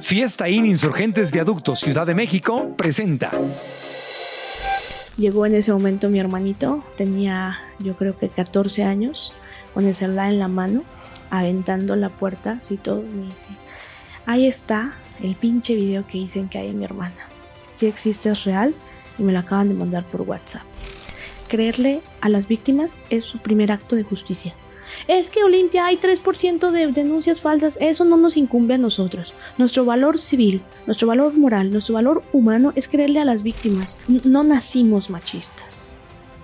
Fiesta In Insurgentes Viaductos Ciudad de México presenta. Llegó en ese momento mi hermanito, tenía yo creo que 14 años, con el celular en la mano, aventando la puerta, así todo, me dice, ahí está el pinche video que dicen que hay en mi hermana. Si existe es real y me lo acaban de mandar por WhatsApp. Creerle a las víctimas es su primer acto de justicia. Es que Olimpia hay 3% de denuncias falsas, eso no nos incumbe a nosotros. Nuestro valor civil, nuestro valor moral, nuestro valor humano es creerle a las víctimas. No nacimos machistas,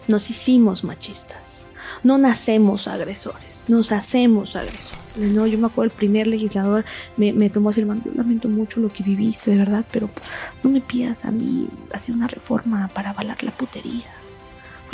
nos hicimos machistas. No nacemos agresores, nos hacemos agresores. No, yo me acuerdo el primer legislador me, me tomó así el mando. Yo lamento mucho lo que viviste, de verdad, pero no me pidas a mí hacer una reforma para avalar la putería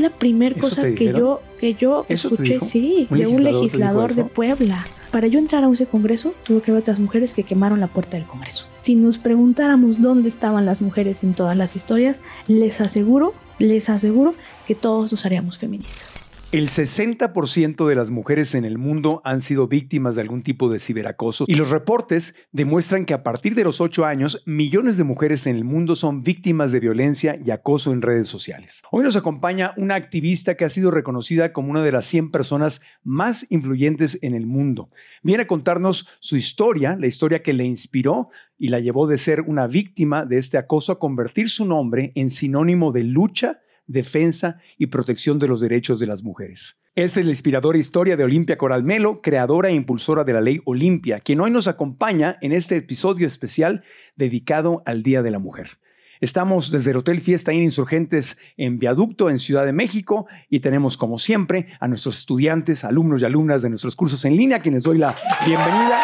la primera cosa que yo, que yo escuché, sí, de un legislador de Puebla. Para yo entrar a ese congreso, tuve que ver otras mujeres que quemaron la puerta del congreso. Si nos preguntáramos dónde estaban las mujeres en todas las historias, les aseguro, les aseguro que todos nos haríamos feministas. El 60% de las mujeres en el mundo han sido víctimas de algún tipo de ciberacoso y los reportes demuestran que a partir de los 8 años, millones de mujeres en el mundo son víctimas de violencia y acoso en redes sociales. Hoy nos acompaña una activista que ha sido reconocida como una de las 100 personas más influyentes en el mundo. Viene a contarnos su historia, la historia que le inspiró y la llevó de ser una víctima de este acoso a convertir su nombre en sinónimo de lucha defensa y protección de los derechos de las mujeres. Esta es la inspiradora historia de Olimpia Coral Melo, creadora e impulsora de la ley Olimpia, quien hoy nos acompaña en este episodio especial dedicado al Día de la Mujer. Estamos desde el Hotel Fiesta Inn Insurgentes en Viaducto, en Ciudad de México, y tenemos, como siempre, a nuestros estudiantes, alumnos y alumnas de nuestros cursos en línea, a quienes doy la bienvenida.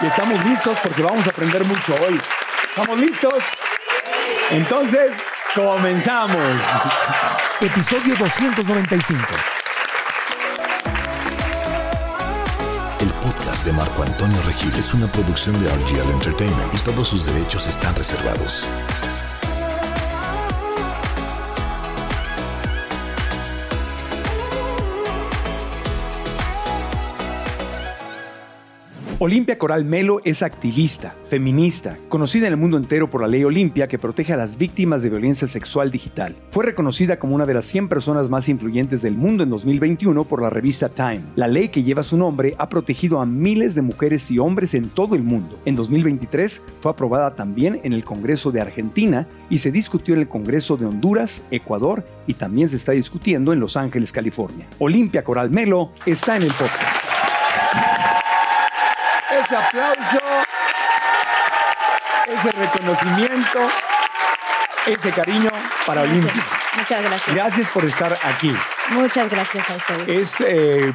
Y estamos listos porque vamos a aprender mucho hoy. ¿Estamos listos? Entonces, Comenzamos. Episodio 295. El podcast de Marco Antonio Regil es una producción de RGL Entertainment y todos sus derechos están reservados. Olimpia Coral Melo es activista, feminista, conocida en el mundo entero por la ley Olimpia que protege a las víctimas de violencia sexual digital. Fue reconocida como una de las 100 personas más influyentes del mundo en 2021 por la revista Time. La ley que lleva su nombre ha protegido a miles de mujeres y hombres en todo el mundo. En 2023 fue aprobada también en el Congreso de Argentina y se discutió en el Congreso de Honduras, Ecuador y también se está discutiendo en Los Ángeles, California. Olimpia Coral Melo está en el podcast ese aplauso, ese reconocimiento, ese cariño para Olimpia. Muchas gracias. Gracias por estar aquí. Muchas gracias a ustedes. Es, eh,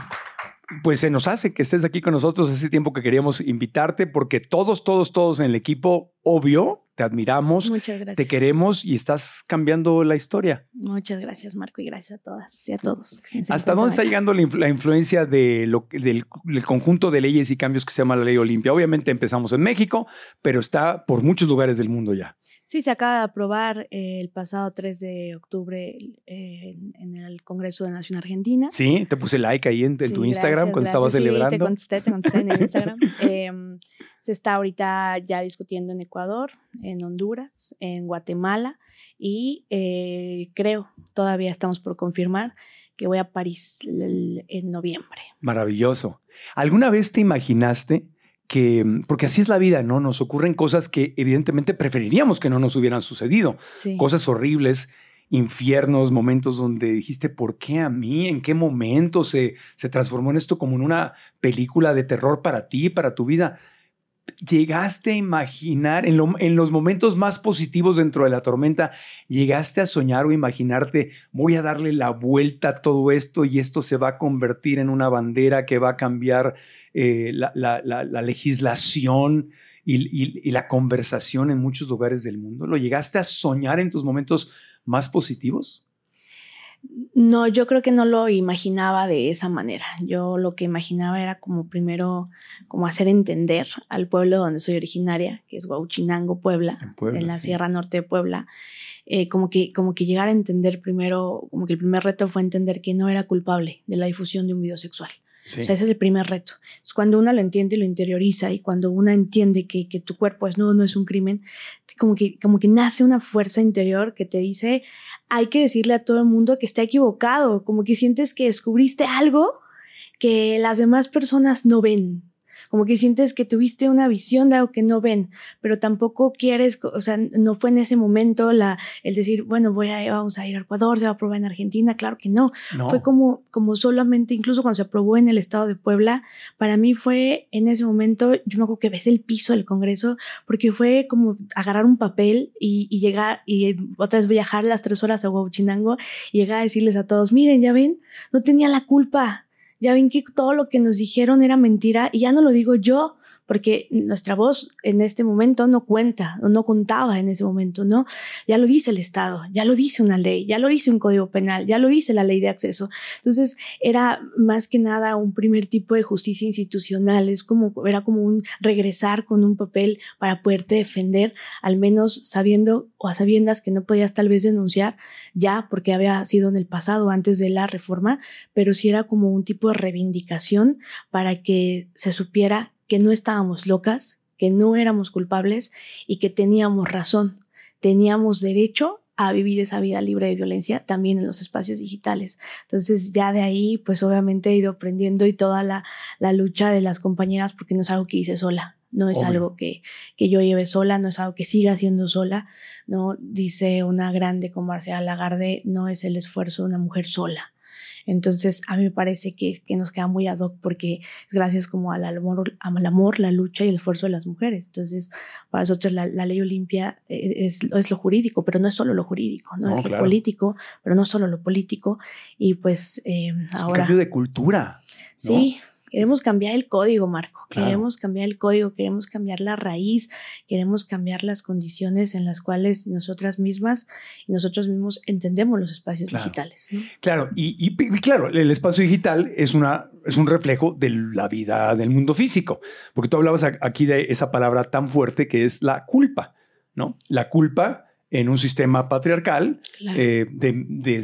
pues se nos hace que estés aquí con nosotros hace tiempo que queríamos invitarte porque todos, todos, todos en el equipo, obvio, te admiramos, te queremos y estás cambiando la historia. Muchas gracias, Marco, y gracias a todas y a todos. ¿Hasta dónde está llegando la, influencia de lo, del, conjunto de leyes y cambios que se llama la ley Olimpia? Obviamente empezamos en México, pero está por muchos lugares del mundo ya. Sí, se acaba de aprobar eh, el pasado 3 de octubre eh, en el Congreso de Nación Argentina. Sí, te puse like ahí en, tu Instagram cuando estabas celebrando. Sí, te contesté, te contesté en el Instagram. Em, se está ahorita ya discutiendo en Ecuador, en Honduras, en Guatemala y eh, creo, todavía estamos por confirmar, que voy a París en noviembre. Maravilloso. ¿Alguna vez te imaginaste que, porque así es la vida, ¿no? Nos ocurren cosas que evidentemente preferiríamos que no nos hubieran sucedido, cosas horribles, infiernos, momentos donde dijiste, ¿por qué a mí? ¿En qué momento se, se transformó en esto como en una película de terror para ti, para tu vida? llegaste a imaginar en, en, los momentos más positivos dentro de la tormenta, llegaste a soñar o imaginarte, voy a darle la vuelta a todo esto y esto se va a convertir en una bandera que va a cambiar eh, la, legislación y, la conversación en muchos lugares del mundo. ¿Lo llegaste a soñar en tus momentos más positivos? No, yo creo que no lo imaginaba de esa manera. Yo lo que imaginaba era como primero, como hacer entender al pueblo donde soy originaria, que es Huauchinango, Puebla, en, la Sierra Norte de Puebla. Eh, como, que, como que llegar a entender primero, como que el primer reto fue entender que no era culpable de la difusión de un video sexual. O sea, ese es el primer reto. Es cuando uno lo entiende y lo interioriza y cuando uno entiende que, que tu cuerpo es no, no es un crimen, como que, como que nace una fuerza interior que te dice, hay que decirle a todo el mundo que está equivocado, como que sientes que descubriste algo que las demás personas no ven como que sientes que tuviste una visión de algo que no ven, pero tampoco quieres, o sea, no fue en ese momento la, el decir, bueno, voy a, vamos a ir a Ecuador, se va a probar en Argentina, claro que no. Fue como, como solamente, incluso cuando se aprobó en el estado de Puebla, para mí fue en ese momento, yo me acuerdo que ves el piso del Congreso, porque fue como agarrar un papel y, y llegar y otra vez viajar las tres horas a Huachinango y llegar a decirles a todos, miren, ya ven, no tenía la culpa ya ven que todo lo que nos dijeron era mentira y ya no lo digo yo, porque nuestra voz en este momento no cuenta, no contaba en ese momento, ¿no? Ya lo dice el Estado, ya lo dice una ley, ya lo dice un código penal, ya lo dice la ley de acceso. Entonces, era más que nada un primer tipo de justicia institucional, es como, era como un regresar con un papel para poderte defender, al menos sabiendo o a sabiendas que no podías tal vez denunciar ya porque había sido en el pasado antes de la reforma, pero sí era como un tipo de reivindicación para que se supiera que no estábamos locas, que no éramos culpables y que teníamos razón, teníamos derecho a vivir esa vida libre de violencia también en los espacios digitales. Entonces ya de ahí pues obviamente he ido aprendiendo y toda la, la lucha de las compañeras porque no es algo que hice sola, no es algo que, que, yo lleve sola, no es algo que siga haciendo sola, ¿no? Dice una grande como Marcela Lagarde, no es el esfuerzo de una mujer sola, entonces, a mí me parece que, que nos queda muy ad hoc porque es gracias como al amor, al amor, la lucha y el esfuerzo de las mujeres. Entonces, para nosotros la, ley Olimpia eh, es, es, lo jurídico, pero no es solo lo jurídico, no, es lo político, pero no solo lo político. Y pues eh, ahora... Un cambio de cultura. Sí, Queremos cambiar el código, Marco. Queremos cambiar el código, queremos cambiar la raíz, queremos cambiar las condiciones en las cuales nosotras mismas y nosotros mismos entendemos los espacios digitales. Claro, y, claro, el espacio digital es, una, es un reflejo de la vida del mundo físico, porque tú hablabas aquí de esa palabra tan fuerte que es la culpa, ¿no? La culpa en un sistema patriarcal eh, de,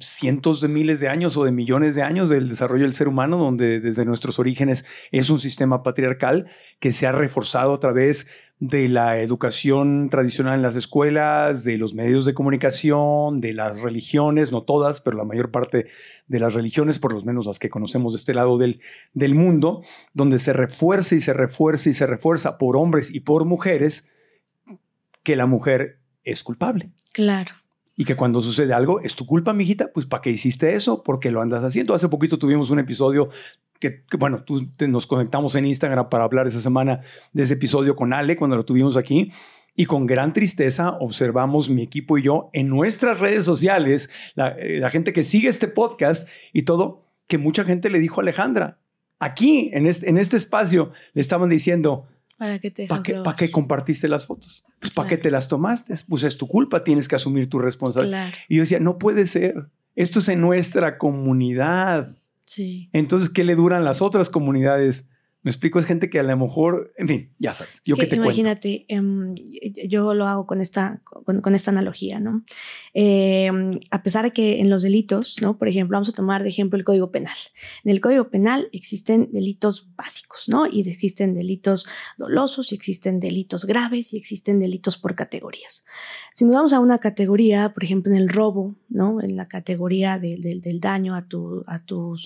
cientos de miles de años o de millones de años del desarrollo del ser humano, donde desde nuestros orígenes es un sistema patriarcal que se ha reforzado a través de la educación tradicional en las escuelas, de los medios de comunicación, de las religiones, no todas, pero la mayor parte de las religiones, por lo menos las que conocemos de este lado del, del mundo, donde se refuerza y se refuerza y se refuerza por hombres y por mujeres que la mujer es culpable. Claro. Y que cuando sucede algo, es tu culpa, mijita, pues ¿para qué hiciste eso? ¿Por qué lo andas haciendo? Hace poquito tuvimos un episodio que, bueno, tú, nos conectamos en Instagram para hablar esa semana de ese episodio con Ale cuando lo tuvimos aquí. Y con gran tristeza observamos mi equipo y yo en nuestras redes sociales, la, eh, la gente que sigue este podcast y todo, que mucha gente le dijo a Alejandra, aquí en este, en este espacio, le estaban diciendo, ¿Para qué te ¿Para qué, compartiste las fotos? Pues ¿para qué te las tomaste? Pues es tu culpa, tienes que asumir tu responsabilidad. Y yo decía, no puede ser. Esto es en nuestra comunidad. Sí. Entonces, ¿qué le duran las otras comunidades? Me explico, es gente que a lo mejor, en fin, ya sabes. yo que, te imagínate, em, yo lo hago con esta, con, esta analogía, ¿no? Em, a pesar de que en los delitos, ¿no? Por ejemplo, vamos a tomar de ejemplo el Código Penal. En el Código Penal existen delitos básicos, ¿no? Y existen delitos dolosos, y existen delitos graves, y existen delitos por categorías. Si nos vamos a una categoría, por ejemplo, en el robo, ¿no? En la categoría del daño a tu, a,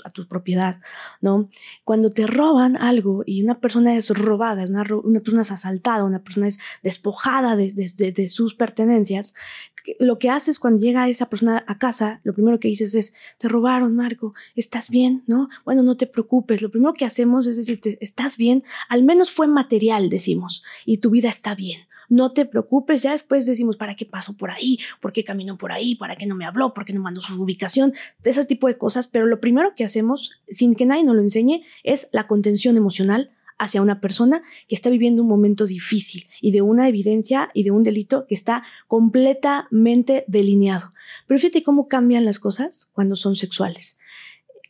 a tu propiedad, ¿no? Cuando te roban algo, y una persona es robada, una, persona es asaltada, una persona es despojada de, de, de, sus pertenencias, lo que haces cuando llega esa persona a casa, lo primero que dices es, te robaron, Marco, ¿estás bien? ¿No? Bueno, no te preocupes, lo primero que hacemos es decirte, ¿estás bien? Al menos fue material, decimos, y tu vida está bien no te preocupes, ya después decimos, ¿para qué pasó por ahí? ¿Por qué caminó por ahí? ¿Para qué no me habló? ¿Por qué no mandó su ubicación? Ese tipo de cosas, pero lo primero que hacemos, sin que nadie nos lo enseñe, es la contención emocional hacia una persona que está viviendo un momento difícil y de una evidencia y de un delito que está completamente delineado. Pero fíjate cómo cambian las cosas cuando son sexuales.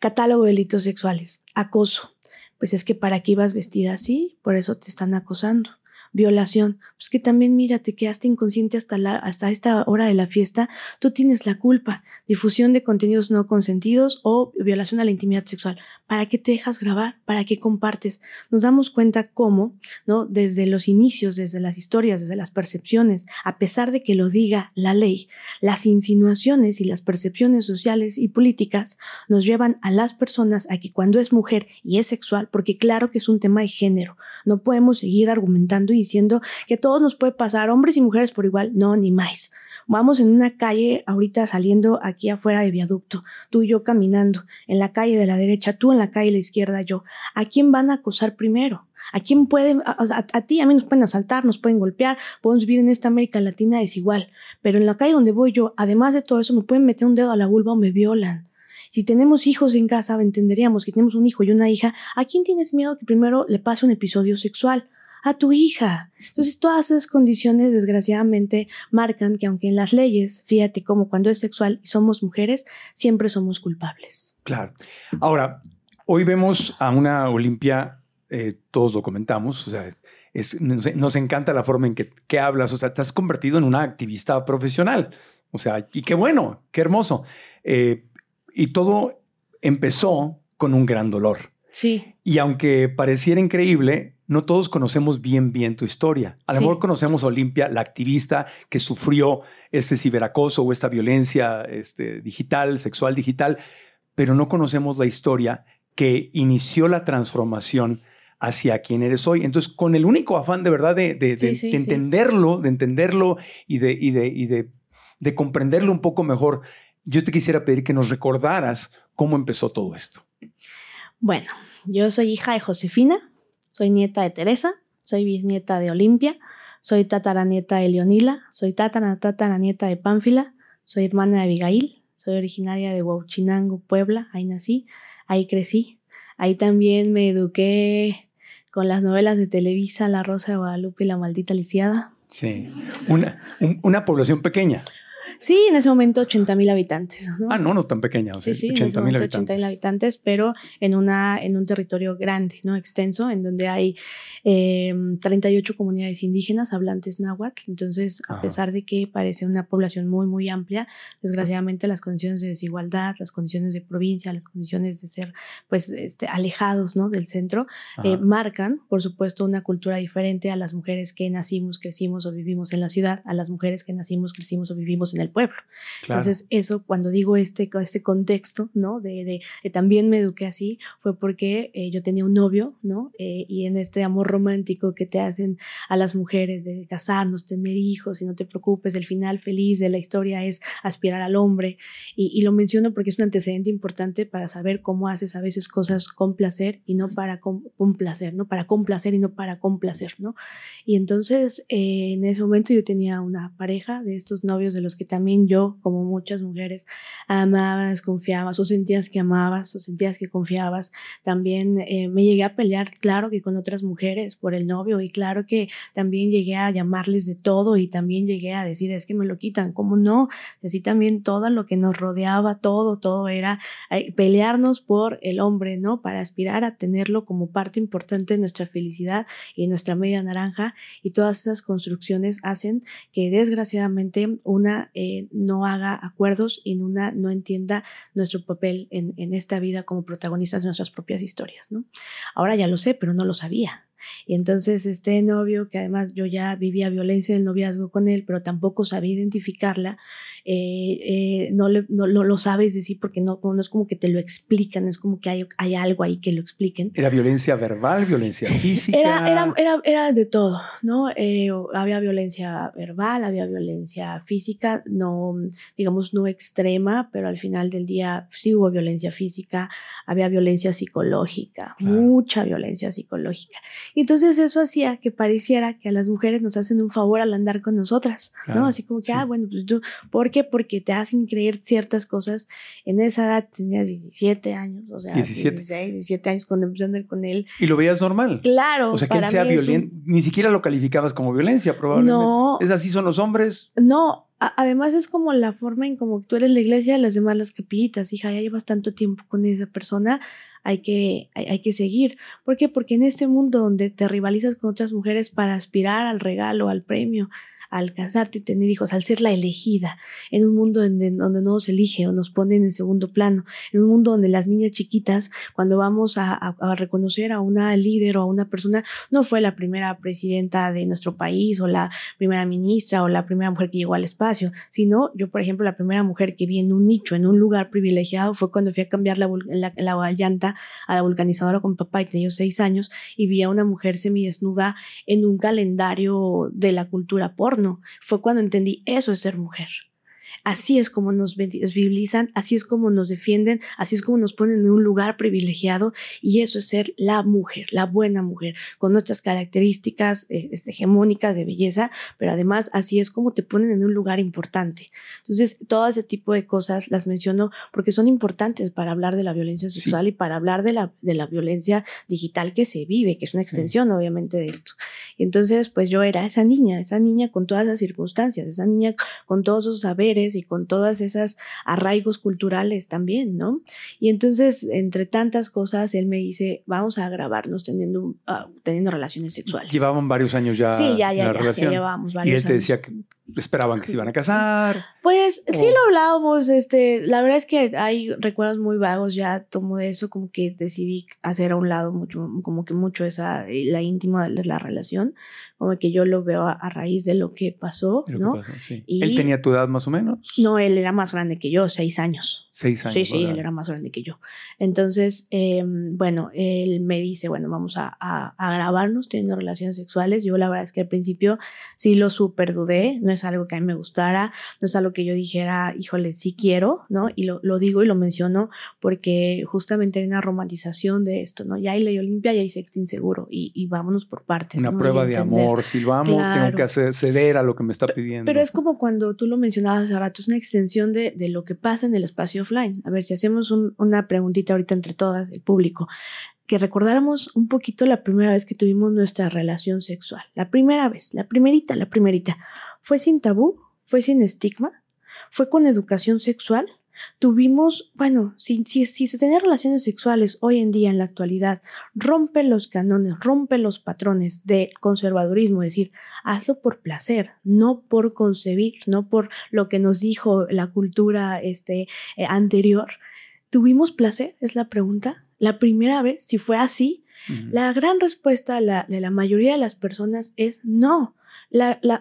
Catálogo de delitos sexuales, acoso. Pues es que para qué ibas vestida así, por eso te están acosando violación, pues que también mira, te quedaste inconsciente hasta, la, hasta esta hora de la fiesta, tú tienes la culpa, difusión de contenidos no consentidos o violación a la intimidad sexual. ¿Para qué te dejas grabar? ¿Para qué compartes? Nos damos cuenta cómo, ¿no? Desde los inicios, desde las historias, desde las percepciones, a pesar de que lo diga la ley, las insinuaciones y las percepciones sociales y políticas nos llevan a las personas a que cuando es mujer y es sexual, porque claro que es un tema de género, no podemos seguir argumentando y diciendo que todos nos puede pasar, hombres y mujeres por igual, no, ni más. Vamos en una calle ahorita saliendo aquí afuera de viaducto, tú y yo caminando, en la calle de la derecha, tú en la calle de la izquierda, yo. ¿A quién van a acosar primero? ¿A quién pueden, a, ti, a mí nos pueden asaltar, nos pueden golpear, podemos vivir en esta América Latina desigual, pero en la calle donde voy yo, además de todo eso, me pueden meter un dedo a la vulva o me violan. Si tenemos hijos en casa, entenderíamos que tenemos un hijo y una hija, ¿a quién tienes miedo que primero le pase un episodio sexual? A tu hija. Entonces, todas esas condiciones, desgraciadamente, marcan que aunque en las leyes, fíjate como cuando es sexual y somos mujeres, siempre somos culpables. Claro. Ahora, hoy vemos a una Olimpia, eh, todos lo comentamos, o sea, nos, encanta la forma en que, hablas, o sea, te has convertido en una activista profesional. O sea, y qué bueno, qué hermoso. Eh, y todo empezó con un gran dolor. Sí. Y aunque pareciera increíble, no todos conocemos bien, bien tu historia. A lo mejor conocemos a Olimpia, la activista que sufrió este ciberacoso o esta violencia este, digital, sexual digital, pero no conocemos la historia que inició la transformación hacia quien eres hoy. Entonces, con el único afán de verdad de, entenderlo, de entenderlo y, de, y, de, de comprenderlo un poco mejor, yo te quisiera pedir que nos recordaras cómo empezó todo esto. Bueno, yo soy hija de Josefina, soy nieta de Teresa, soy bisnieta de Olimpia, soy tataranieta de Leonila, soy tataranieta de Pánfila, soy hermana de Abigail, soy originaria de Huauchinango, Puebla, ahí nací, ahí crecí. Ahí también me eduqué con las novelas de Televisa, La Rosa de Guadalupe y La Maldita Lisiada. Sí, una, una población pequeña. Sí, en ese momento 80 mil habitantes. Ah, no, no tan pequeña. sí, sí, 80 mil habitantes. habitantes, pero en, una, en un territorio grande, ¿no? Extenso, en donde hay 38 em, comunidades indígenas hablantes náhuatl. Entonces, a pesar de que parece una población muy, muy amplia, desgraciadamente las condiciones de desigualdad, las condiciones de provincia, las condiciones de ser, pues, este, alejados, ¿no? Del centro, eh, marcan, por supuesto, una cultura diferente a las mujeres que nacimos, crecimos o vivimos en la ciudad, a las mujeres que nacimos, crecimos o vivimos en el pueblo. Entonces, eso, cuando digo este, este contexto, ¿no? De, de, también me eduqué así, fue porque eh, yo tenía un novio, ¿no? Eh, y en este amor romántico que te hacen a las mujeres de casarnos, tener hijos, y no te preocupes, el final feliz de la historia es aspirar al hombre. Y, lo menciono porque es un antecedente importante para saber cómo haces a veces cosas con placer y no para complacer, ¿no? Para complacer y no para complacer, ¿no? Y entonces, eh, en ese momento yo tenía una pareja de estos novios de los que también yo, como muchas mujeres, amabas, confiabas, o sentías que amabas, o sentías que confiabas. También eh, me llegué a pelear, claro que con otras mujeres por el novio, y claro que también llegué a llamarles de todo, y también llegué a decir, es que me lo quitan, ¿cómo no? Así también todo lo que nos rodeaba, todo, todo era eh, pelearnos por el hombre, ¿no? Para aspirar a tenerlo como parte importante de nuestra felicidad y nuestra media naranja, y todas esas construcciones hacen que desgraciadamente una eh, no haga acuerdos y una no entienda nuestro papel en, esta vida como protagonistas de nuestras propias historias. ¿no? Ahora ya lo sé, pero no lo sabía. Y entonces este novio, que además yo ya vivía violencia en el noviazgo con él, pero tampoco sabía identificarla, eh, eh, no, no, lo sabes decir porque no, no es como que te lo explican, es como que hay, hay algo ahí que lo expliquen. ¿Era violencia verbal, violencia física? Era, era, era, era de todo, ¿no? Eh, había violencia verbal, había violencia física, no, digamos, no extrema, pero al final del día sí hubo violencia física, había violencia psicológica, mucha violencia psicológica. Entonces eso hacía que pareciera que a las mujeres nos hacen un favor al andar con nosotras, ¿no? Así como que, ah, bueno, pues tú, ¿por qué? Porque te hacen creer ciertas cosas. En esa edad tenías 17 años, o sea, 16, 17 años cuando empecé a andar con él. ¿Y lo veías normal? Claro. O sea, que él sea violento, ni siquiera lo calificabas como violencia, probablemente. No. ¿Es así son los hombres? No, además es como la forma en como tú eres la iglesia, las demás las capillitas, hija, ya llevas tanto tiempo con esa persona, hay que, hay, hay, que seguir. ¿Por qué? Porque en este mundo donde te rivalizas con otras mujeres para aspirar al regalo, al premio, al casarte y tener hijos, al ser la elegida, en un mundo donde, donde no nos elige o nos ponen en segundo plano, en un mundo donde las niñas chiquitas, cuando vamos a, a, reconocer a una líder o a una persona, no fue la primera presidenta de nuestro país o la primera ministra o la primera mujer que llegó al espacio, sino yo, por ejemplo, la primera mujer que vi en un nicho, en un lugar privilegiado, fue cuando fui a cambiar la, la, la llanta a la vulcanizadora con papá y tenía seis años y vi a una mujer semidesnuda en un calendario de la cultura porno fue cuando entendí eso es ser mujer. Así es como nos visibilizan, así es como nos defienden, así es como nos ponen en un lugar privilegiado y eso es ser la mujer, la buena mujer, con nuestras características eh, este, hegemónicas de belleza, pero además así es como te ponen en un lugar importante. Entonces, todo ese tipo de cosas las menciono porque son importantes para hablar de la violencia sexual y para hablar de la, de la violencia digital que se vive, que es una extensión obviamente de esto. Entonces, pues yo era esa niña, esa niña con todas las circunstancias, esa niña con todos sus saberes, y con todas esas arraigos culturales también, ¿no? Y entonces, entre tantas cosas, él me dice, vamos a grabarnos teniendo, ah, teniendo relaciones sexuales. Llevaban varios años ya. Sí, ya, ya, ya, ya llevábamos varios años. Y él te decía que esperaban que se iban a casar. Pues sí lo hablábamos, este, la verdad es que hay recuerdos muy vagos, ya tomo de eso, como que decidí hacer a un lado mucho, como que mucho esa, la íntima de la relación, como que yo lo veo a, raíz de lo que pasó, ¿no? ¿Él tenía tu edad más o menos? No, él era más grande que yo, seis años. Seis años. Sí, sí, él era más grande que yo. Entonces, em, bueno, él me dice, bueno, vamos a, a, grabarnos teniendo relaciones sexuales. Yo la verdad es que al principio sí lo super dudé, no es algo que a mí me gustara, no es algo que yo dijera, híjole, sí quiero, ¿no? Y lo, lo digo y lo menciono porque justamente hay una romantización de esto, ¿no? Ya hay ley Olimpia, ya hay sexting inseguro y, y vámonos por partes. Una prueba de amor, si vamos, tengo que ceder a lo que me está pidiendo. Pero es como cuando tú lo mencionabas hace rato, es una extensión de, de lo que pasa en el espacio offline. A ver, si hacemos una preguntita ahorita entre todas, el público, que recordáramos un poquito la primera vez que tuvimos nuestra relación sexual. La primera vez, la primerita, la primerita. ¿Fue sin tabú? ¿Fue sin estigma? ¿Fue con educación sexual? Tuvimos, bueno, si, si, si, se tenía relaciones sexuales hoy en día en la actualidad, rompe los canones, rompe los patrones de conservadurismo, es decir, hazlo por placer, no por concebir, no por lo que nos dijo la cultura este, eh, anterior. ¿Tuvimos placer? Es la pregunta. La primera vez, si fue así, la gran respuesta de la mayoría de las personas es no.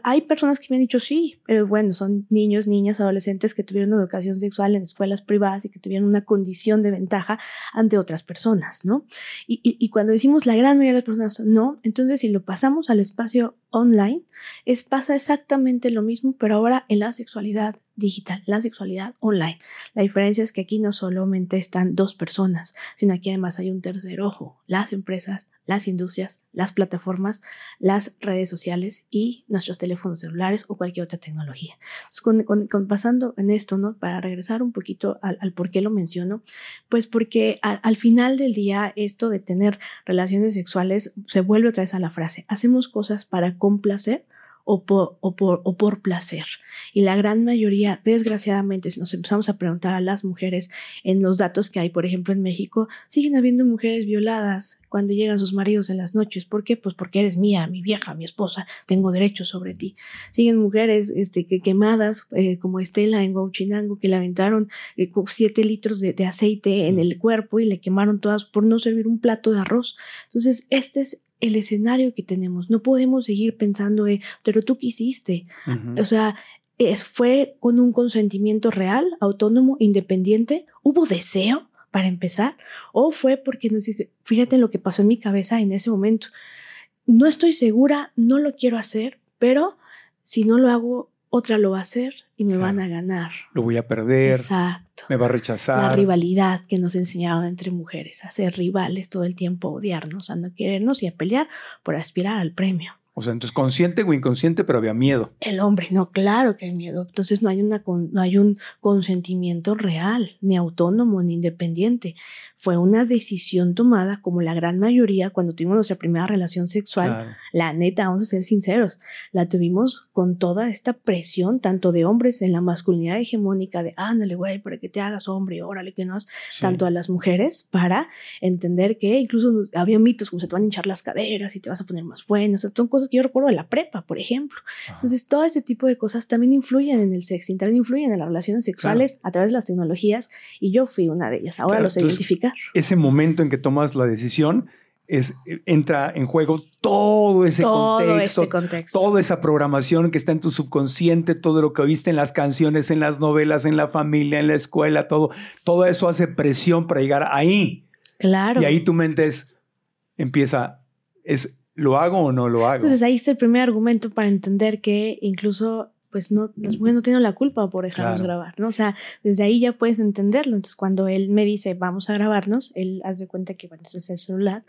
Hay personas que me han dicho sí, pero bueno, son niños, niñas, adolescentes que tuvieron educación sexual en escuelas privadas y que tuvieron una condición de ventaja ante otras personas, ¿no? Y, y, cuando decimos la gran mayoría de las personas no, entonces si lo pasamos al espacio online, es, pasa exactamente lo mismo, pero ahora en la sexualidad digital, la sexualidad online. La diferencia es que aquí no solamente están dos personas, sino aquí además hay un tercer ojo, las empresas, las industrias, las plataformas, las redes sociales y nuestros teléfonos celulares o cualquier otra tecnología. con, pasando en esto, ¿no? Para regresar un poquito al, por qué lo menciono, pues porque al final del día esto de tener relaciones sexuales se vuelve otra vez a la frase, hacemos cosas para complacer o por, o por, o por placer. Y la gran mayoría, desgraciadamente, si nos empezamos a preguntar a las mujeres en los datos que hay, por ejemplo, en México, siguen habiendo mujeres violadas cuando llegan sus maridos en las noches. ¿Por qué? Pues porque eres mía, mi vieja, mi esposa, tengo derecho sobre ti. Siguen mujeres este, que quemadas, eh, como Estela en Huachinango, que le aventaron eh, siete litros de, aceite en el cuerpo y le quemaron todas por no servir un plato de arroz. Entonces, este es el escenario que tenemos. No podemos seguir pensando, de, pero tú quisiste. O sea, es, fue con un consentimiento real, autónomo, independiente. ¿Hubo deseo para empezar? ¿O fue porque, nos, fíjate lo que pasó en mi cabeza en ese momento? No estoy segura, no lo quiero hacer, pero si no lo hago, otra lo va a hacer y me van a ganar. Lo voy a perder. Exacto. Me va a rechazar. La rivalidad que nos enseñaban entre mujeres, a ser rivales todo el tiempo, a odiarnos, a no querernos y a pelear por aspirar al premio. O sea, entonces consciente o inconsciente, pero había miedo. El hombre, no, claro que hay miedo. Entonces no hay, una, no hay un consentimiento real, ni autónomo, ni independiente. Fue una decisión tomada, como la gran mayoría, cuando tuvimos nuestra primera relación sexual. La neta, vamos a ser sinceros, la tuvimos con toda esta presión, tanto de hombres en la masculinidad hegemónica, de ándale, güey, para que te hagas hombre, órale, que no, tanto a las mujeres, para entender que incluso había mitos como se te van a hinchar las caderas y te vas a poner más bueno. O sea, son cosas que yo recuerdo de la prepa, por ejemplo. Entonces, todo este tipo de cosas también influyen en el sexting, también influyen en las relaciones sexuales a través de las tecnologías y yo fui una de ellas. Ahora lo sé identificar. Ese momento en que tomas la decisión es, entra en juego todo ese todo este contexto, toda esa programación que está en tu subconsciente, todo lo que oíste en las canciones, en las novelas, en la familia, en la escuela, todo, todo eso hace presión para llegar ahí. Claro. Y ahí tu mente es, empieza, es ¿Lo hago o no lo hago? Entonces ahí está el primer argumento para entender que incluso pues no, las mujeres no tienen la culpa por dejarnos grabar, ¿no? O sea, desde ahí ya puedes entenderlo. Entonces, cuando él me dice, vamos a grabarnos, él hace cuenta que, bueno, ese es el celular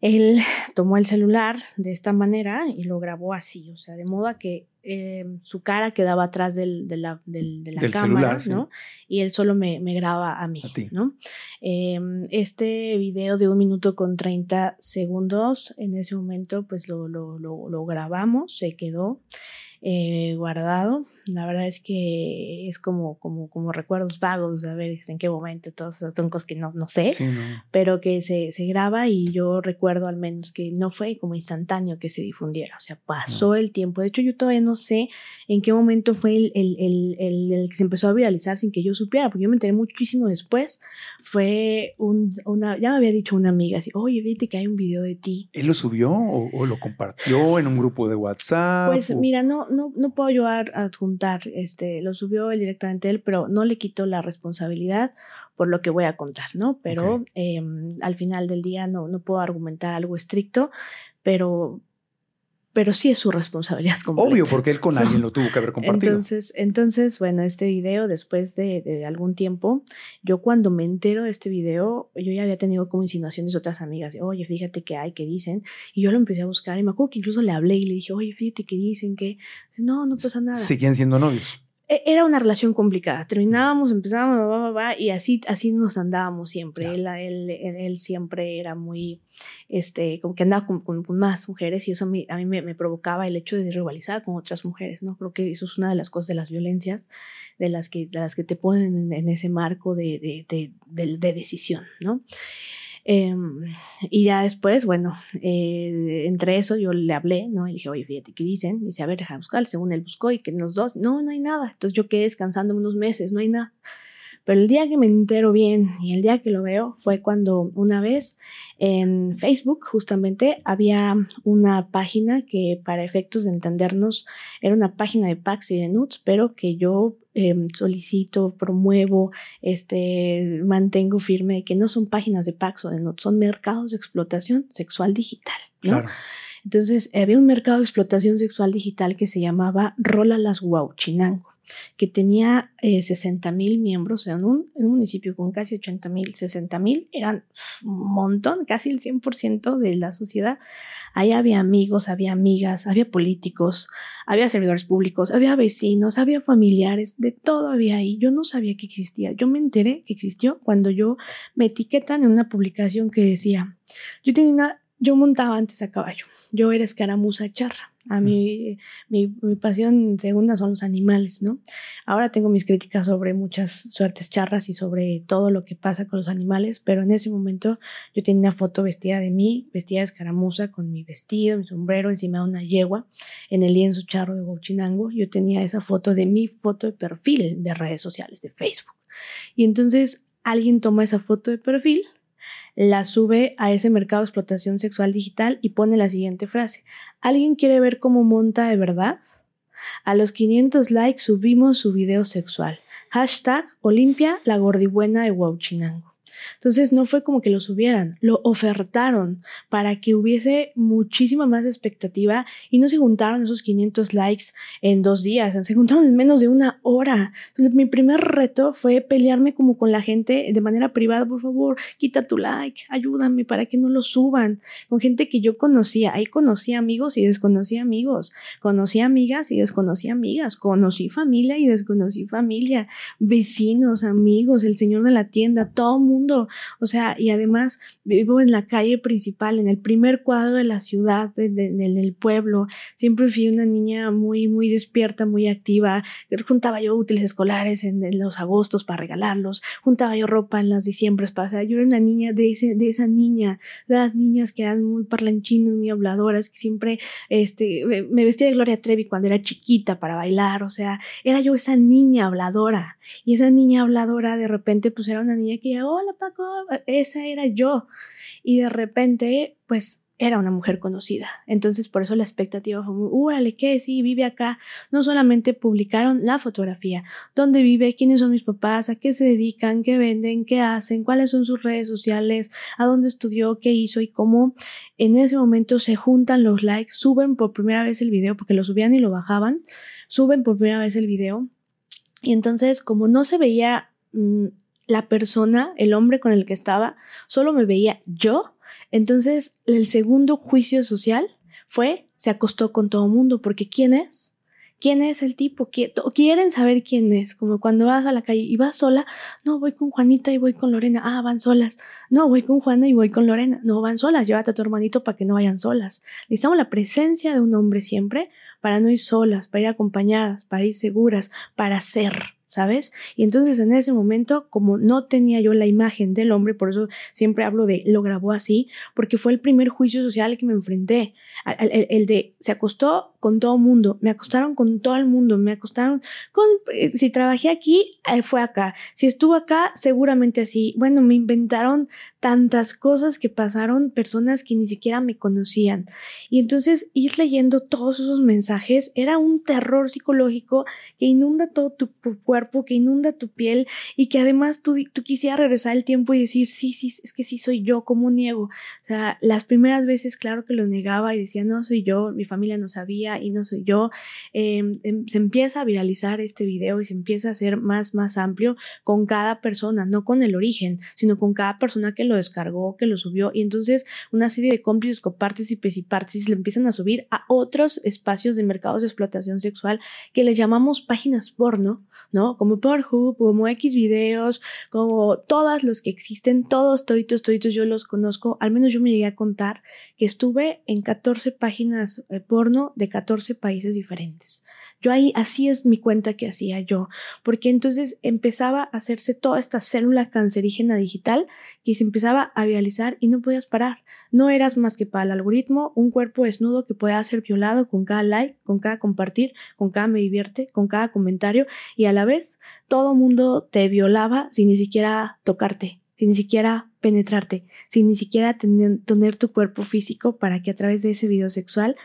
él tomó el celular de esta manera y lo grabó así, o sea, de modo que eh, su cara quedaba atrás del, de la, cámara, ¿no? Y él solo me, graba a mí, ¿no? Em, este video de un minuto con 30 segundos, en ese momento, pues lo, lo, lo grabamos, se quedó. Eh, guardado. La verdad es que es como, como, como recuerdos vagos de ver en qué momento, todas son cosas que no, no sé, pero que se, se, graba y yo recuerdo al menos que no fue como instantáneo que se difundiera, o sea, pasó el tiempo. De hecho, yo todavía no sé en qué momento fue el, el, el, el, que se empezó a viralizar sin que yo supiera, porque yo me enteré muchísimo después. Fue un, una, ya me había dicho una amiga así, oye, viste que hay un video de ti. ¿Él lo subió o, lo compartió en un grupo de WhatsApp? Pues mira, no, no, no puedo yo adjuntar, este, lo subió él directamente él, pero no le quito la responsabilidad por lo que voy a contar, ¿no? Pero em, al final del día no, no puedo argumentar algo estricto, pero pero sí es su responsabilidad completa. Obvio, porque él con alguien lo tuvo que haber compartido. Entonces, entonces bueno, este video, después de, algún tiempo, yo cuando me entero de este video, yo ya había tenido como insinuaciones de otras amigas, oye, fíjate que hay, que dicen, y yo lo empecé a buscar, y me acuerdo que incluso le hablé y le dije, oye, fíjate que dicen que, no, no pasa nada. Seguían siendo novios. E, era una relación complicada. Terminábamos, empezábamos, y así, así nos andábamos siempre. Él, él, él, siempre era muy, este, como que andaba con, con, más mujeres y eso a mí, a mí me, provocaba el hecho de rivalizar con otras mujeres, ¿no? Creo que eso es una de las cosas de las violencias, de las que, de las que te ponen en, ese marco de, de, de, de decisión, ¿no? Em, y ya después, bueno, eh, entre eso yo le hablé, ¿no? Y dije, oye, fíjate, ¿qué dicen? dice, a ver, déjame buscar. Según él buscó y que los dos, no, no hay nada. Entonces yo quedé descansando unos meses, no hay nada. Pero el día que me entero bien y el día que lo veo fue cuando una vez en Facebook justamente había una página que para efectos de entendernos era una página de packs y de nudes, pero que yo em, solicito, promuevo, este, mantengo firme que no son páginas de packs o de nudes, son mercados de explotación sexual digital. Claro. Entonces había un mercado de explotación sexual digital que se llamaba Rola las Huauchinango que tenía eh, 60 mil miembros en un, en un, municipio con casi 80 mil, 60 mil, eran un montón, casi el 100% de la sociedad. Ahí había amigos, había amigas, había políticos, había servidores públicos, había vecinos, había familiares, de todo había ahí. Yo no sabía que existía. Yo me enteré que existió cuando yo me etiquetan en una publicación que decía, yo tenía yo montaba antes a caballo, yo era escaramuza charra a mí, mi, pasión segunda son los animales, ¿no? Ahora tengo mis críticas sobre muchas suertes charras y sobre todo lo que pasa con los animales, pero en ese momento yo tenía una foto vestida de mí, vestida de escaramuza, con mi vestido, mi sombrero, encima de una yegua, en el lienzo charro de Bochinango. Yo tenía esa foto de mi foto de perfil de redes sociales, de Facebook. Y entonces alguien toma esa foto de perfil la sube a ese mercado de explotación sexual digital y pone la siguiente frase. ¿Alguien quiere ver cómo monta de verdad? A los 500 likes subimos su video sexual. Hashtag Olimpia, la gordibuena de Huachinango. Entonces no fue como que lo subieran, lo ofertaron para que hubiese muchísima más expectativa y no se juntaron esos 500 likes en dos días, se juntaron en menos de una hora. Entonces mi primer reto fue pelearme como con la gente de manera privada, por favor, quita tu like, ayúdame para que no lo suban, con gente que yo conocía, ahí conocí amigos y desconocí amigos, conocí amigas y desconocí amigas, conocí familia y desconocí familia, vecinos, amigos, el señor de la tienda, todo mundo o sea, y además vivo en la calle principal, en el primer cuadro de la ciudad, en, el pueblo. Siempre fui una niña muy, muy despierta, muy activa. Juntaba yo útiles escolares en, los agostos para regalarlos, juntaba yo ropa en las diciembres para, o sea, yo era una niña de, ese, de esa niña, de las niñas que eran muy parlanchinas, muy habladoras, que siempre este, me vestía de Gloria Trevi cuando era chiquita para bailar, o sea, era yo esa niña habladora. Y esa niña habladora de repente pues era una niña que ya, hola Paco, esa era yo. Y de repente, pues era una mujer conocida. Entonces, por eso la expectativa fue muy, ¡úrale, qué! Sí, vive acá. No solamente publicaron la fotografía, dónde vive, quiénes son mis papás, a qué se dedican, qué venden, qué hacen, cuáles son sus redes sociales, a dónde estudió, qué hizo y cómo en ese momento se juntan los likes, suben por primera vez el video, porque lo subían y lo bajaban, suben por primera vez el video. Y entonces, como no se veía mm, la persona, el hombre con el que estaba, solo me veía yo. Entonces, el segundo juicio social fue, se acostó con todo mundo, porque ¿quién es? ¿Quién es el tipo? Quieren saber quién es, como cuando vas a la calle y vas sola, no, voy con Juanita y voy con Lorena, ah, van solas, no, voy con Juana y voy con Lorena, no, van solas, llévate a tu hermanito para que no vayan solas. Necesitamos la presencia de un hombre siempre para no ir solas, para ir acompañadas, para ir seguras, para ser. ¿Sabes? Y entonces en ese momento, como no tenía yo la imagen del hombre, por eso siempre hablo de lo grabó así, porque fue el primer juicio social al que me enfrenté, el, de se acostó con todo el mundo, me acostaron con todo el mundo, me acostaron con, eh, si trabajé aquí, eh, fue acá, si estuvo acá, seguramente así, bueno, me inventaron tantas cosas que pasaron personas que ni siquiera me conocían. Y entonces ir leyendo todos esos mensajes era un terror psicológico que inunda todo tu cuerpo que inunda tu piel y que además tú, tú quisieras regresar el tiempo y decir, sí, sí, es que sí soy yo, ¿cómo niego? O sea, las primeras veces, claro que lo negaba y decía, no soy yo, mi familia no sabía y no soy yo. Em, se empieza a viralizar este video y se empieza a hacer más, más amplio con cada persona, no con el origen, sino con cada persona que lo descargó, que lo subió. Y entonces una serie de cómplices, copartes y pesipartes le empiezan a subir a otros espacios de mercados de explotación sexual que le llamamos páginas porno, ¿no? Como Pornhub, como X videos, como todas los que existen, todos, toditos, toditos, yo los conozco. Al menos yo me llegué a contar que estuve en 14 páginas eh, porno de 14 países diferentes. Yo ahí, así es mi cuenta que hacía yo, porque entonces empezaba a hacerse toda esta célula cancerígena digital que se empezaba a viralizar y no podías parar. No eras más que para el algoritmo un cuerpo desnudo que pueda ser violado con cada like, con cada compartir, con cada me divierte, con cada comentario y a la vez todo mundo te violaba sin ni siquiera tocarte, sin ni siquiera penetrarte, sin ni siquiera tener, tener tu cuerpo físico para que a través de ese video sexual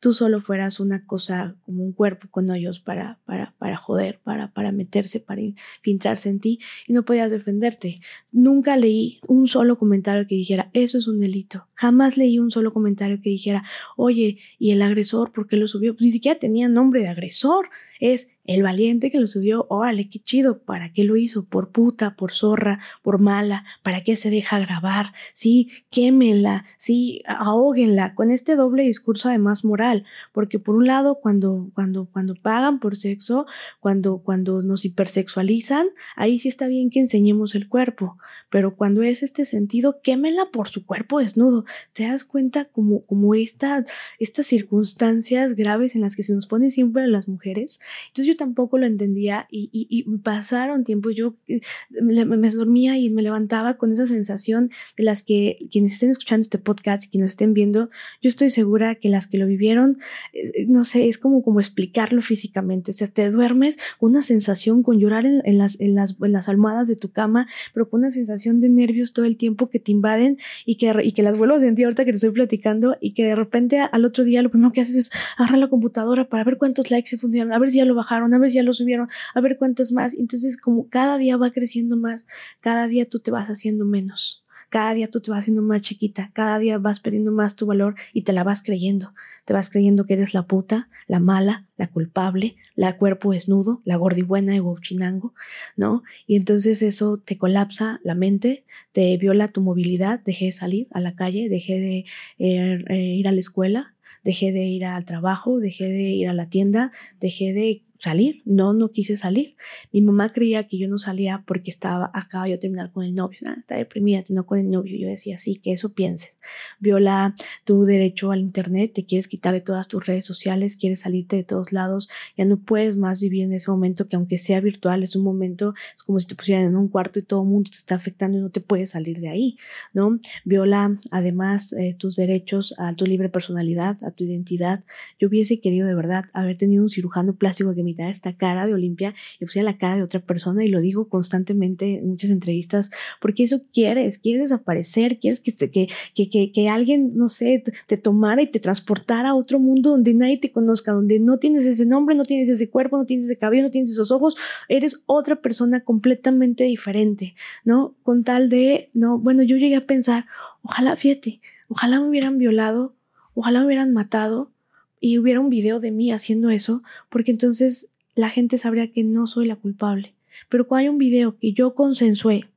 tú solo fueras una cosa como un cuerpo con hoyos para, para, para joder, para, para meterse, para infiltrarse en ti y no podías defenderte. Nunca leí un solo comentario que dijera, eso es un delito. Jamás leí un solo comentario que dijera, oye, ¿y el agresor por qué lo subió? Pues ni siquiera tenía nombre de agresor es el valiente que lo subió, órale, qué chido, ¿para qué lo hizo? Por puta, por zorra, por mala, ¿para qué se deja grabar? Sí, quémela, sí, ahóguenla, con este doble discurso además moral, porque por un lado, cuando, cuando, cuando pagan por sexo, cuando, cuando nos hipersexualizan, ahí sí está bien que enseñemos el cuerpo, pero cuando es este sentido, quémela por su cuerpo desnudo, te das cuenta como, como esta, estas circunstancias graves en las que se nos pone siempre a las mujeres, entonces yo tampoco lo entendía y, y, pasaron tiempo, yo eh, me, me, dormía y me levantaba con esa sensación de las que quienes estén escuchando este podcast y quienes estén viendo, yo estoy segura que las que lo vivieron, eh, no sé, es como, como explicarlo físicamente, o sea, te duermes con una sensación, con llorar en, en, las, en, las, en las almohadas de tu cama, pero con una sensación de nervios todo el tiempo que te invaden y que, y que las vuelvo a sentir ahorita que te estoy platicando y que de repente al otro día lo primero que haces es agarrar la computadora para ver cuántos likes se fundieron, a ver si ya lo bajaron, a ver si ya lo subieron, a ver cuántos más. Entonces, como cada día va creciendo más, cada día tú te vas haciendo menos. Cada día tú te vas haciendo más chiquita, cada día vas perdiendo más tu valor y te la vas creyendo. Te vas creyendo que eres la puta, la mala, la culpable, la cuerpo desnudo, la gordibuena de Chinango, ¿no? Y entonces eso te colapsa la mente, te viola tu movilidad, dejé de salir a la calle, dejé de eh, eh, ir a la escuela, dejé de ir al trabajo, dejé de ir a la tienda, dejé de salir, no, no quise salir. Mi mamá creía que yo no salía porque estaba, acaba yo terminar con el novio, está deprimida, no con el novio. Yo decía, sí, que eso piensen. Viola tu derecho al internet, te quieres quitar de todas tus redes sociales, quieres salirte de todos lados, ya no puedes más vivir en ese momento que aunque sea virtual, es un momento, es como si te pusieran en un cuarto y todo el mundo te está afectando y no te puedes salir de ahí, ¿no? Viola además eh, tus derechos a tu libre personalidad, a tu identidad. Yo hubiese querido de verdad haber tenido un cirujano plástico que me esta cara de Olimpia y pusiera la cara de otra persona y lo digo constantemente en muchas entrevistas porque eso quieres, quieres desaparecer, quieres que, que, que, que, alguien, no sé, te tomara y te transportara a otro mundo donde nadie te conozca, donde no tienes ese nombre, no tienes ese cuerpo, no tienes ese cabello, no tienes esos ojos, eres otra persona completamente diferente, ¿no? Con tal de, no, bueno, yo llegué a pensar, ojalá, fíjate, ojalá me hubieran violado, ojalá me hubieran matado, y hubiera un video de mí haciendo eso, porque entonces la gente sabría que no soy la culpable. Pero cuando hay un video que yo consensué,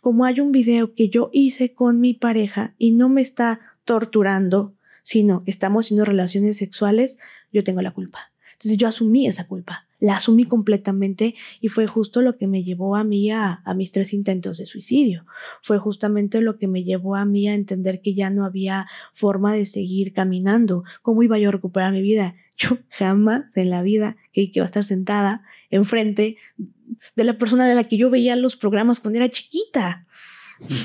como hay un video que yo hice con mi pareja y no me está torturando, sino estamos haciendo relaciones sexuales, yo tengo la culpa. Entonces yo asumí esa culpa la asumí completamente y fue justo lo que me llevó a mí a, mis tres intentos de suicidio. Fue justamente lo que me llevó a mí a entender que ya no había forma de seguir caminando. ¿Cómo iba yo a recuperar mi vida? Yo jamás en la vida que iba a estar sentada enfrente de la persona de la que yo veía los programas cuando era chiquita,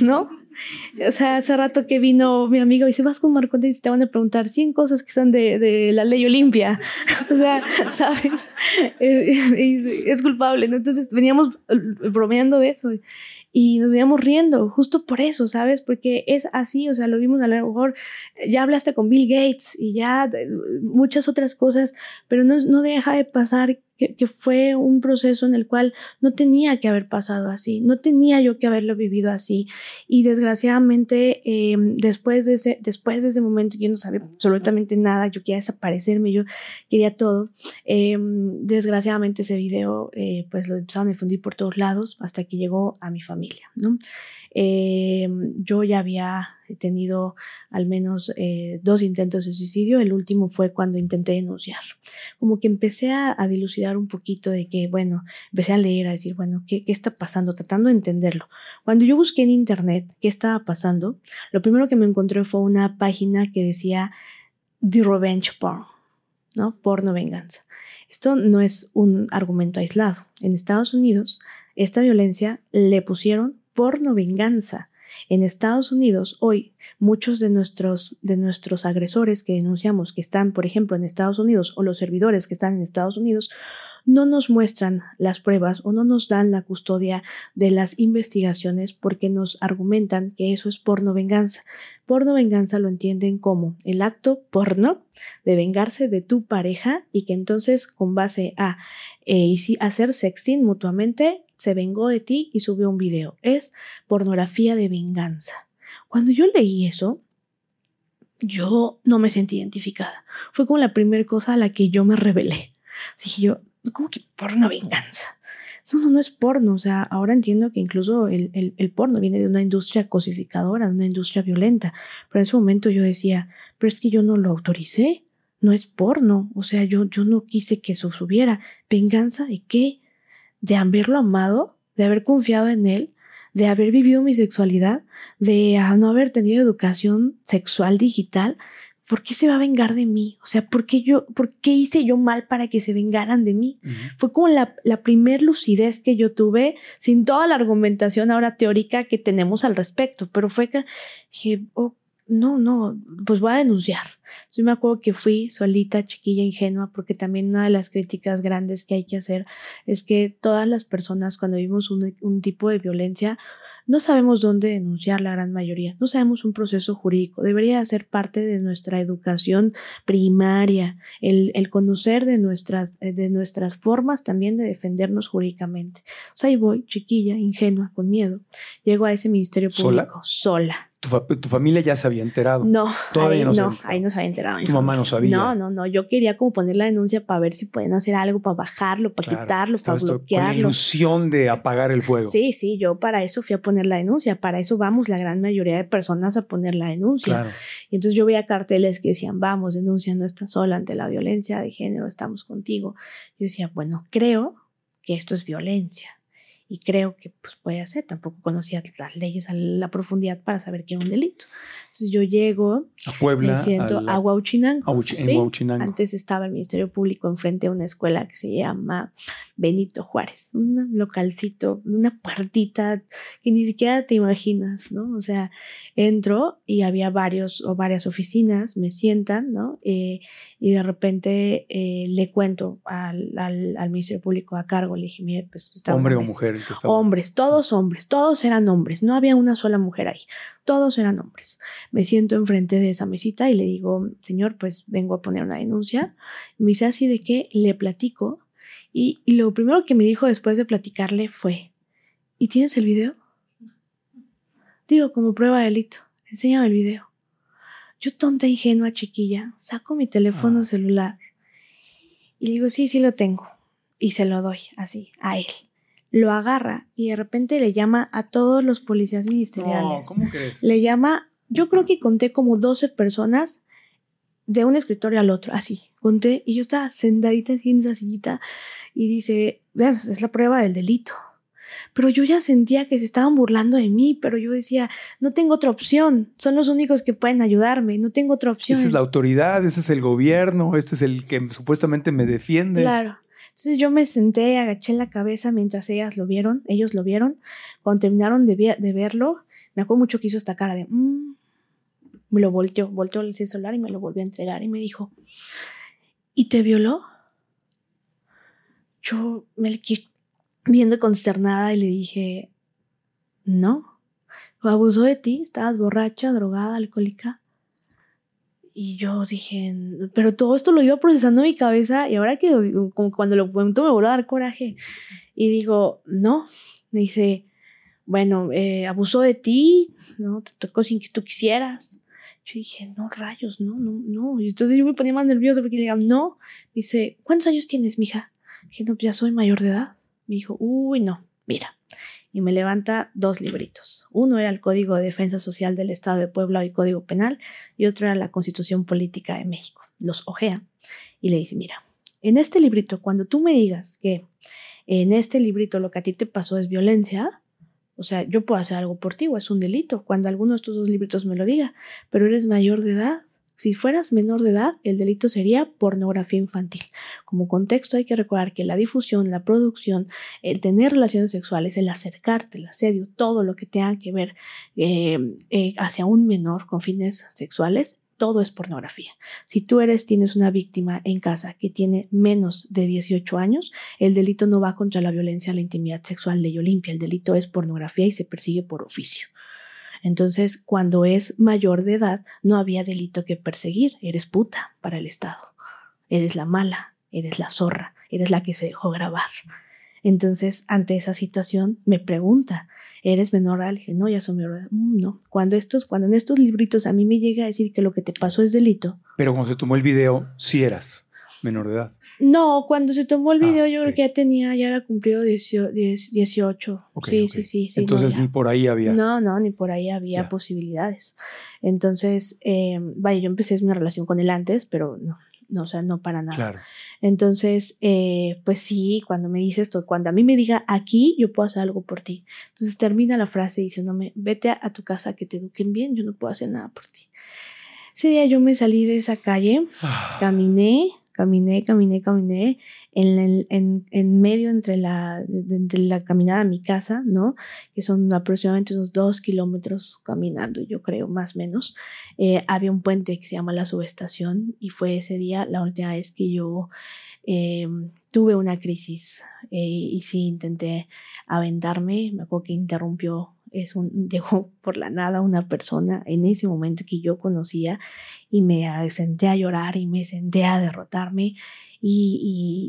¿no? O sea, hace rato que vino mi amigo y dice, vas con Marco y te van a preguntar 100 cosas que están de, la ley Olimpia. o sea, ¿sabes? Es, es culpable. ¿no? Entonces veníamos bromeando de eso y nos veníamos riendo, justo por eso, ¿sabes? Porque es así, o sea, lo vimos a lo mejor, ya hablaste con Bill Gates y ya muchas otras cosas, pero no, no deja de pasar que, fue un proceso en el cual no tenía que haber pasado así, no tenía yo que haberlo vivido así. Y desgraciadamente, eh, después, de ese, después de ese momento, yo no sabía absolutamente nada, yo quería desaparecerme, yo quería todo. Eh, desgraciadamente ese video, eh, pues lo empezaron a difundir por todos lados hasta que llegó a mi familia. ¿no? Eh, yo ya había tenido al menos eh, dos intentos de suicidio, el último fue cuando intenté denunciar. Como que empecé a, dilucidar un poquito de que, bueno, empecé a leer, a decir, bueno, ¿qué, ¿qué, está pasando? Tratando de entenderlo. Cuando yo busqué en internet qué estaba pasando, lo primero que me encontré fue una página que decía The Revenge Porn, ¿no? Porno venganza. Esto no es un argumento aislado. En Estados Unidos, esta violencia le pusieron porno venganza. En Estados Unidos, hoy, muchos de nuestros, de nuestros agresores que denunciamos que están, por ejemplo, en Estados Unidos o los servidores que están en Estados Unidos, no nos muestran las pruebas o no nos dan la custodia de las investigaciones porque nos argumentan que eso es porno venganza. Porno venganza lo entienden como el acto porno de vengarse de tu pareja y que entonces con base a eh, hacer sexting mutuamente se vengó de ti y subió un video. Es pornografía de venganza. Cuando yo leí eso, yo no me sentí identificada. Fue como la primera cosa a la que yo me rebelé. Así yo, ¿cómo que porno venganza? No, no, no es porno. O sea, ahora entiendo que incluso el, el, porno viene de una industria cosificadora, de una industria violenta. Pero en ese momento yo decía, pero es que yo no lo autoricé. No es porno. O sea, yo, yo no quise que eso subiera. ¿Venganza de qué? De haberlo amado, de haber confiado en él, de haber vivido mi sexualidad, de no haber tenido educación sexual digital, ¿por qué se va a vengar de mí? O sea, ¿por qué yo, por qué hice yo mal para que se vengaran de mí? Fue como la, la primer lucidez que yo tuve sin toda la argumentación ahora teórica que tenemos al respecto, pero fue que dije, oh, no, no, pues voy a denunciar. Yo me acuerdo que fui solita, chiquilla, ingenua, porque también una de las críticas grandes que hay que hacer es que todas las personas cuando vivimos un, un tipo de violencia, no sabemos dónde denunciar la gran mayoría, no sabemos un proceso jurídico, debería ser parte de nuestra educación primaria, el, el conocer de nuestras, de nuestras formas también de defendernos jurídicamente. O sea, ahí voy, chiquilla, ingenua, con miedo, llego a ese ministerio público sola tu, familia ya se había enterado. No, todavía ahí, no, no ahí no se había enterado. Tu mamá no sabía. No, no, no. Yo quería como poner la denuncia para ver si pueden hacer algo, para bajarlo, para quitarlo, para bloquearlo. Con la ilusión de apagar el fuego. Sí, sí, yo para eso fui a poner la denuncia. Para eso vamos la gran mayoría de personas a poner la denuncia. Claro. Y entonces yo veía carteles que decían, vamos, denuncia, no estás sola ante la violencia de género, estamos contigo. Yo decía, bueno, creo que esto es violencia y creo que pues puede ser. Tampoco conocía las leyes a la profundidad para saber que era un delito. Entonces yo llego a Puebla, me siento a, Huachinango. Antes estaba el Ministerio Público enfrente de una escuela que se llama Benito Juárez, un localcito, una puertita que ni siquiera te imaginas, ¿no? O sea, entro y había varios o varias oficinas, me sientan, ¿no? Eh, y de repente eh, le cuento al, al, Ministerio Público a cargo, le dije, mire, pues Hombre o mujer. Hombres, todos hombres, todos eran hombres, no había una sola mujer ahí, todos eran hombres. Me siento enfrente de esa mesita y le digo, señor, pues vengo a poner una denuncia. Me dice así de que le platico y, lo primero que me dijo después de platicarle fue, ¿y tienes el video? Digo, como prueba de delito, enséñame el video. Yo tonta, ingenua, chiquilla, saco mi teléfono ah. celular y le digo, sí, sí lo tengo. Y se lo doy así, a él lo agarra y de repente le llama a todos los policías ministeriales. ¿cómo crees? Le llama, yo creo que conté como 12 personas de un escritorio al otro, así, conté, y yo estaba sentadita en esa sillita y dice, vean, es la prueba del delito. Pero yo ya sentía que se estaban burlando de mí, pero yo decía, no tengo otra opción, son los únicos que pueden ayudarme, no tengo otra opción. Esa es la autoridad, ese es el gobierno, este es el que supuestamente me defiende. Claro. Entonces yo me senté, agaché la cabeza mientras ellas lo vieron, ellos lo vieron. Cuando terminaron de, verlo, me acuerdo mucho que hizo esta cara de... Mm". me lo volteó, volteó el celular y me lo volvió a entregar y me dijo, ¿y te violó? Yo me quedé viendo consternada y le dije, no, abusó de ti, estabas borracha, drogada, alcohólica. Y yo dije, pero todo esto lo iba procesando en mi cabeza y ahora que como cuando lo cuento me vuelve a dar coraje. Y digo, no, me dice, bueno, eh, abusó de ti, ¿no? Te tocó sin que tú quisieras. Yo dije, no, rayos, no, no, no. Y entonces yo me ponía más nerviosa porque le digan, no. Me dice, ¿cuántos años tienes, mija? Dije, no, pues ya soy mayor de edad. Me dijo, uy, no, mira, y me levanta dos libritos. Uno era el Código de Defensa Social del Estado de Puebla y Código Penal y otro era la Constitución Política de México. Los ojea y le dice, mira, en este librito, cuando tú me digas que en este librito lo que a ti te pasó es violencia, o sea, yo puedo hacer algo por ti o es un delito cuando alguno de estos dos libritos me lo diga, pero eres mayor de edad. Si fueras menor de edad, el delito sería pornografía infantil. Como contexto hay que recordar que la difusión, la producción, el tener relaciones sexuales, el acercarte, el asedio, todo lo que tenga que ver eh, eh, hacia un menor con fines sexuales, todo es pornografía. Si tú eres, tienes una víctima en casa que tiene menos de 18 años, el delito no va contra la violencia, la intimidad sexual, ley Olimpia, el delito es pornografía y se persigue por oficio. Entonces, cuando es mayor de edad, no había delito que perseguir. Eres puta para el Estado. Eres la mala, eres la zorra, eres la que se dejó grabar. Entonces, ante esa situación, me pregunta, ¿eres menor de dije, no, ya soy menor de edad. Mm, no, cuando, estos, cuando en estos libritos a mí me llega a decir que lo que te pasó es delito. Pero cuando se tomó el video, sí eras menor de edad. No, cuando se tomó el ah, video yo creo que ya tenía, ya había cumplido 18. sí, sí, sí, sí, Entonces ni por ahí había. No, no, ni por ahí había posibilidades. Entonces, eh, vaya, yo empecé una relación con él antes, pero no, no, o sea, no para nada. Claro. Entonces, eh, pues sí, cuando me dice esto, cuando a mí me diga aquí, yo puedo hacer algo por ti. Entonces termina la frase diciéndome, vete a, a tu casa que te eduquen bien, yo no puedo hacer nada por ti. Ese día yo me salí de esa calle, Ah. caminé, caminé, caminé, caminé, en, el- en, en medio entre la, de- entre la caminada a mi casa, ¿no? Que son aproximadamente unos dos kilómetros caminando, yo creo, más o menos. eh, había un puente que se llama la subestación y fue ese día la última vez que yo eh, tuve una crisis eh, y sí intenté aventarme, me acuerdo que interrumpió, es un, dejó por la nada una persona en ese momento que yo conocía y me senté a llorar y me senté a derrotarme y,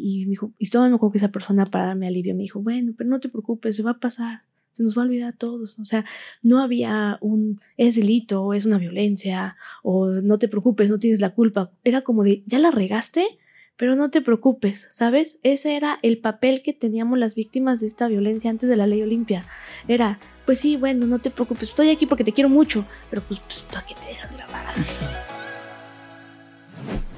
y, y me y todo me acuerdo que esa persona para darme alivio me dijo, bueno, pero no te preocupes, se va a pasar. Se nos va a olvidar a todos. O sea, no había un es delito, es una violencia, o no te preocupes, no tienes la culpa. Era como de ya la regaste, pero no te preocupes, ¿sabes? Ese era el papel que teníamos las víctimas de esta violencia antes de la ley Olimpia. Era, pues sí, bueno, no te preocupes, estoy aquí porque te quiero mucho, pero pues, pues ¿tú a qué te dejas grabar?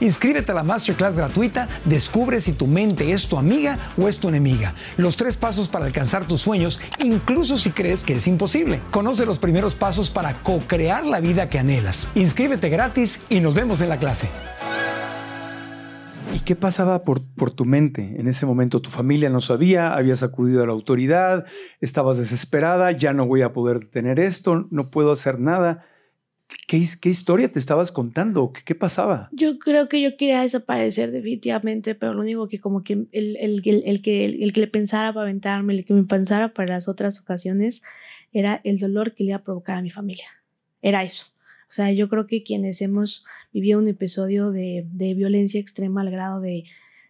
Inscríbete a la masterclass gratuita, descubre si tu mente es tu amiga o es tu enemiga. Los tres pasos para alcanzar tus sueños, incluso si crees que es imposible. Conoce los primeros pasos para co-crear la vida que anhelas. Inscríbete gratis y nos vemos en la clase. ¿Y qué pasaba por, por tu mente en ese momento? ¿Tu familia no sabía? ¿Habías acudido a la autoridad? ¿Estabas desesperada? ¿Ya no voy a poder detener esto? ¿No puedo hacer nada? ¿Qué, his- qué historia te estabas contando? ¿Qué, pasaba? Yo creo que yo quería desaparecer definitivamente, pero lo único que como que el, el, el, que, el que le pensara para aventarme, el que me pensara para las otras ocasiones, era el dolor que le iba a provocar a mi familia. Era eso. O sea, yo creo que quienes hemos vivido un episodio de, de violencia extrema al grado de,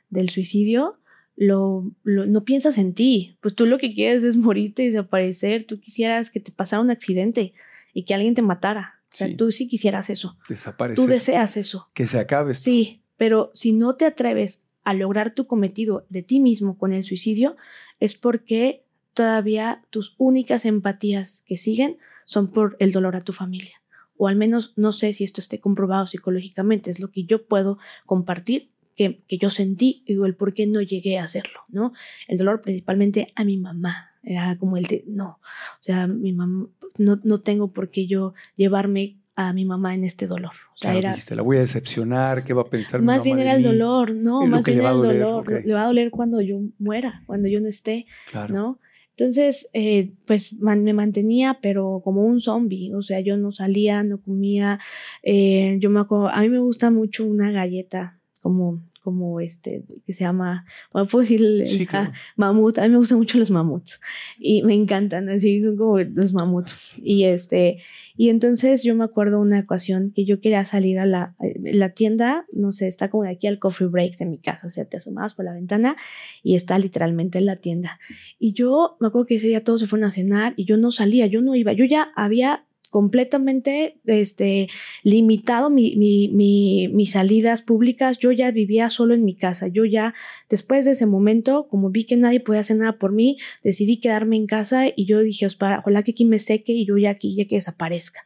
del suicidio, lo, lo- no piensas en ti. Pues tú lo que quieres es morirte y desaparecer. Tú quisieras que te pasara un accidente y que alguien te matara. O sea, Sí. tú sí quisieras eso. Desaparecer. Tú deseas eso. que se acabe esto. Sí, pero si no te atreves a lograr tu cometido de ti mismo con el suicidio, es porque todavía tus únicas empatías que siguen son por el dolor a tu familia. O al menos no sé si esto esté comprobado psicológicamente, es lo que yo puedo compartir, que, que yo sentí y el por qué no llegué a hacerlo, ¿no? El dolor principalmente a mi mamá. Era como el de, no, o sea, mi mamá, no, no tengo por qué yo llevarme a mi mamá en este dolor. O sea, Claro, era, dijiste, la voy a decepcionar, ¿qué va a pensar mi más mamá bien era el dolor, no, más bien era el doler, dolor. Le va a doler cuando yo muera, cuando yo no esté, Claro. ¿no? Entonces, eh, pues man- me mantenía, pero como un zombie, o sea, yo no salía, no comía. eh, yo me acuerdo, a mí me gusta mucho una galleta como como este que se llama, bueno, puedo decir Sí, claro. mamut, a mí me gustan mucho los mamuts y me encantan, así son como los mamuts y este y entonces yo me acuerdo una ocasión que yo quería salir a la, la tienda, no sé, está como de aquí al coffee break de mi casa, o sea, te asomabas por la ventana y está literalmente en la tienda. Y yo me acuerdo que ese día todos se fueron a cenar y yo no salía, yo no iba, yo ya había completamente este, limitado mi, mi- mi- mis salidas públicas, yo ya vivía solo en mi casa, yo ya después de ese momento, como vi que nadie podía hacer nada por mí, decidí quedarme en casa y yo dije, "Ospara, ojalá que aquí me seque y yo ya aquí ya que desaparezca,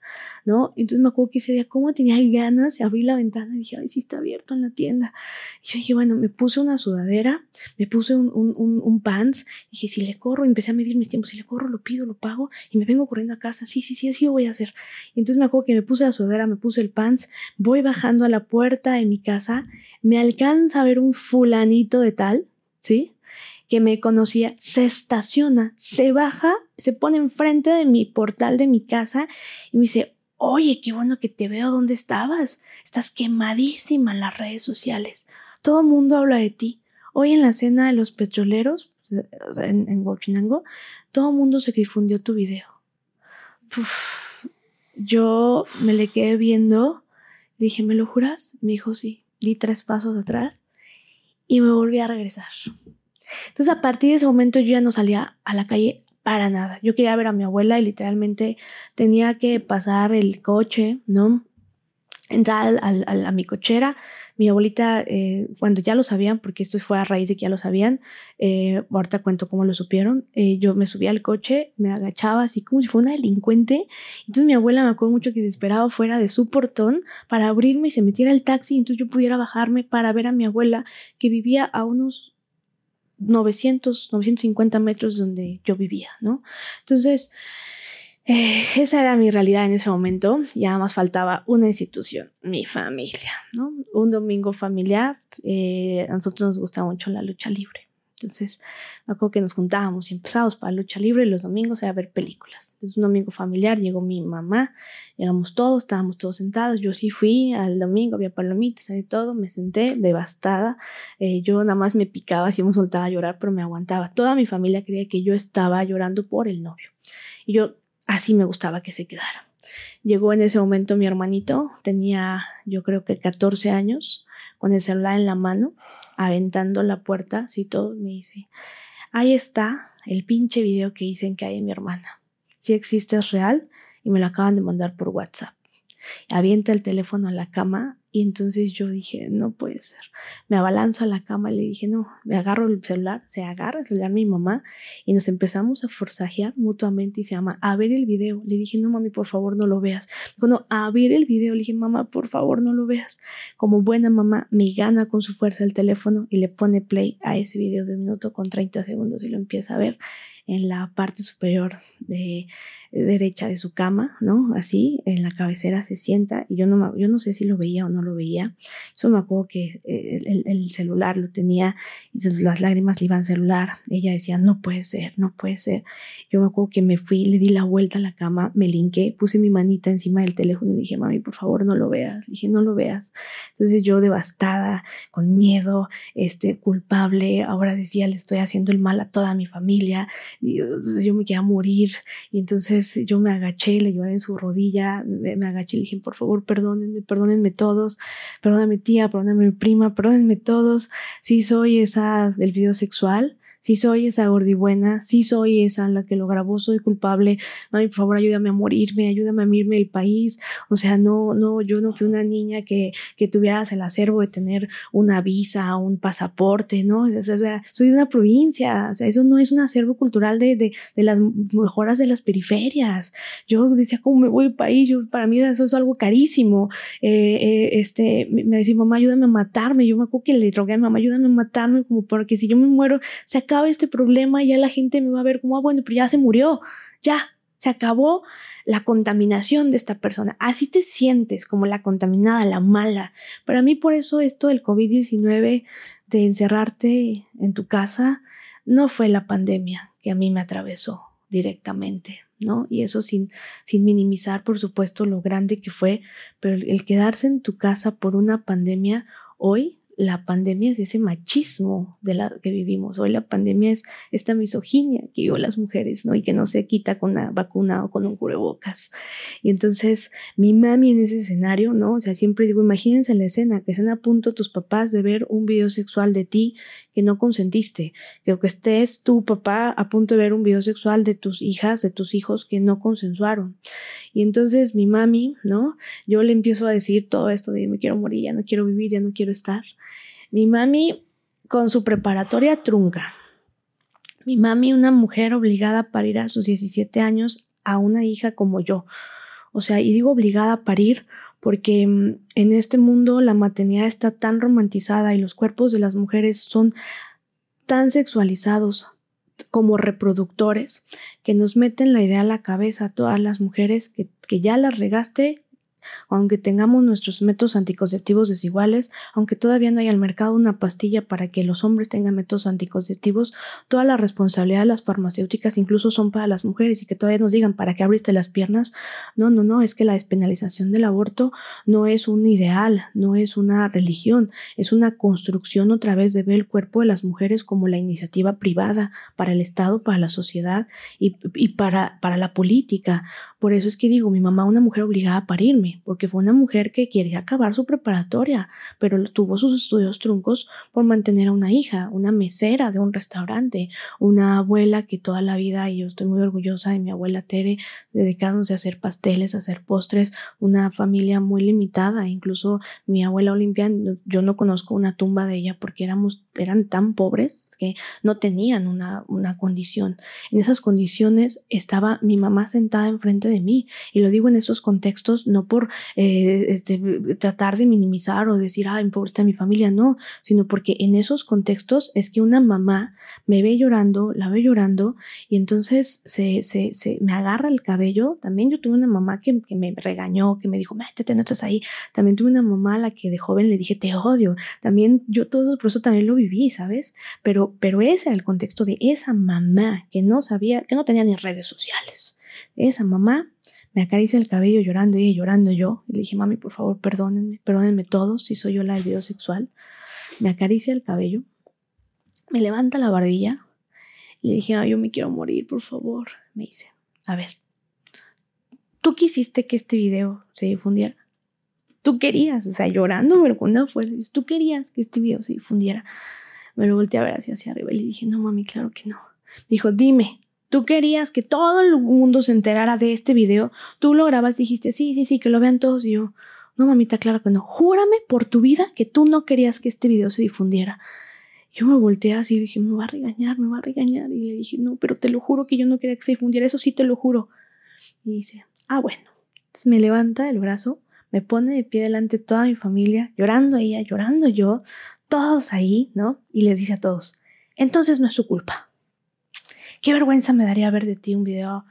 ¿no? Entonces me acuerdo que ese día, como tenía ganas de abrir la ventana, y dije, ay, sí está abierto en la tienda. Y yo dije, bueno, me puse una sudadera, me puse un, un, un, pants, dije, si le corro, empecé a medir mis tiempos, si le corro, lo pido, lo pago y me vengo corriendo a casa, sí, sí, sí, así lo voy a hacer. Y entonces me acuerdo que me puse la sudadera, me puse el pants, voy bajando a la puerta de mi casa, me alcanza a ver un fulanito de tal, ¿sí? que me conocía, se estaciona, se baja, se pone enfrente de mi portal de mi casa y me dice, oye, qué bueno que te veo, ¿dónde estabas? Estás quemadísima en las redes sociales. Todo el mundo habla de ti. Hoy en la cena de los petroleros, en, en Huachinango, todo el mundo se difundió tu video. Uf, yo me le quedé viendo, dije, ¿me lo juras? Me dijo, sí. Di tres pasos atrás y me volví a regresar. Entonces, a partir de ese momento, yo ya no salía a la calle para nada. Yo quería ver a mi abuela y literalmente tenía que pasar el coche, ¿no? entrar a mi cochera. Mi abuelita, eh, cuando ya lo sabían, porque esto fue a raíz de que ya lo sabían, eh, ahorita cuento cómo lo supieron, eh, yo me subía al coche, me agachaba así como si fuera una delincuente. Entonces mi abuela me acuerdo mucho que se esperaba fuera de su portón para abrirme y se metiera el taxi entonces yo pudiera bajarme para ver a mi abuela que vivía a unos 900, 950 metros donde yo vivía, ¿no? Entonces, eh, esa era mi realidad en ese momento. Ya más faltaba una institución, mi familia, ¿no? Un domingo familiar. Eh, a nosotros nos gusta mucho la lucha libre. Entonces, me acuerdo que nos juntábamos y empezábamos para lucha libre y los domingos a ver películas. Entonces, un domingo familiar llegó mi mamá, llegamos todos, estábamos todos sentados. Yo sí fui al domingo, había palomitas, y todo, me senté devastada. Eh, yo nada más me picaba, así me soltaba a llorar, pero me aguantaba. Toda mi familia creía que yo estaba llorando por el novio. Y yo así me gustaba que se quedara. Llegó en ese momento mi hermanito, tenía yo creo que 14 años, con el celular en la mano, aventando la puerta, así todo, me dice, ahí está el pinche video que dicen que hay en mi hermana. Si existe es real y me lo acaban de mandar por WhatsApp. Avienta el teléfono a la cama y entonces yo dije, no puede ser. Me abalanzo a la cama y le dije, no, me agarro el celular, se agarra el celular mi mamá y nos empezamos a forzajear mutuamente y se llama, a ver el video. Le dije, no mami, por favor, no lo veas. Me no, a ver el video. Le dije, mamá, por favor, no lo veas. Como buena mamá, me gana con su fuerza el teléfono y le pone play a ese video de un minuto con 30 segundos y lo empieza a ver en la parte superior de derecha de su cama, ¿no? Así, en la cabecera se sienta y yo no, yo no sé si lo veía o no lo veía. Yo me acuerdo que eh, el, celular lo tenía y las lágrimas le iban al celular. Ella decía, no puede ser, no puede ser. Yo me acuerdo que me fui, le di la vuelta a la cama, me linqué, puse mi manita encima del teléfono y le dije, mami, por favor, no lo veas. Le dije, no lo veas. Entonces yo devastada, con miedo, este, culpable, ahora decía, le estoy haciendo el mal a toda mi familia. Y, yo me quería morir. Y entonces yo me agaché, le lloré en su rodilla, me, agaché y le dije, por favor, perdónenme, perdónenme todos, perdóname tía, perdónenme mi prima, perdónenme todos, sí soy esa del video sexual, si soy esa gordibuena, si soy esa la que lo grabó, soy culpable, mami, por favor, ayúdame a morirme, ayúdame a irme del país. O sea, no, no, yo no fui una niña que, que tuviera el acervo de tener una visa, un pasaporte, ¿no? O sea, soy de una provincia, o sea, eso no es un acervo cultural de, de, de las mejoras de las periferias. Yo decía, ¿cómo me voy del país? Yo, para mí eso es algo carísimo. Eh, eh, este, me decía, mamá, ayúdame a matarme. Yo me acuerdo que le rogué a mamá, ayúdame a matarme, como porque si yo me muero, se acaba este problema, ya la gente me va a ver como, ah, bueno, pero ya se murió, ya, se acabó la contaminación de esta persona. Así te sientes como la contaminada, la mala. Para mí por eso esto del COVID-19, de encerrarte en tu casa, no fue la pandemia que a mí me atravesó directamente, ¿no? Y eso sin, sin minimizar, por supuesto, lo grande que fue, pero el quedarse en tu casa por una pandemia hoy la pandemia es ese machismo de la que vivimos. Hoy la pandemia es esta misoginia que vivo las mujeres, ¿no? Y que no se quita con una vacuna o con un cubrebocas. Y entonces mi mami en ese escenario, ¿no? O sea, siempre digo, imagínense la escena, que están a punto tus papás de ver un video sexual de ti que no consentiste, que estés tu papá a punto de ver un video sexual de tus hijas, de tus hijos que no consensuaron. Y entonces mi mami, ¿no? Yo le empiezo a decir todo esto de me quiero morir, ya no quiero vivir, ya no quiero estar. Mi mami con su preparatoria trunca. Mi mami, una mujer obligada a parir a sus 17 años a una hija como yo. O sea, y digo obligada a parir porque mm, en este mundo la maternidad está tan romantizada y los cuerpos de las mujeres son tan sexualizados como reproductores que nos meten la idea a la cabeza a todas las mujeres que, que ya las regaste aunque tengamos nuestros métodos anticonceptivos desiguales, aunque todavía no haya al mercado una pastilla para que los hombres tengan métodos anticonceptivos, toda la responsabilidad de las farmacéuticas incluso son para las mujeres y que todavía nos digan para qué abriste las piernas. No, no, no, es que la despenalización del aborto no es un ideal, no es una religión, es una construcción otra vez de ver el cuerpo de las mujeres como la iniciativa privada para el Estado, para la sociedad y, y para, para la política Por eso es que digo, mi mamá una mujer obligada a parirme, porque fue una mujer que quería acabar su preparatoria, pero tuvo sus estudios truncos por mantener a una hija, una mesera de un restaurante, una abuela que toda la vida, y yo estoy muy orgullosa de mi abuela Tere, dedicándose a hacer pasteles, a hacer postres, una familia muy limitada, incluso mi abuela Olimpia, yo no conozco una tumba de ella porque éramos, eran tan pobres que no tenían una, una condición. En esas condiciones estaba mi mamá sentada enfrente de mí. Y lo digo en estos contextos no por eh, este, tratar de minimizar o decir, ah, importa mi familia, no, sino porque en esos contextos es que una mamá me ve llorando, la ve llorando y entonces se, se, se me agarra el cabello. También yo tuve una mamá que, que me regañó, que me dijo, métete, no estás ahí. También tuve una mamá a la que de joven le dije, te odio. También yo todo por eso también lo viví, ¿sabes? Pero, pero ese era el contexto de esa mamá que no sabía, que no tenía ni redes sociales. Esa mamá me acaricia el cabello llorando y llorando yo. Y le dije, mami, por favor, perdónenme, perdónenme todos si soy yo la del video sexual. Me acaricia el cabello, me levanta la barbilla. Y le dije, yo me quiero morir, por favor. Me dice, a ver, tú quisiste que este video se difundiera. Tú querías, o sea, llorando, pero con fuerza. Tú querías que este video se difundiera. Me lo volteé a ver hacia, hacia arriba y le dije, no, mami, claro que no. Me dijo, dime, Tú querías que todo el mundo se enterara de este video. Tú lo grabas, dijiste, sí, sí, sí, que lo vean todos. Y yo, no, mamita, claro que no. Júrame por tu vida que tú no querías que este video se difundiera. Yo me volteé así y dije, me va a regañar, me va a regañar. Y le dije, no, pero te lo juro que yo no quería que se difundiera. Eso sí te lo juro. Y dice, ah, bueno. Entonces me levanta el brazo, me pone de pie delante de toda mi familia, llorando ella, llorando yo, todos ahí, ¿no? Y les dice a todos, entonces no es su culpa. Qué vergüenza me daría ver de ti un video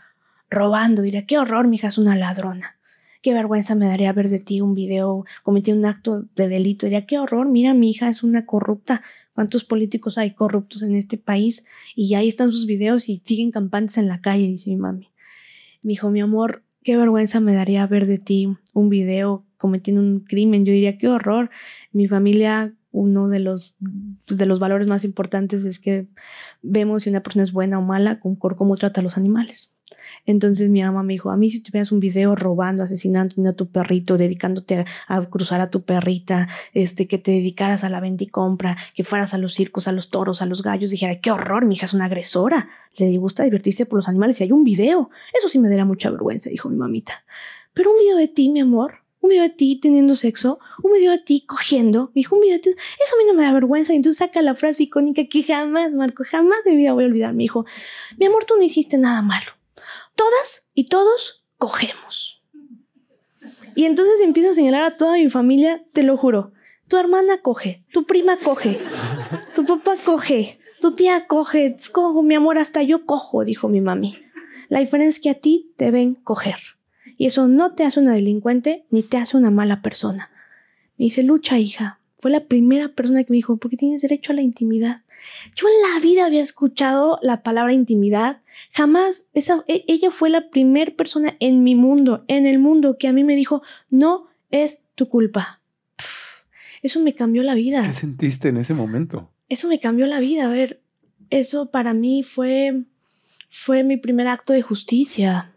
robando. Diría, qué horror, mi hija es una ladrona. Qué vergüenza me daría ver de ti un video cometiendo un acto de delito. Diría, qué horror, mira, mi hija es una corrupta. ¿Cuántos políticos hay corruptos en este país? Y ahí están sus videos y siguen campantes en la calle, dice mi mami. Me dijo, mi amor, qué vergüenza me daría ver de ti un video cometiendo un crimen. Yo diría, qué horror. Mi familia uno de los, pues, de los valores más importantes es que vemos si una persona es buena o mala con cómo trata a los animales. Entonces mi mamá me dijo, a mí si tuvieras un video robando, asesinando a tu perrito, dedicándote a, cruzar a tu perrita, este, que te dedicaras a la venta y compra, que fueras a los circos, a los toros, a los gallos, dijera, qué horror, mi hija es una agresora, le gusta divertirse por los animales y hay un video. Eso sí me daría mucha vergüenza, dijo mi mamita. Pero un video de ti, mi amor, un video de ti teniendo sexo, un video de ti cogiendo, me dijo un video de ti, eso a mí no me da vergüenza. Y entonces saca la frase icónica que jamás, Marco, jamás de mi vida voy a olvidar. Me dijo, mi amor, tú no hiciste nada malo. Todas y todos cogemos. Y entonces empieza a señalar a toda mi familia, te lo juro. Tu hermana coge, tu prima coge, tu papá coge, tu tía coge, cojo, mi amor, hasta yo cojo, dijo mi mami. La diferencia es que a ti te ven coger. Y eso no te hace una delincuente ni te hace una mala persona. Me dice, lucha, hija. Fue la primera persona que me dijo, porque tienes derecho a la intimidad. Yo en la vida había escuchado la palabra intimidad. Jamás, esa, e, ella fue la primera persona en mi mundo, en el mundo, que a mí me dijo, no es tu culpa. eso me cambió la vida. ¿Qué sentiste en ese momento? Eso me cambió la vida. A ver, eso para mí fue, fue mi primer acto de justicia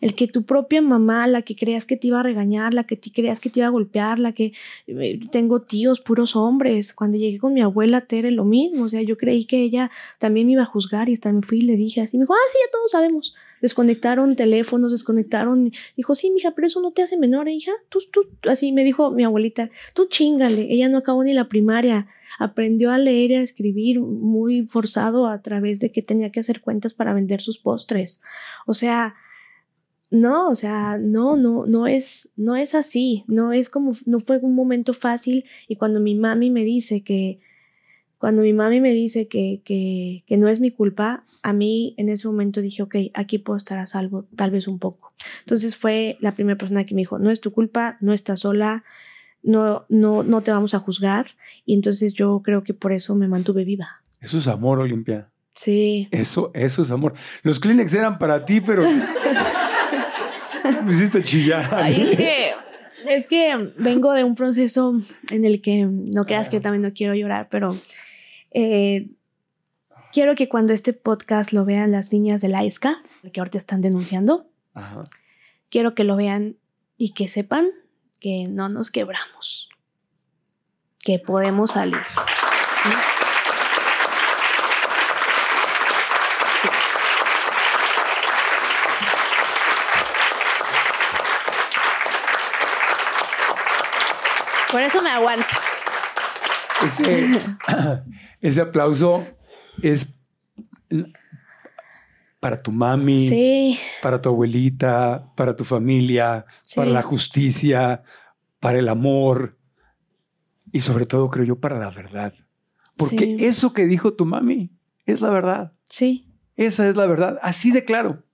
el que tu propia mamá, la que creas que te iba a regañar, la que te creas que te iba a golpear, la que eh, tengo tíos puros hombres. Cuando llegué con mi abuela Tere, lo mismo. O sea, yo creí que ella también me iba a juzgar y me fui y le dije así. Me dijo, ah, sí, ya todos sabemos. Desconectaron teléfonos, desconectaron. Dijo, sí, mija, pero eso no te hace menor, hija. Tú, tú, así me dijo mi abuelita, tú chingale. Ella no acabó ni la primaria aprendió a leer y a escribir muy forzado a través de que tenía que hacer cuentas para vender sus postres. O sea, no, o sea, no, no, no es, no es así, no es como, no fue un momento fácil y cuando mi mami me dice que, cuando mi mami me dice que, que, que no es mi culpa, a mí en ese momento dije, ok, aquí puedo estar a salvo, tal vez un poco. Entonces fue la primera persona que me dijo, no es tu culpa, no estás sola, no, no, no te vamos a juzgar. Y entonces yo creo que por eso me mantuve viva. Eso es amor, Olimpia. Sí. Eso, eso es amor. Los Kleenex eran para ti, pero Me hiciste chillar. es que es que vengo de un proceso en el que no creas que yo también no quiero llorar, pero eh, quiero que cuando este podcast lo vean las niñas de la ESCA, que ahorita están denunciando, Quiero que lo vean y que sepan que no nos quebramos, que podemos salir. Por eso me aguanto. Ese, aplauso es para tu mami, para tu abuelita, para tu familia, para la justicia, para el amor y sobre todo creo yo para la verdad. Porque eso que dijo tu mami es la verdad. Sí. Esa es la verdad, así de claro.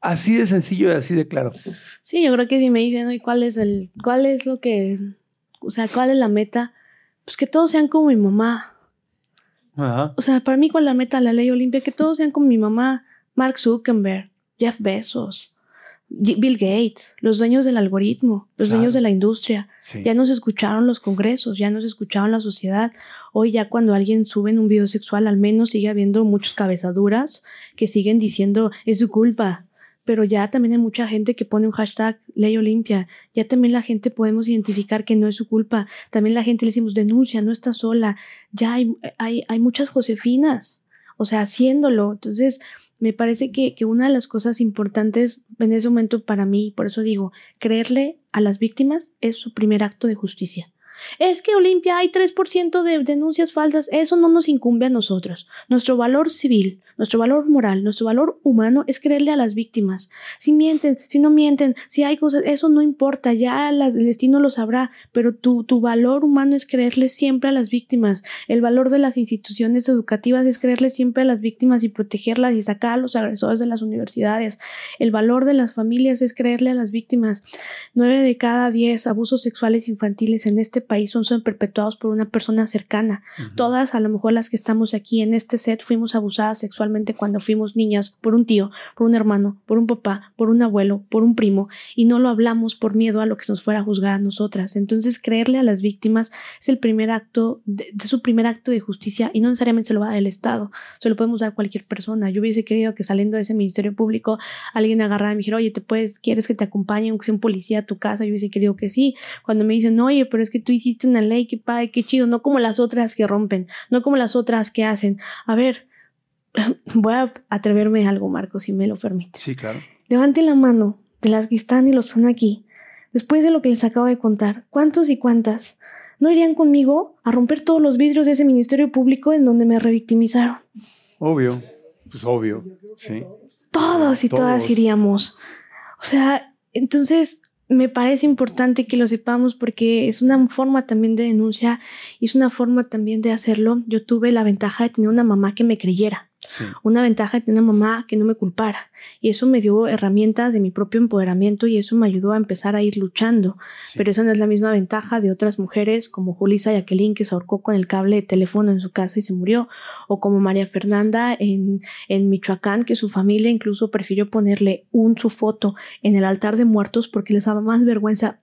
Así de sencillo y así de claro. Sí, yo creo que si me dicen, ¿y cuál es el cuál es lo que o sea, ¿cuál es la meta? Pues que todos sean como mi mamá. O sea, para mí, ¿cuál es la meta de la ley Olimpia? Que todos sean como mi mamá, Mark Zuckerberg, Jeff Bezos, Bill Gates, los dueños del algoritmo, los dueños de la industria. Ya nos escucharon los congresos, ya nos escucharon la sociedad. Hoy ya cuando alguien sube en un video sexual, al menos sigue habiendo muchas cabezaduras que siguen diciendo es su culpa, pero ya también hay mucha gente que pone un hashtag ley Olimpia, ya también la gente podemos identificar que no es su culpa, también la gente le decimos denuncia, no está sola, ya hay, hay, hay muchas Josefinas, o sea, haciéndolo, entonces me parece que, que una de las cosas importantes en ese momento para mí, por eso digo, creerle a las víctimas es su primer acto de justicia. Es que Olimpia hay 3% de denuncias falsas. Eso no nos incumbe a nosotros. Nuestro valor civil, nuestro valor moral, nuestro valor humano es creerle a las víctimas. Si mienten, si no mienten, si hay cosas, eso no importa. Ya el destino lo sabrá. Pero tu, tu valor humano es creerle siempre a las víctimas. El valor de las instituciones educativas es creerle siempre a las víctimas y protegerlas y sacar a los agresores de las universidades. El valor de las familias es creerle a las víctimas. Nueve de cada diez abusos sexuales infantiles en este país son, son perpetuados por una persona cercana. Todas, a lo mejor las que estamos aquí en este set, fuimos abusadas sexualmente cuando fuimos niñas por un tío, por un hermano, por un papá, por un abuelo, por un primo, y no lo hablamos por miedo a lo que nos fuera a juzgar a nosotras. Entonces, creerle a las víctimas es el primer acto, de, su primer acto de justicia, y no necesariamente se lo va a dar el Estado, se lo podemos dar cualquier persona. Yo hubiese querido que saliendo de ese ministerio público alguien agarrara y me dijera, oye, ¿te puedes, quieres que te acompañe, aunque sea un policía a tu casa? Yo hubiese querido que sí. Cuando me dicen, oye, pero es que tú hiciste una ley, qué padre, qué chido, no como las otras que rompen, no como las otras que hacen. A ver, voy a atreverme a algo, Marco, si me lo permites. Sí, claro. Levanten la mano de las que están y los están aquí. Después de lo que les acabo de contar, ¿cuántos y cuántas no irían conmigo a romper todos los vidrios de ese ministerio público en donde me revictimizaron? Obvio, pues obvio, sí. Todos y todas iríamos. O sea, entonces me parece importante que lo sepamos porque es una forma también de denuncia y es una forma también de hacerlo. Yo tuve la ventaja de tener una mamá que me creyera. Una ventaja de tener una mamá que no me culpara. Y eso me dio herramientas de mi propio empoderamiento y eso me ayudó a empezar a ir luchando. Pero esa no es la misma ventaja de otras mujeres como Julissa Jacqueline que se ahorcó con el cable de teléfono en su casa y se murió. O como María Fernanda en, en Michoacán que su familia incluso prefirió ponerle un su foto en el altar de muertos porque les daba más vergüenza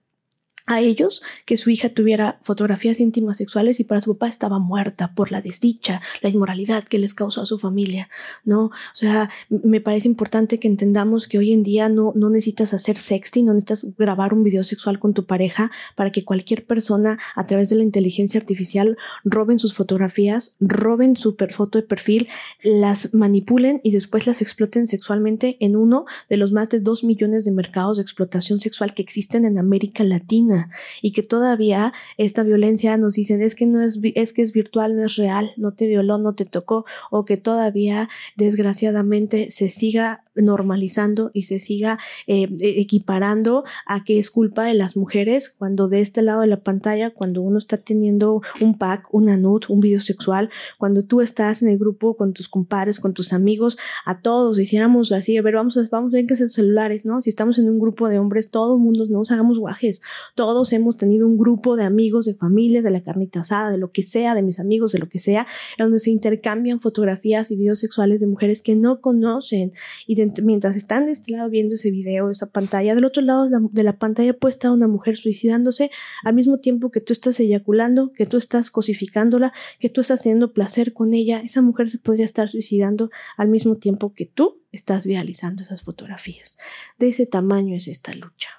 a ellos que su hija tuviera fotografías íntimas sexuales y para su papá estaba muerta por la desdicha, la inmoralidad que les causó a su familia, ¿no? O sea, me parece importante que entendamos que hoy en día no, no necesitas hacer sexting, no necesitas grabar un video sexual con tu pareja para que cualquier persona a través de la inteligencia artificial roben sus fotografías, roben su foto de perfil, las manipulen y después las exploten sexualmente en uno de los más de dos millones de mercados de explotación sexual que existen en América Latina y que todavía esta violencia nos dicen es que no es, es que es virtual, no es real, no te violó, no te tocó o que todavía desgraciadamente se siga normalizando y se siga eh, e, equiparando a que es culpa de las mujeres cuando de este lado de la pantalla, cuando uno está teniendo un pack, una nude, un video sexual, cuando tú estás en el grupo con tus compadres, con tus amigos, a todos hiciéramos así, a ver, vamos vamos a ver que celulares, ¿no? Si estamos en un grupo de hombres, todo el mundo no nos hagamos guajes, todos hemos tenido un grupo de amigos, de familias, de la carnita asada, de lo que sea, de mis amigos, de lo que sea, donde se intercambian fotografías y videos sexuales de mujeres que no conocen y de mientras están de este lado viendo ese video, esa pantalla, del otro lado de la pantalla puede estar una mujer suicidándose al mismo tiempo que tú estás eyaculando, que tú estás cosificándola, que tú estás teniendo placer con ella. Esa mujer se podría estar suicidando al mismo tiempo que tú estás viralizando esas fotografías. De ese tamaño es esta lucha.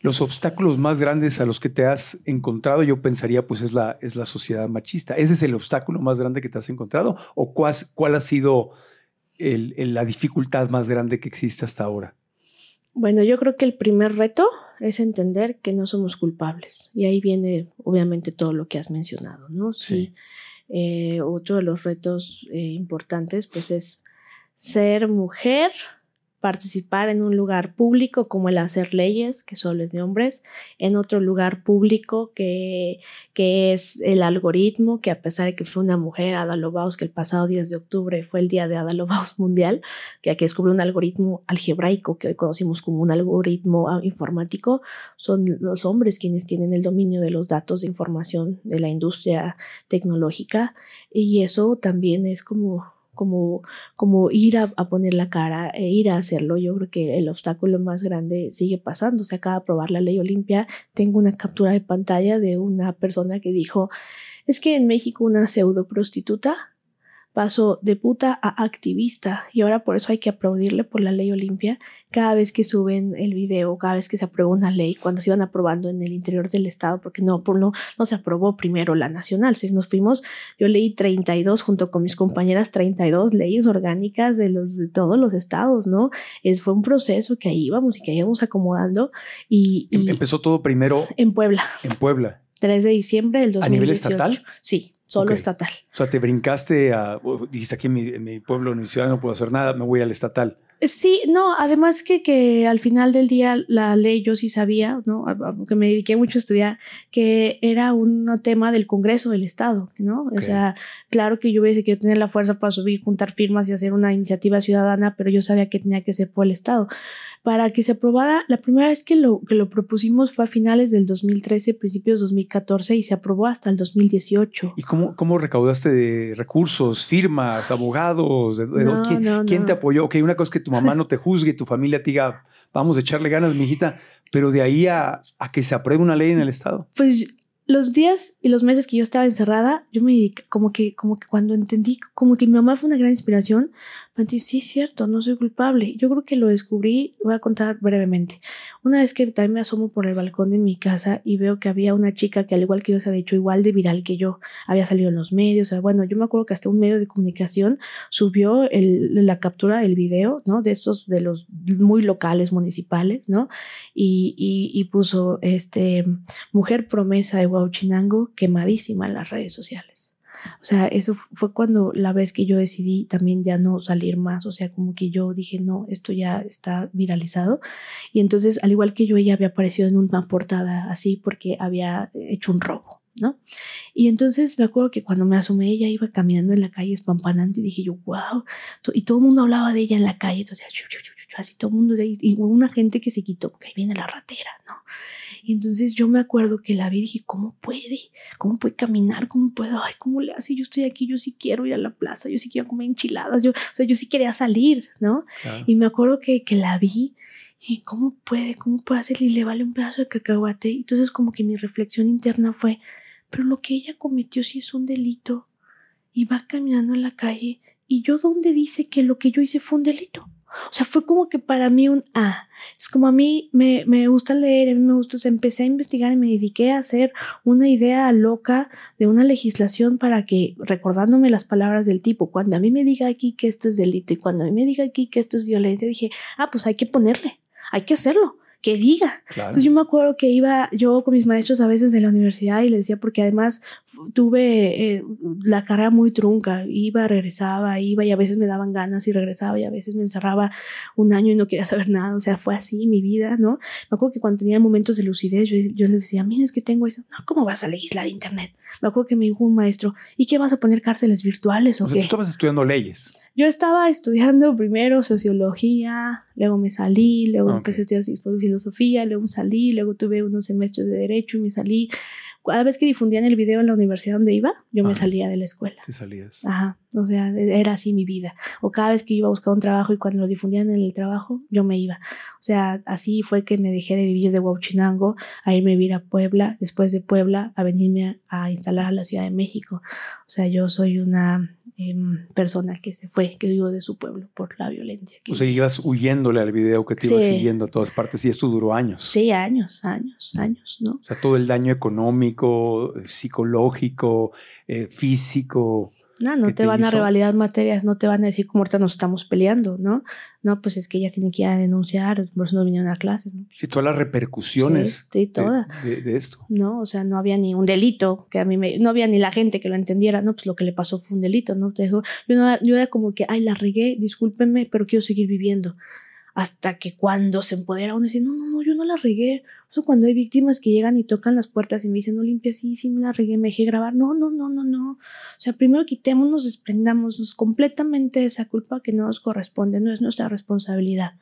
Los obstáculos más grandes a los que te has encontrado, yo pensaría, pues es la, es la sociedad machista. ¿Ese es el obstáculo más grande que te has encontrado? ¿O cuál, cuál ha sido la dificultad más grande que existe hasta ahora? Bueno, yo creo que el primer reto es entender que no somos culpables. Y ahí viene, obviamente, todo lo que has mencionado, ¿no? Sí. Eh, otro de los retos eh, importantes, pues, es ser mujer, participar en un lugar público como el hacer leyes, que solo es de hombres, en otro lugar público que, que es el algoritmo, que a pesar de que fue una mujer, Ada que el pasado 10 de octubre fue el día de Ada mundial, que aquí descubrió un algoritmo algebraico que hoy conocimos como un algoritmo ah, informático, son los hombres quienes tienen el dominio de los datos de información de la industria tecnológica. Y eso también es como como, como ir a, poner la cara e ir a hacerlo. Yo creo que el obstáculo más grande sigue pasando. Se acaba de aprobar la ley Olimpia. Tengo una captura de pantalla de una persona que dijo, es que en México una pseudo prostituta pasó de puta a activista y ahora por eso hay que aplaudirle por la ley Olimpia cada vez que suben el video, cada vez que se aprueba una ley, cuando se iban aprobando en el interior del estado, porque no, por no, no se aprobó primero la nacional, si nos fuimos, yo leí 32 junto con mis compañeras 32 leyes orgánicas de los de todos los estados, ¿no? Es, fue un proceso que ahí íbamos y que íbamos acomodando y, em, empezó todo primero en Puebla. En Puebla. 3 de diciembre del 2018. ¿A nivel estatal? Sí solo estatal. O sea, te brincaste a, dijiste aquí en mi, pueblo, en mi ciudad no puedo hacer nada, me voy al estatal. Eh, sí, no, además que, que al final del día la ley yo sí sabía, ¿no? Que me dediqué mucho a estudiar, que era un tema del Congreso del Estado, ¿no? O sea, claro que yo hubiese querido tener la fuerza para subir, juntar firmas y hacer una iniciativa ciudadana, pero yo sabía que tenía que ser por el Estado para que se aprobara. La primera vez que lo, que lo propusimos fue a finales del 2013, principios 2014 y se aprobó hasta el 2018. ¿Y cómo, cómo recaudaste de recursos, firmas, abogados? ¿Quién, te apoyó? Ok, una cosa es que tu mamá no te juzgue, tu familia te diga, vamos a echarle ganas, mijita, pero de ahí a, a que se apruebe una ley en el Estado. Pues los días y los meses que yo estaba encerrada, yo me dediqué, como que, como que cuando entendí, como que mi mamá fue una gran inspiración, dije, sí, cierto, no soy culpable. Yo creo que lo descubrí, voy a contar brevemente. Una vez que también me asomo por el balcón de mi casa y veo que había una chica que al igual que yo se había hecho igual de viral que yo, había salido en los medios, o sea, bueno, yo me acuerdo que hasta un medio de comunicación subió la captura del video, ¿no? De estos, de los muy locales, municipales, ¿no? Y, y, y puso, este, mujer promesa de Huachinango quemadísima en las redes sociales. O sea, eso fue cuando la vez que yo decidí también ya no salir más, o sea, como que yo dije, no, esto ya está viralizado. Y entonces, al igual que yo, ella había aparecido en una portada así porque había hecho un robo. ¿no? Y entonces me acuerdo que cuando me asomé ella iba caminando en la calle espampanante y dije yo, wow, y todo el mundo hablaba de ella en la calle, entonces así todo el mundo, y una gente que se quitó, porque ahí viene la ratera, ¿no? Y entonces yo me acuerdo que la vi y dije, ¿cómo puede? ¿Cómo puede caminar? ¿Cómo puedo? Ay, ¿cómo le hace? Yo estoy aquí, yo sí quiero ir a la plaza, yo sí quiero comer enchiladas, yo, o sea, yo sí quería salir, ¿no? Y me acuerdo que, que la vi y cómo puede, cómo puede hacer y le vale un pedazo de cacahuate. Entonces como que mi reflexión interna fue, pero lo que ella cometió sí es un delito y va caminando en la calle y yo dónde dice que lo que yo hice fue un delito. O sea, fue como que para mí un ah. Es como a mí me, me gusta leer, a mí me gusta, o empecé a investigar y me dediqué a hacer una idea loca de una legislación para que, recordándome las palabras del tipo, cuando a mí me diga aquí que esto es delito y cuando a mí me diga aquí que esto es violencia, dije, ah, pues hay que ponerle, hay que hacerlo que diga. Entonces yo me acuerdo que iba yo con mis maestros a veces de la universidad y les decía, porque además tuve eh, la carrera muy trunca, iba, regresaba, iba y a veces me daban ganas y regresaba y a veces me encerraba un año y no quería saber nada, o sea, fue así mi vida, ¿no? Me acuerdo que cuando tenía momentos de lucidez yo, yo les decía, miren, es que tengo eso, no, ¿cómo vas a legislar Internet? Me acuerdo que me dijo un maestro, ¿y qué vas a poner cárceles virtuales o, o qué? Tú estabas estudiando leyes. Yo estaba estudiando primero sociología, luego me salí, luego empecé a estudiar filosofía, luego salí, luego tuve unos semestres de derecho y me salí. Cada vez que difundían el video en la universidad donde iba, yo me Ajá. salía de la escuela. Te salías. Ajá, o sea, era así mi vida. O cada vez que iba a buscar un trabajo y cuando lo difundían en el trabajo, yo me iba. O sea, así fue que me dejé de vivir de Huachinango a irme a vivir a Puebla, después de Puebla a venirme a, a instalar a la Ciudad de México. O sea, yo soy una em, persona que se fue, que vivo de su pueblo por la violencia. que O sea, ibas huyéndole al video que te iba Sí. siguiendo a todas partes y esto duró años. Sí, años, años, años, ¿no? O sea, todo el daño económico, psicológico, eh, físico. No, no te te van a hizo. revalidar materias, no te van a decir como ahorita nos estamos peleando, ¿no? No, pues es que ellas tienen que ir a denunciar, por eso no vinieron a clases, ¿no? Sí, todas las repercusiones Sí, sí, de- toda. De, de esto. ¿no? O sea, no había ni un delito, que a mí me, no había ni la gente que lo entendiera, ¿no? Pues lo que le pasó fue un delito, ¿no? Te dijo, yo, no, yo era como que, ay, la regué, discúlpenme, pero quiero seguir viviendo. Hasta que cuando se empodera uno dice, no, no, no, yo no la regué. O sea, cuando hay víctimas que llegan y tocan las puertas y me dicen, no limpia, sí, sí, me la regué, me dejé grabar. No, no, no, no, no. O sea, primero quitémonos, desprendámonos completamente esa culpa que no nos corresponde, no es nuestra responsabilidad.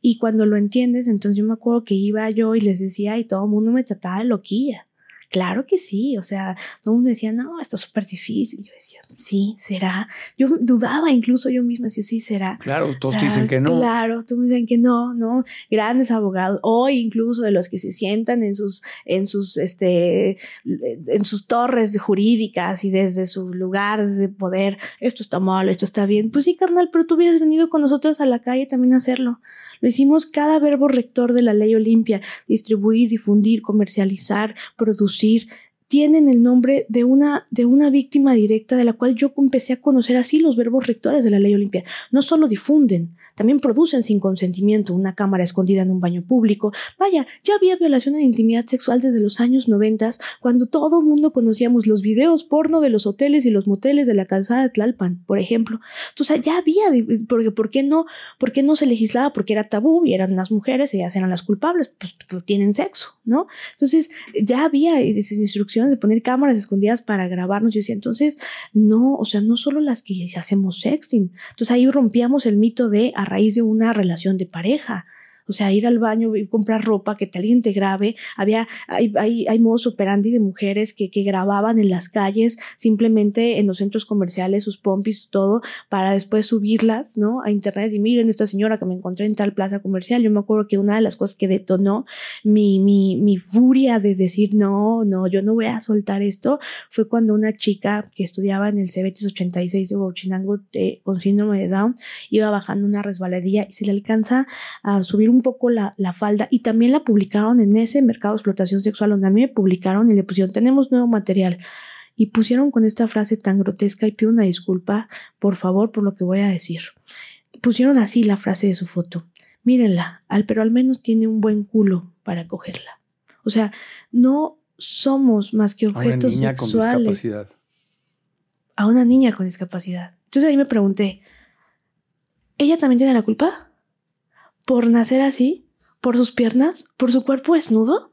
Y cuando lo entiendes, entonces yo me acuerdo que iba yo y les decía, y todo el mundo me trataba de loquilla. Claro que sí, o sea, todo el mundo decía, no, esto es súper difícil. Yo decía, sí, será. Yo dudaba incluso yo misma, decía, sí, será. Claro, todos O te sea, dicen que no. Claro, todos dicen que no, ¿no? Grandes abogados, hoy incluso de los que se sientan en sus, en sus, este, en sus torres jurídicas y desde su lugar de poder, esto está mal, esto está bien. Pues sí, carnal, pero tú hubieras venido con nosotros a la calle también a hacerlo. Lo hicimos cada verbo rector de la ley Olimpia, distribuir, difundir, comercializar, producir, tienen el nombre de una, de una víctima directa de la cual yo empecé a conocer así los verbos rectores de la ley Olimpia. No solo difunden, también producen sin consentimiento una cámara escondida en un baño público. Vaya, ya había violación en intimidad sexual desde los años noventas, cuando todo el mundo conocíamos los videos porno de los hoteles y los moteles de la calzada de Tlalpan, por ejemplo. Entonces ya había, porque ¿por qué no? ¿Por no se legislaba? Porque era tabú y eran las mujeres, ellas eran las culpables, pues, pues tienen sexo, ¿no? Entonces ya había esas instrucciones de poner cámaras escondidas para grabarnos. Yo decía, entonces, no, o sea, no solo las que hacemos sexting. Entonces ahí rompíamos el mito de a raíz de una relación de pareja. O sea, ir al baño y comprar ropa, que alguien te grabe. Había, hay, hay, hay modos operandi de mujeres que, que grababan en las calles, simplemente en los centros comerciales, sus pompis, todo, para después subirlas, ¿no? A internet y miren esta señora que me encontré en tal plaza comercial. Yo me acuerdo que una de las cosas que detonó mi, mi, mi furia de decir, no, no, yo no voy a soltar esto, fue cuando una chica que estudiaba en el Cebetis 86 de Huachinango eh, con síndrome de Down iba bajando una resbaladilla y se le alcanza a subir un poco la, la, falda y también la publicaron en ese mercado de explotación sexual donde a mí me publicaron y le pusieron tenemos nuevo material y pusieron con esta frase tan grotesca y pido una disculpa por favor por lo que voy a decir. Pusieron así la frase de su foto. Mírenla al pero al menos tiene un buen culo para cogerla o sea no somos más que objetos a una niña sexuales. con discapacidad. A una niña con discapacidad. Entonces ahí me pregunté ella también tiene la culpa por nacer así, por sus piernas, por su cuerpo desnudo.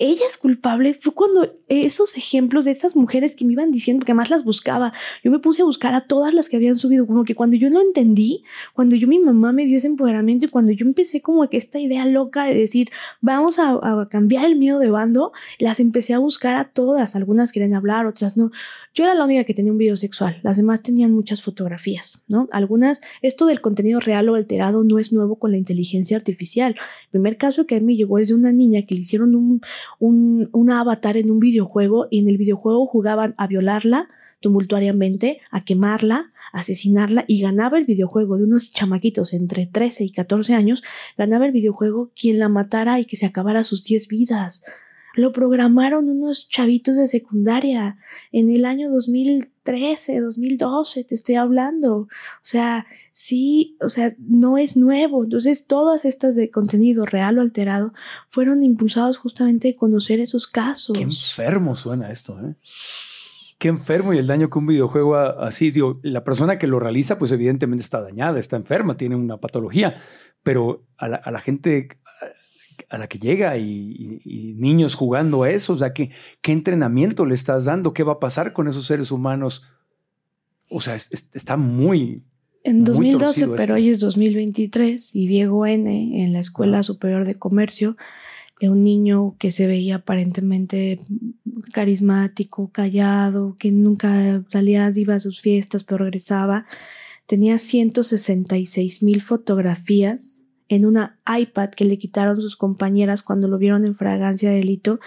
Ella es culpable. Fue cuando esos ejemplos de esas mujeres que me iban diciendo, que más las buscaba, yo me puse a buscar a todas las que habían subido, como que cuando yo lo entendí, cuando yo mi mamá me dio ese empoderamiento y cuando yo empecé como que esta idea loca de decir, vamos a, a cambiar el miedo de bando, las empecé a buscar a todas. Algunas quieren hablar, otras no. Yo era la única que tenía un video sexual, las demás tenían muchas fotografías, ¿no? Algunas, esto del contenido real o alterado no es nuevo con la inteligencia artificial. El primer caso que a mí llegó es de una niña que le hicieron un, un, un avatar en un videojuego y en el videojuego jugaban a violarla tumultuariamente, a quemarla, asesinarla y ganaba el videojuego de unos chamaquitos entre 13 y 14 años, ganaba el videojuego quien la matara y que se acabara sus 10 vidas. Lo programaron unos chavitos de secundaria en el año 2013, 2012, te estoy hablando. O sea, sí, o sea, no es nuevo. Entonces, todas estas de contenido real o alterado fueron impulsados justamente de conocer esos casos. Qué enfermo suena esto, ¿eh? Qué enfermo y el daño que un videojuego así, digo, la persona que lo realiza, pues evidentemente está dañada, está enferma, tiene una patología, pero a la, a la gente a la que llega y, y, y, niños jugando a eso, o sea, ¿qué, ¿qué entrenamiento le estás dando? ¿Qué va a pasar con esos seres humanos? O sea, es, es, está muy... En 2012, pero esto. hoy es 2023 y Diego N. en la Escuela. Superior de Comercio un niño que se veía aparentemente carismático, callado, que nunca salía, iba a sus fiestas, pero regresaba. Tenía 166 mil fotografías en una iPad que le quitaron sus compañeras cuando lo vieron en fragancia de delito,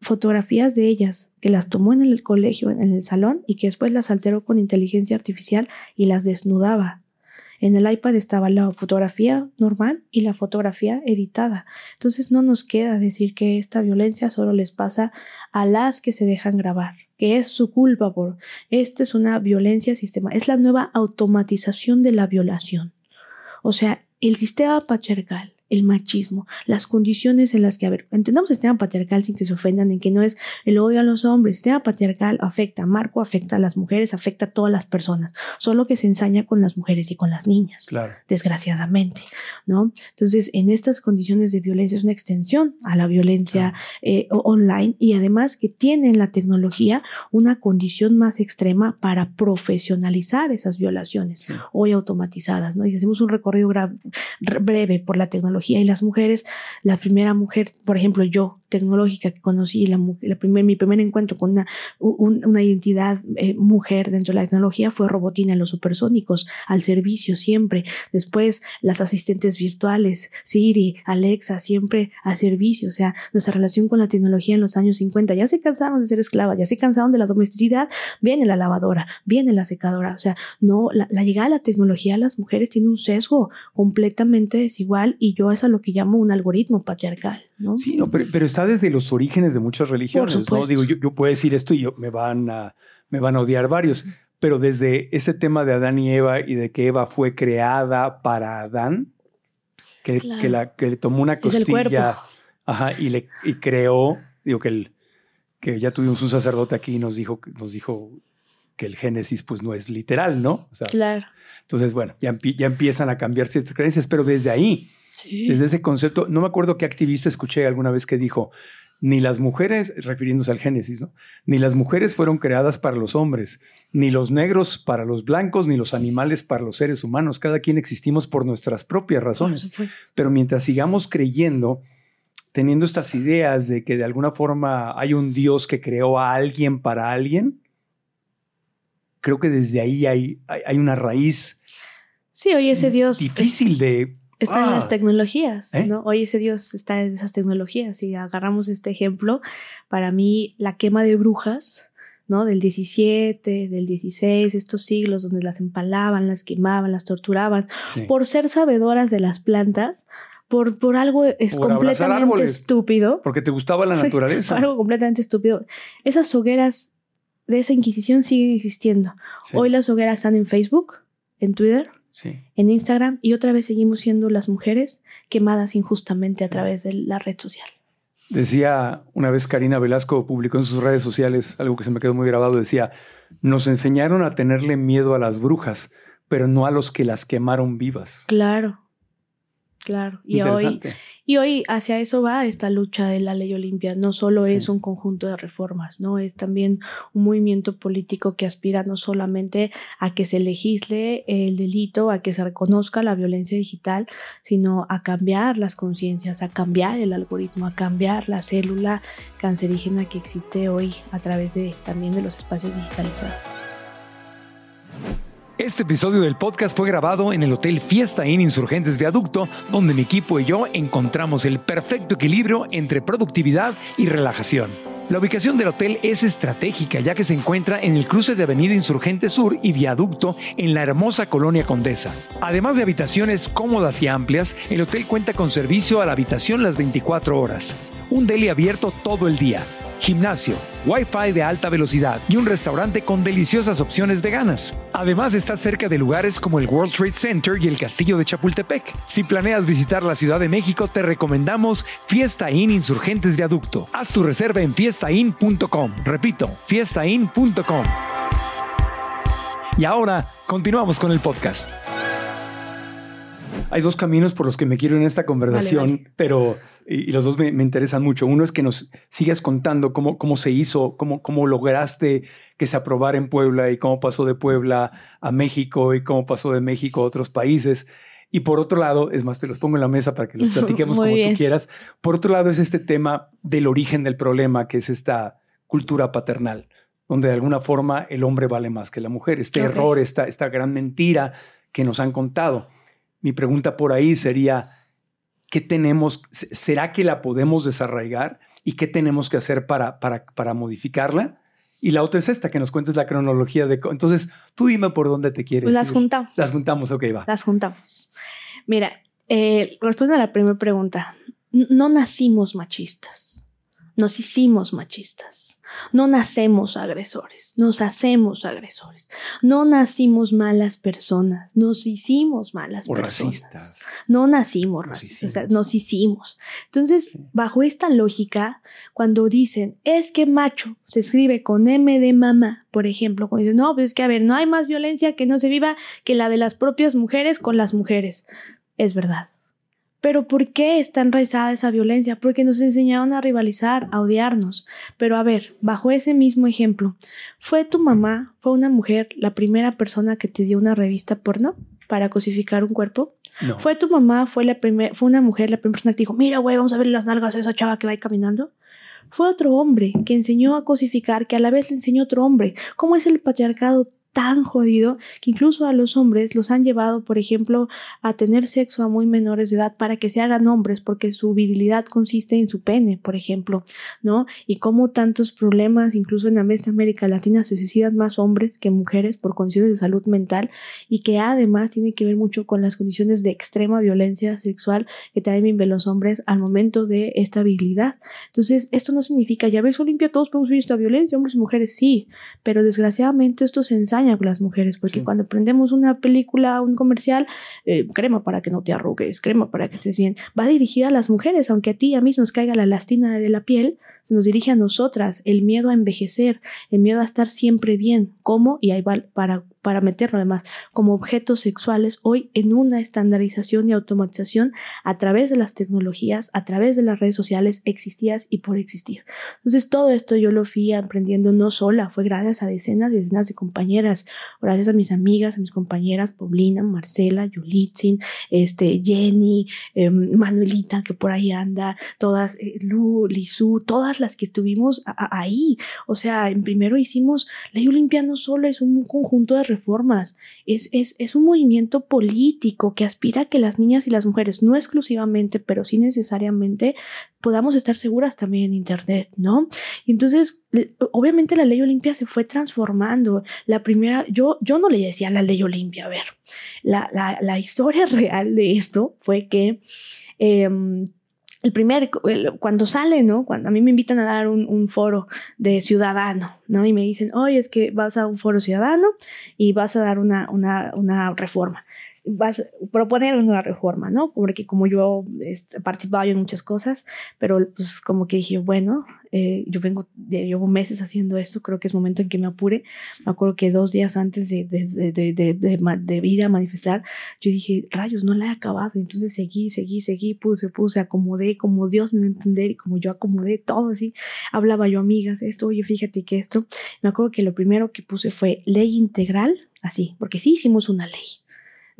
fotografías de ellas, que las tomó en el colegio, en el salón, y que después las alteró con inteligencia artificial y las desnudaba. En el iPad estaba la fotografía normal y la fotografía editada. Entonces no nos queda decir que esta violencia solo les pasa a las que se dejan grabar, que es su culpa por esta es una violencia sistema, es la nueva automatización de la violación. O sea, el sistema patriarcal el machismo, las condiciones en las que, a ver, entendamos el sistema patriarcal sin que se ofendan en que no es el odio a los hombres, el sistema patriarcal afecta a Marco, afecta a las mujeres, afecta a todas las personas, solo que se ensaña con las mujeres y con las niñas, claro. desgraciadamente, ¿no? Entonces, en estas condiciones de violencia es una extensión a la violencia eh, online y además que tiene en la tecnología una condición más extrema para profesionalizar esas violaciones hoy automatizadas, ¿no? Y si hacemos un recorrido breve por la tecnología, y las mujeres, la primera mujer, por ejemplo, yo, tecnológica que conocí, la, la primer, mi primer encuentro con una, una identidad eh, mujer dentro de la tecnología fue Robotina, los supersónicos, al servicio siempre. Después las asistentes virtuales, Siri, Alexa, siempre al servicio. O sea, nuestra relación con la tecnología en los años 50 ya se cansaron de ser esclavas, ya se cansaron de la domesticidad, viene la lavadora, viene la secadora. O sea, no, la, la llegada de la tecnología a las mujeres tiene un sesgo completamente desigual y yo es a lo que llamo un algoritmo patriarcal. ¿no? Sí, no, pero, pero, está desde los orígenes de muchas religiones. ¿no? Digo, yo, yo, puedo decir esto y yo, me, van a, me van a odiar varios, pero desde ese tema de Adán y Eva y de que Eva fue creada para Adán, que, que, la, que le tomó una costilla ajá, y, le, y creó, digo que, el, que ya tuvimos un sacerdote aquí y nos dijo, nos dijo que el Génesis pues no es literal, ¿no? O sea, claro. Entonces, bueno, ya, ya empiezan a cambiar ciertas creencias, pero desde ahí desde ese concepto, no me acuerdo qué activista escuché alguna vez que dijo, ni las mujeres, refiriéndose al Génesis, ¿no? Ni las mujeres fueron creadas para los hombres, ni los negros para los blancos, ni los animales para los seres humanos. Cada quien existimos por nuestras propias razones. Pero mientras sigamos creyendo, teniendo estas ideas de que de alguna forma hay un Dios que creó a alguien para alguien, creo que desde ahí hay, hay, una raíz. Sí, hoy ese Dios. Difícil de Está en las ah. tecnologías, ¿Eh? ¿no? Hoy ese Dios está en esas tecnologías. Y agarramos este ejemplo, para mí la quema de brujas, ¿no? Del 17, del 16, estos siglos donde las empalaban, las quemaban, las torturaban, por ser sabedoras de las plantas, por, por algo es completamente estúpido. Porque te gustaba la naturaleza. algo completamente estúpido. Esas hogueras de esa Inquisición siguen existiendo. Hoy las hogueras están en Facebook, en Twitter, en Instagram y otra vez seguimos siendo las mujeres quemadas injustamente a través de la red social. Decía una vez Karina Velasco, publicó en sus redes sociales algo que se me quedó muy grabado, decía, nos enseñaron a tenerle miedo a las brujas, pero no a los que las quemaron vivas. Claro, Claro, y hoy, y hoy hacia eso va esta lucha de la ley Olimpia. No solo es un conjunto de reformas, ¿no? Es también un movimiento político que aspira no solamente a que se legisle el delito, a que se reconozca la violencia digital, sino a cambiar las conciencias, a cambiar el algoritmo, a cambiar la célula cancerígena que existe hoy a través de también de los espacios digitalizados. Este episodio del podcast fue grabado en el Hotel Fiesta Inn Insurgentes Viaducto, donde mi equipo y yo encontramos el perfecto equilibrio entre productividad y relajación. La ubicación del hotel es estratégica ya que se encuentra en el cruce de Avenida Insurgente Sur y Viaducto en la hermosa colonia Condesa. Además de habitaciones cómodas y amplias, el hotel cuenta con servicio a la habitación las 24 horas, un deli abierto todo el día gimnasio, wifi de alta velocidad y un restaurante con deliciosas opciones veganas. Además está cerca de lugares como el World Trade Center y el Castillo de Chapultepec. Si planeas visitar la Ciudad de México, te recomendamos Fiesta Inn Insurgentes Viaducto. Haz tu reserva en fiestainn.com. Repito, fiestainn.com. Y ahora, continuamos con el podcast. Hay dos caminos por los que me quiero en esta conversación, pero y, los dos me, interesan mucho. Uno es que nos sigas contando cómo, cómo se hizo, cómo, cómo lograste que se aprobara en Puebla y cómo pasó de Puebla a México y cómo pasó de México a otros países. Y por otro lado, es más, te los pongo en la mesa para que los platiquemos como tú quieras. Por otro lado, es este tema del origen del problema, que es esta cultura paternal, donde de alguna forma el hombre vale más que la mujer. Este error, esta, esta gran mentira que nos han contado. Mi pregunta por ahí sería, ¿qué tenemos? ¿Será que la podemos desarraigar? ¿Y qué tenemos que hacer para, para, para modificarla? Y la otra es esta, que nos cuentes la cronología de... Entonces, tú dime por dónde te quieres. Las juntamos. Las juntamos, ok, va. Las juntamos. Mira, eh, a la primera pregunta. No nacimos machistas. Nos hicimos machistas. No nacemos agresores, nos hacemos agresores. No nacimos malas personas, nos hicimos malas personas. No nacimos racistas, nos hicimos. Entonces, bajo esta lógica, cuando dicen es que macho se escribe con M de mamá, por ejemplo, cuando dicen no, pues es que a ver, no hay más violencia que no se viva que la de las propias mujeres con las mujeres. Es verdad. Pero ¿por qué está enraizada esa violencia? Porque nos enseñaron a rivalizar, a odiarnos. Pero a ver, bajo ese mismo ejemplo, ¿fue tu mamá, fue una mujer, la primera persona que te dio una revista porno para cosificar un cuerpo? No. ¿Fue tu mamá, fue, la fue una mujer, la primera persona que te dijo, mira, güey, vamos a ver las nalgas a esa chava que va ahí caminando? Fue otro hombre que enseñó a cosificar, que a la vez le enseñó otro hombre. ¿Cómo es el patriarcado tan jodido que incluso a los hombres los han llevado, por ejemplo, a tener sexo a muy menores de edad para que se hagan hombres porque su virilidad consiste en su pene, por ejemplo, ¿no? Y cómo tantos problemas, incluso en América Latina, se suicidan más hombres que mujeres por condiciones de salud mental y que además tiene que ver mucho con las condiciones de extrema violencia sexual que también viven los hombres al momento de esta virilidad. Entonces, esto no significa, ya ves, Olimpia, todos podemos vivir esta violencia, hombres y mujeres, sí, pero desgraciadamente esto se con las mujeres, porque cuando prendemos una película, un comercial, eh, crema para que no te arrugues, crema para que estés bien, va dirigida a las mujeres, aunque a ti y a mí nos caiga la lastina de la piel, se nos dirige a nosotras, el miedo a envejecer, el miedo a estar siempre bien, ¿cómo? Y ahí va para para meterlo además como objetos sexuales hoy en una estandarización y automatización a través de las tecnologías, a través de las redes sociales existías y por existir. Entonces todo esto yo lo fui aprendiendo no sola, fue gracias a decenas y decenas de compañeras, gracias a mis amigas, a mis compañeras, Paulina, Marcela, Yulitzin, este, Jenny, em, Manuelita que por ahí anda, todas, eh, Lu, Lisu, todas las que estuvimos ahí. O sea, en primero hicimos Ley Olimpia no solo es un conjunto de reformas, es, es, es un movimiento político que aspira a que las niñas y las mujeres, no exclusivamente, pero sí necesariamente, podamos estar seguras también en Internet, ¿no? Y entonces, obviamente la ley Olimpia se fue transformando. La primera, yo, yo no le decía la ley Olimpia, a ver, la, la, historia real de esto fue que... Em, el primer, cuando sale, ¿no? Cuando a mí me invitan a dar un, foro de ciudadano, ¿no? Y me dicen, oye, es que vas a un foro ciudadano y vas a dar una, una, una reforma vas proponer una reforma, ¿no? Porque como yo este, participado en muchas cosas, pero pues como que dije, bueno, eh, yo vengo, llevo meses haciendo esto, creo que es momento en que me apure. Me acuerdo que dos días antes de, de, de, de, ir a manifestar, yo dije, rayos, no la he acabado. Entonces seguí, seguí, seguí, puse, puse, acomodé, como Dios me va a entender y como yo acomodé todo así. Hablaba yo, amigas, esto, oye, fíjate que esto. Me acuerdo que lo primero que puse fue ley integral, así, porque sí hicimos una ley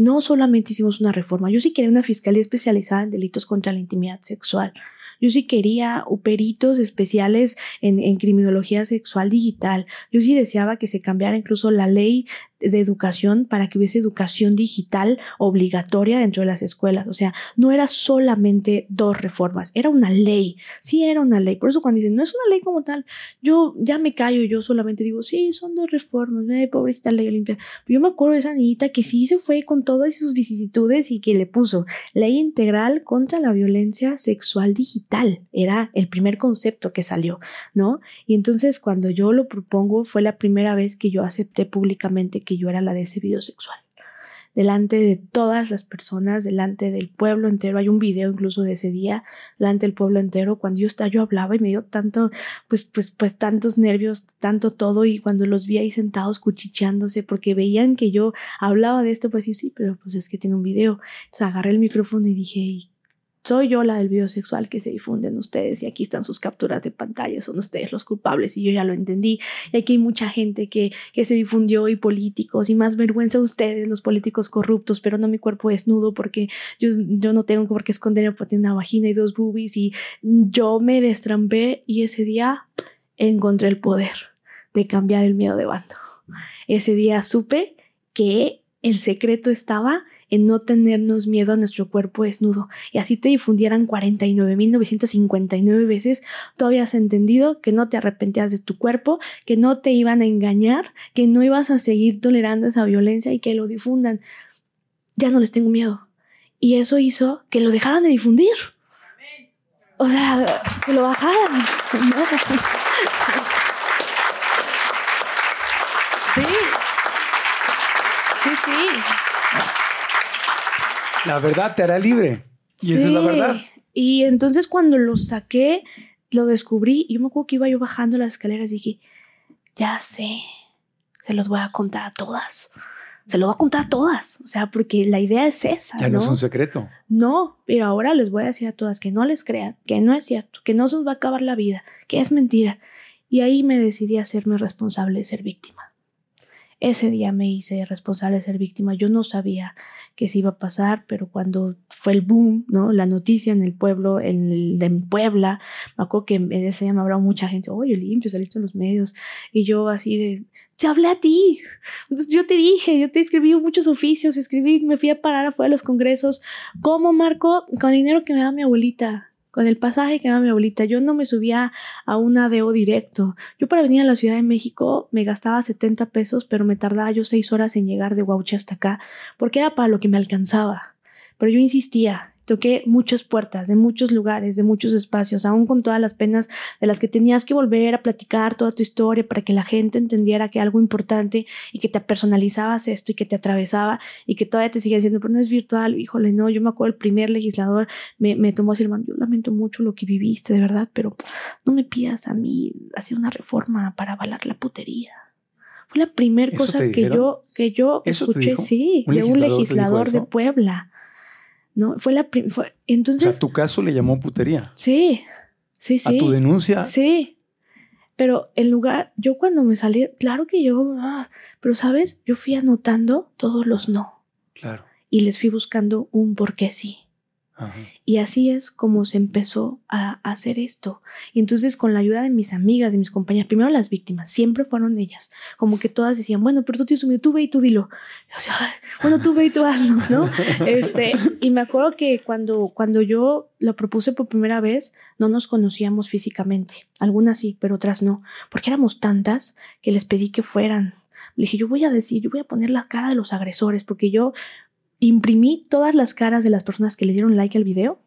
no solamente hicimos una reforma, yo sí quería una fiscalía especializada en delitos contra la intimidad sexual. Yo sí quería peritos especiales en, en, criminología sexual digital. Yo sí deseaba que se cambiara incluso la ley de educación para que hubiese educación digital obligatoria dentro de las escuelas. O sea, no era solamente dos reformas, era una ley. Sí, era una ley. Por eso cuando dicen, no es una ley como tal, yo ya me callo, yo solamente digo, sí, son dos reformas, eh, pobrecita ley olimpia. Pero yo me acuerdo de esa niñita que sí se fue con todas sus vicisitudes y que le puso ley integral contra la violencia sexual digital. Era el primer concepto que salió, ¿no? Y entonces cuando yo lo propongo fue la primera vez que yo acepté públicamente que yo era la de ese video sexual. Delante de todas las personas, delante del pueblo entero, hay un video incluso de ese día, delante del pueblo entero, cuando yo estaba, yo hablaba y me dio tanto, pues, pues, pues tantos nervios, tanto todo, y cuando los vi ahí sentados cuchicheándose, porque veían que yo hablaba de esto, pues sí, sí, pero pues es que tiene un video. Entonces agarré el micrófono y dije, soy yo la del video sexual que se difunden ustedes y aquí están sus capturas de pantalla, son ustedes los culpables y yo ya lo entendí. Y aquí hay mucha gente que, que se difundió y políticos y más vergüenza ustedes, los políticos corruptos, pero no mi cuerpo desnudo porque yo, yo no tengo por qué esconder porque tengo una vagina y dos boobies y yo me destrampé y ese día encontré el poder de cambiar el miedo de bando. Ese día supe que el secreto estaba en no tenernos miedo a nuestro cuerpo desnudo. Y así te difundieran 49.959 veces, tú habías entendido que no te arrepentías de tu cuerpo, que no te iban a engañar, que no ibas a seguir tolerando esa violencia y que lo difundan. Ya no les tengo miedo. Y eso hizo que lo dejaran de difundir. O sea, que lo bajaran. Sí sí. La verdad te hará libre. Y esa es la verdad. Y entonces cuando lo saqué, lo descubrí. Yo me acuerdo que iba yo bajando las escaleras y dije, ya sé, se los voy a contar a todas. Se lo voy a contar a todas. O sea, porque la idea es esa. Ya no, es un secreto. No, pero ahora les voy a decir a todas que no les crean, que no es cierto, que no se os va a acabar la vida, que es mentira. Y ahí me decidí a hacerme responsable de ser víctima. Ese día me hice responsable de ser víctima. Yo no sabía que se iba a pasar, pero cuando fue el boom, ¿no? La noticia en el pueblo, en, el, en Puebla, me acuerdo que en ese día me hablaba mucha gente, oye, limpio, saliste en los medios. Y yo así de, te hablé a ti. Entonces yo te dije, yo te escribí muchos oficios, escribí, me fui a parar afuera de los congresos. ¿Cómo, Marco? Con el dinero que me da mi abuelita con el pasaje que daba mi abuelita, yo no me subía a un ADO directo. Yo para venir a la Ciudad de México me gastaba 70 pesos, pero me tardaba yo seis horas en llegar de Huauchi hasta acá, porque era para lo que me alcanzaba. Pero yo insistía, Toqué muchas puertas de muchos lugares, de muchos espacios, aún con todas las penas de las que tenías que volver a platicar toda tu historia para que la gente entendiera que algo importante y que te personalizabas esto y que te atravesaba y que todavía te sigue diciendo, pero no es virtual. Híjole, no, yo me acuerdo el primer legislador me, me tomó así, hermano, yo lamento mucho lo que viviste, de verdad, pero no me pidas a mí hacer una reforma para avalar la putería. Fue la primera cosa que yo, que yo escuché, sí, de un legislador de Puebla. ¿No? Fue la fue, entonces. O sea, tu caso le llamó putería. Sí, sí, sí. A tu denuncia. Sí. Pero en lugar, yo cuando me salí, claro que yo, ah, pero sabes, yo fui anotando todos los no. Claro. Y les fui buscando un por qué sí. Y así es como se empezó a hacer esto. Y entonces con la ayuda de mis amigas, de mis compañeras, primero las víctimas, siempre fueron ellas. Como que todas decían, bueno, pero tú tienes un tú ve y tú dilo. o sea, bueno, tú ve y tú hazlo, ¿no? este, y me acuerdo que cuando, cuando yo lo propuse por primera vez, no nos conocíamos físicamente. Algunas sí, pero otras no. Porque éramos tantas que les pedí que fueran. Le dije, yo voy a decir, yo voy a poner la cara de los agresores, porque yo imprimí todas las caras de las personas que le dieron like al video,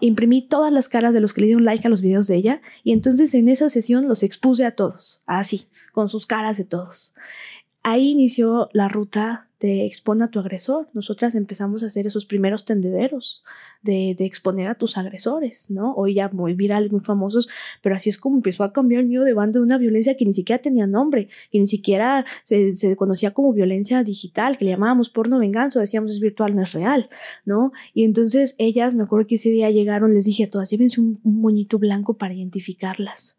imprimí todas las caras de los que le dieron like a los videos de ella y entonces en esa sesión los expuse a todos, así, con sus caras de todos. Ahí inició la ruta de expone a tu agresor. Nosotras empezamos a hacer esos primeros tendederos de, exponer a tus agresores, ¿no? Hoy ya muy virales, muy famosos, pero así es como empezó a cambiar el miedo de banda de una violencia que ni siquiera tenía nombre, que ni siquiera se, conocía como violencia digital, que le llamábamos porno venganza, decíamos es virtual, no es real, ¿no? Y entonces ellas, me acuerdo que ese día llegaron, les dije a todas, llévense un, un moñito blanco para identificarlas.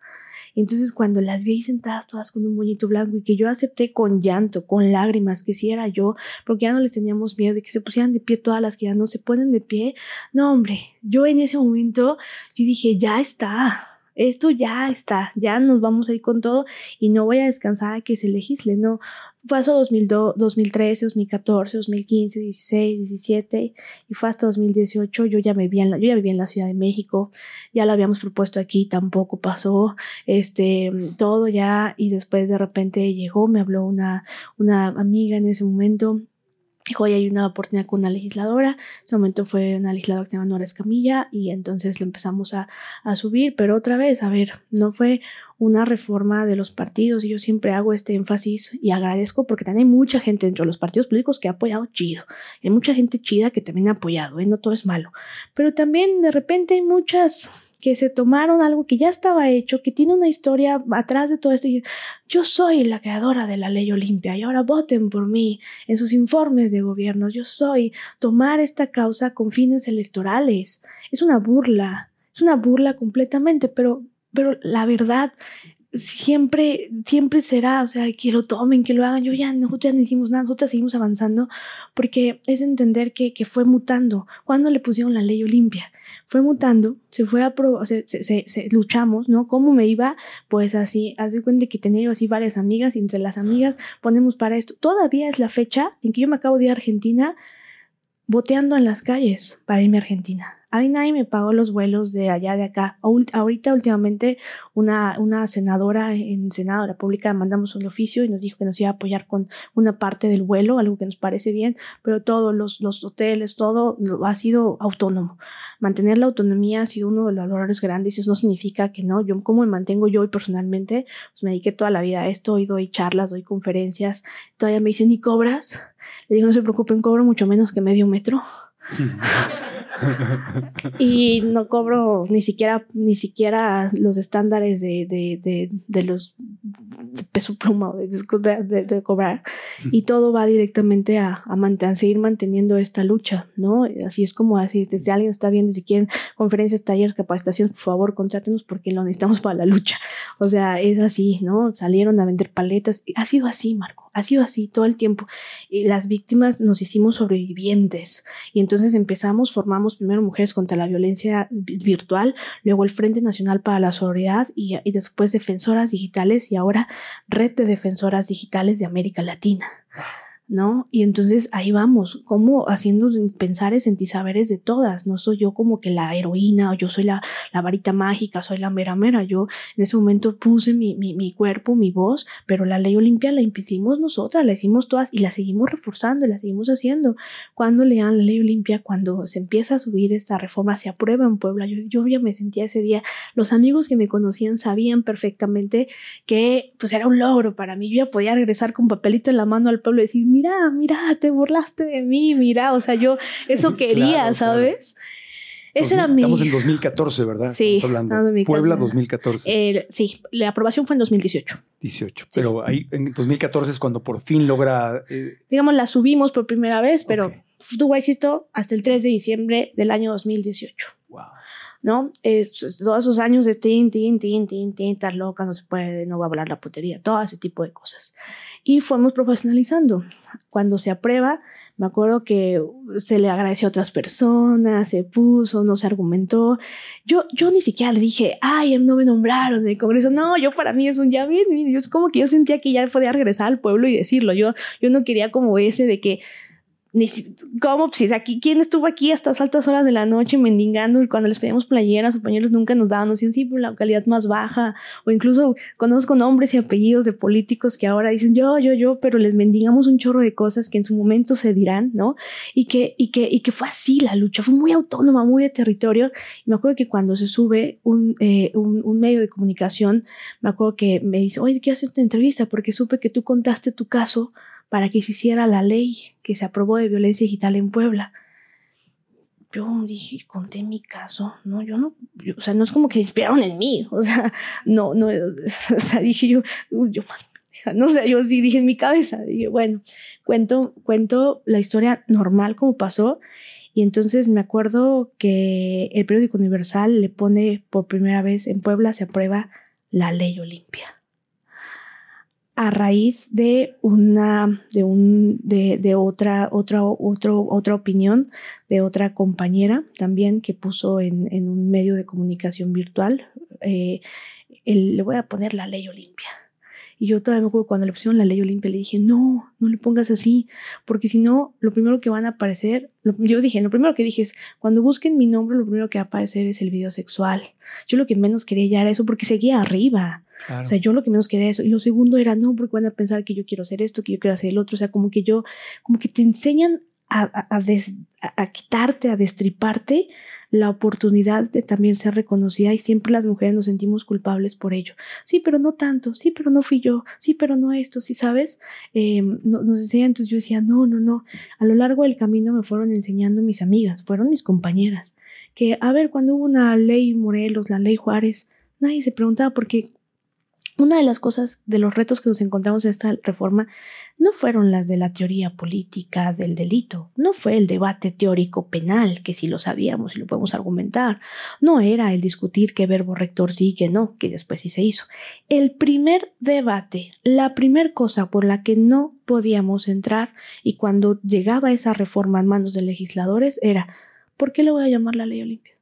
Entonces cuando las vi ahí sentadas todas con un moñito blanco y que yo acepté con llanto, con lágrimas, que sí era yo, porque ya no les teníamos miedo de que se pusieran de pie todas las que ya no se ponen de pie. No, hombre, yo en ese momento yo dije, ya está, esto ya está, ya nos vamos a ir con todo y no voy a descansar a que se legisle, no. Fue hasta 2013, 2014, 2015, 16, 17 y fue hasta 2018. Yo ya vivía en la, yo ya vivía en la Ciudad de México, ya lo habíamos propuesto aquí, tampoco pasó, este, todo ya y después de repente llegó, me habló una, una amiga en ese momento hoy hay una oportunidad con una legisladora. En ese momento fue una legisladora que se llama Nora Escamilla y entonces lo empezamos a, a, subir. Pero otra vez, a ver, no fue una reforma de los partidos y yo siempre hago este énfasis y agradezco porque también hay mucha gente dentro de los partidos políticos que ha apoyado chido. hay mucha gente chida que también ha apoyado, ¿eh? no todo es malo. Pero también de repente hay muchas que se tomaron algo que ya estaba hecho, que tiene una historia atrás de todo esto. Yo soy la creadora de la ley Olimpia y ahora voten por mí en sus informes de gobierno. Yo soy tomar esta causa con fines electorales. Es una burla, es una burla completamente, pero, pero la verdad siempre, siempre será, o sea, que lo tomen, que lo hagan. Yo ya, nosotros ya no hicimos nada, nosotros seguimos avanzando porque es entender que, que fue mutando. Cuando le pusieron la ley Olimpia, fue mutando, se fue a se, se, se, luchamos, ¿no? ¿Cómo me iba? Pues así, hace cuenta que tenía yo así varias amigas y entre las amigas ponemos para esto. Todavía es la fecha en que yo me acabo de ir a Argentina boteando en las calles para irme a Argentina. A mí nadie me pagó los vuelos de allá de acá. Ahorita últimamente una, una senadora en Senado de la República mandamos un oficio y nos dijo que nos iba a apoyar con una parte del vuelo, algo que nos parece bien, pero todos los, los hoteles, todo ha sido autónomo. Mantener la autonomía ha sido uno de los valores grandes y eso no significa que no. Yo como me mantengo yo y personalmente, pues me dediqué toda la vida a esto y doy charlas, doy conferencias. Todavía me dicen, ¿y cobras? Le digo, no se preocupen, cobro mucho menos que medio metro. y no cobro ni siquiera, ni siquiera los estándares de, de, de, de los de peso pluma de, cobrar. Y todo va directamente a, a mantener, seguir manteniendo esta lucha, ¿no? Así es como así, desde alguien está viendo, si quieren conferencias, talleres, capacitación, por favor, contrátenos porque lo necesitamos para la lucha. O sea, es así, ¿no? Salieron a vender paletas. Ha sido así, Marco, ha sido así todo el tiempo. Y las víctimas nos hicimos sobrevivientes. Y entonces empezamos, formamos primero Mujeres contra la Violencia Virtual, luego el Frente Nacional para la Solidaridad y, y después Defensoras Digitales y ahora Red de Defensoras Digitales de América Latina. ¿No? Y entonces ahí vamos, como haciendo pensares en saberes de todas, no soy yo como que la heroína o yo soy la, la varita mágica, soy la mera mera, yo en ese momento puse mi, mi, mi cuerpo, mi voz, pero la ley olimpia la impedimos nosotras, la hicimos todas y la seguimos reforzando y la seguimos haciendo. Cuando lean la ley olimpia, cuando se empieza a subir esta reforma, se aprueba en Puebla, yo, yo ya me sentía ese día, los amigos que me conocían sabían perfectamente que pues era un logro para mí, yo ya podía regresar con papelito en la mano al pueblo y decir, mira, mira, te burlaste de mí, mira, o sea, yo eso quería, ¿sabes? Ese era mi... Estamos en 2014, ¿verdad? Sí. hablando. Puebla 2014. sí, la aprobación fue en 2018. 18. Pero ahí en 2014 es cuando por fin logra. Eh, Digamos, la subimos por primera vez, pero tuvo éxito hasta el 3 de diciembre del año 2018. Wow. ¿no? todos esos años de tin, tin, tin, tin, tin, estar loca, no se puede, no va a hablar la putería, todo ese tipo de cosas. Y fuimos profesionalizando. Cuando se aprueba, me acuerdo que se le agradeció a otras personas, se puso, no se argumentó. Yo, yo ni siquiera le dije, ay, no me nombraron del Congreso. No, yo para mí es un ya bien, yo es como que yo sentía que ya podía regresar al pueblo y decirlo. Yo, yo no quería como ese de que ni ¿Cómo? Pues aquí, ¿quién estuvo aquí hasta las altas horas de la noche mendigando? Cuando les pedíamos playeras o pañuelos nunca nos daban, nos decían sí, por la calidad más baja. O incluso conozco nombres y apellidos de políticos que ahora dicen yo, yo, yo, pero les mendigamos un chorro de cosas que en su momento se dirán, ¿no? Y que, y que, y que fue así la lucha, fue muy autónoma, muy de territorio. Y me acuerdo que cuando se sube un, eh, un, un medio de comunicación, me acuerdo que me dice, oye, quiero hacer una entrevista porque supe que tú contaste tu caso para que se hiciera la ley que se aprobó de violencia digital en Puebla. Yo dije, conté mi caso, no, yo no, o sea, no es como que se inspiraron en mí, o sea, no, no, o sea, dije yo, yo más, no sé, yo sí dije en mi cabeza, dije, bueno, cuento, cuento la historia normal como pasó y entonces me acuerdo que el periódico Universal le pone por primera vez en Puebla se aprueba la ley Olimpia a raíz de una, de un, de, de otra, otra, otro, otra opinión de otra compañera también que puso en, en un medio de comunicación virtual. Eh, le voy a poner la ley Olimpia. Y yo todavía me acuerdo cuando le pusieron la ley Olimpia, le dije, no, no le pongas así, porque si no, lo primero que van a aparecer, yo dije, lo primero que dije es, cuando busquen mi nombre, lo primero que va a aparecer es el video sexual. Yo lo que menos quería ya era eso, porque seguía arriba. O sea, yo lo que menos quería era eso. Y lo segundo era, no, porque van a pensar que yo quiero hacer esto, que yo quiero hacer el otro. O sea, como que yo, como que te enseñan a, a, a, a quitarte, a destriparte la oportunidad de también ser reconocida y siempre las mujeres nos sentimos culpables por ello. Sí, pero no tanto, sí, pero no fui yo, sí, pero no esto, sí, sabes, eh, nos enseñan, entonces yo decía, no, no, no, a lo largo del camino me fueron enseñando mis amigas, fueron mis compañeras, que, a ver, cuando hubo una ley Morelos, la ley Juárez, nadie se preguntaba por qué una de las cosas, de los retos que nos encontramos en esta reforma, no fueron las de la teoría política del delito, no fue el debate teórico penal, que si lo sabíamos y lo podemos argumentar, no era el discutir qué verbo rector sí y qué no, que después sí se hizo. El primer debate, la primera cosa por la que no podíamos entrar y cuando llegaba esa reforma en manos de legisladores era, ¿por qué le voy a llamar la ley Olimpia?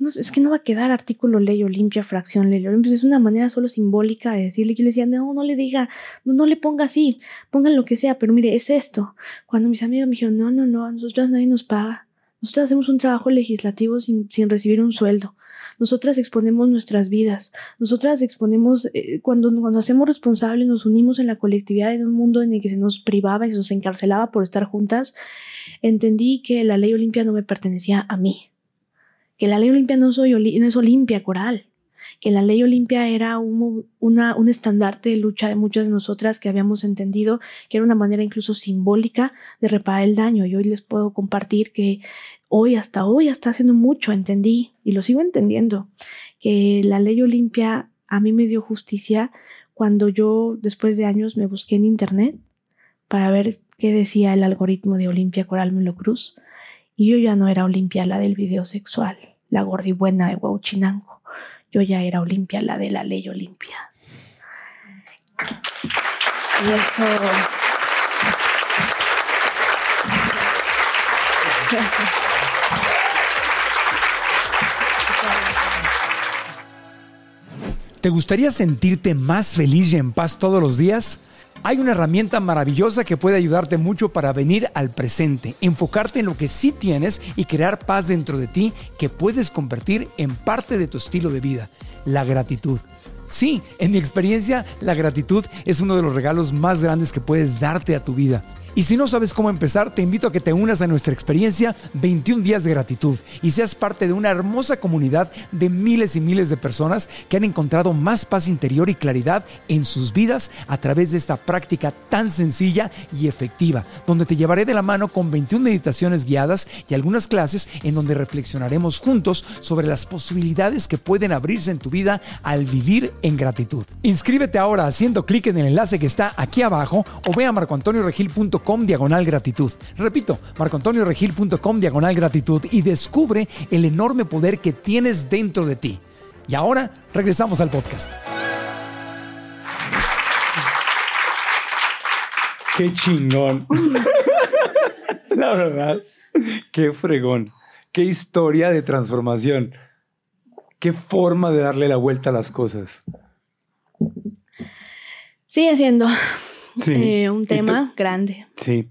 Es que no va a quedar artículo ley Olimpia, fracción ley Olimpia. Es una manera solo simbólica de decirle. Yo le decía, no, no le diga, no, no le ponga así, pongan lo que sea, pero mire, es esto. Cuando mis amigos me dijeron, no, no, no, a nosotros nadie nos paga. Nosotros hacemos un trabajo legislativo sin, recibir un sueldo. Nosotras exponemos nuestras vidas. Nosotras exponemos, eh, cuando, cuando hacemos responsables, nos unimos en la colectividad de un mundo en el que se nos privaba y se nos encarcelaba por estar juntas. Entendí que la ley Olimpia no me pertenecía a mí que la ley Olimpia no, es Olimpia Coral, que la ley Olimpia era un, un estandarte de lucha de muchas de nosotras que habíamos entendido que era una manera incluso simbólica de reparar el daño. Y hoy les puedo compartir que hoy, hasta hoy, hasta haciendo mucho, entendí y lo sigo entendiendo, que la ley Olimpia a mí me dio justicia cuando yo, después de años, me busqué en internet para ver qué decía el algoritmo de Olimpia Coral Melo Cruz y yo ya no era Olimpia la del video sexual, la gordibuena de Huauchinango. Yo ya era Olimpia la de la ley Olimpia. Y eso... ¿Te gustaría sentirte más feliz y en paz todos los días? Hay una herramienta maravillosa que puede ayudarte mucho para venir al presente, enfocarte en lo que sí tienes y crear paz dentro de ti que puedes convertir en parte de tu estilo de vida, la gratitud. Sí, en mi experiencia, la gratitud es uno de los regalos más grandes que puedes darte a tu vida. Y si no sabes cómo empezar, te invito a que te unas a nuestra experiencia 21 días de gratitud y seas parte de una hermosa comunidad de miles y miles de personas que han encontrado más paz interior y claridad en sus vidas a través de esta práctica tan sencilla y efectiva, donde te llevaré de la mano con 21 meditaciones guiadas y algunas clases en donde reflexionaremos juntos sobre las posibilidades que pueden abrirse en tu vida al vivir en gratitud. Inscríbete ahora haciendo clic en el enlace que está aquí abajo o ve a marcoantonioregil.com diagonal gratitud. Repito, marcoantonioregil.com diagonal gratitud y descubre el enorme poder que tienes dentro de ti. Y ahora regresamos al podcast. Qué chingón. La verdad, qué fregón. Qué historia de transformación. Qué forma de darle la vuelta a las cosas. Sigue siendo eh, un tema grande. Sí.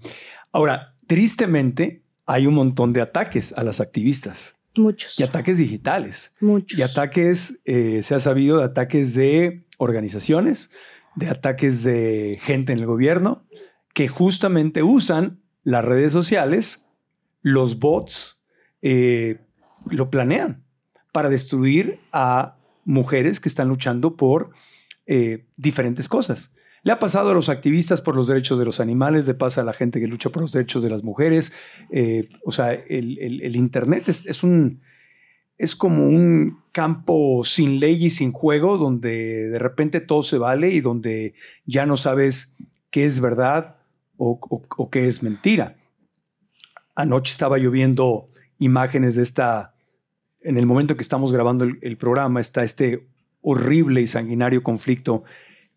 Ahora, tristemente, hay un montón de ataques a las activistas. Muchos. Y ataques digitales. Muchos. Y ataques, eh, se ha sabido, de ataques de organizaciones, de ataques de gente en el gobierno, que justamente usan las redes sociales, los bots, eh, lo planean para destruir a mujeres que están luchando por diferentes cosas. Le ha pasado a los activistas por los derechos de los animales, le pasa a la gente que lucha por los derechos de las mujeres. Eh, o sea, el, Internet es, un, es como un campo sin ley y sin juego, donde de repente todo se vale y donde ya no sabes qué es verdad o, qué es mentira. Anoche estaba lloviendo imágenes de esta, en el momento que estamos grabando el programa, está este horrible y sanguinario conflicto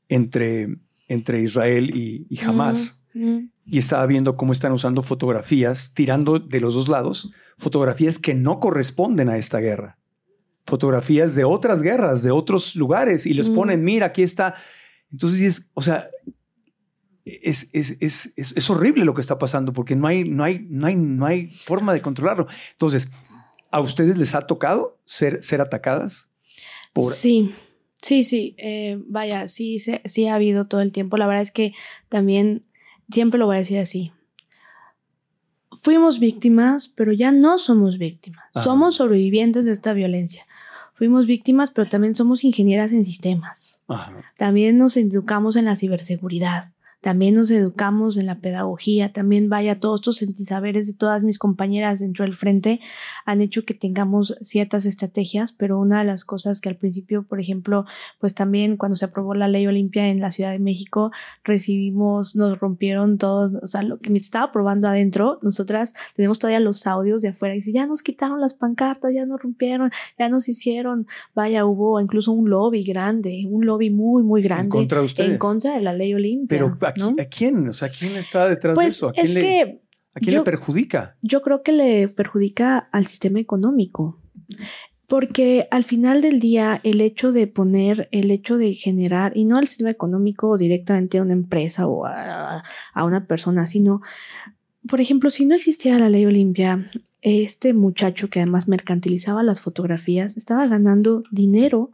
entre entre Israel y, y Hamas. Y estaba viendo cómo están usando fotografías, tirando de los dos lados, fotografías que no corresponden a esta guerra. Fotografías de otras guerras, de otros lugares, y les ponen, mira, aquí está. Entonces, es, o sea, es, es, es, es, horrible lo que está pasando porque no hay, no, hay, no, hay, no hay forma de controlarlo. Entonces, ¿a ustedes les ha tocado ser, ser atacadas? Por... Sí. Sí, sí, eh, vaya, sí, sí, ha habido todo el tiempo. La verdad es que también siempre lo voy a decir así. fuimos víctimas, pero ya no somos víctimas. Somos sobrevivientes de esta violencia. Fuimos víctimas, pero también somos ingenieras en sistemas. También nos educamos en la ciberseguridad también nos educamos en la pedagogía, también vaya todos estos saberes de todas mis compañeras dentro del frente han hecho que tengamos ciertas estrategias, pero una de las cosas que al principio, por ejemplo, pues también cuando se aprobó la ley Olimpia en la Ciudad de México, recibimos, nos rompieron todos, o sea, lo que me estaba probando adentro, nosotras tenemos todavía los audios de afuera y dice, ya nos quitaron las pancartas, ya nos rompieron, ya nos hicieron, vaya, hubo incluso un lobby grande, un lobby muy, muy grande en contra de, ustedes? En contra de la ley Olimpia. Pero ¿A, quién? O sea, ¿quién está detrás de pues eso? ¿A quién, es le, que ¿a quién le perjudica? Yo creo que le perjudica al sistema económico. Porque al final del día, el hecho de poner, el hecho de generar, y no al sistema económico directamente a una empresa o a, a una persona, sino, por ejemplo, si no existiera la ley Olimpia, este muchacho que además mercantilizaba las fotografías estaba ganando dinero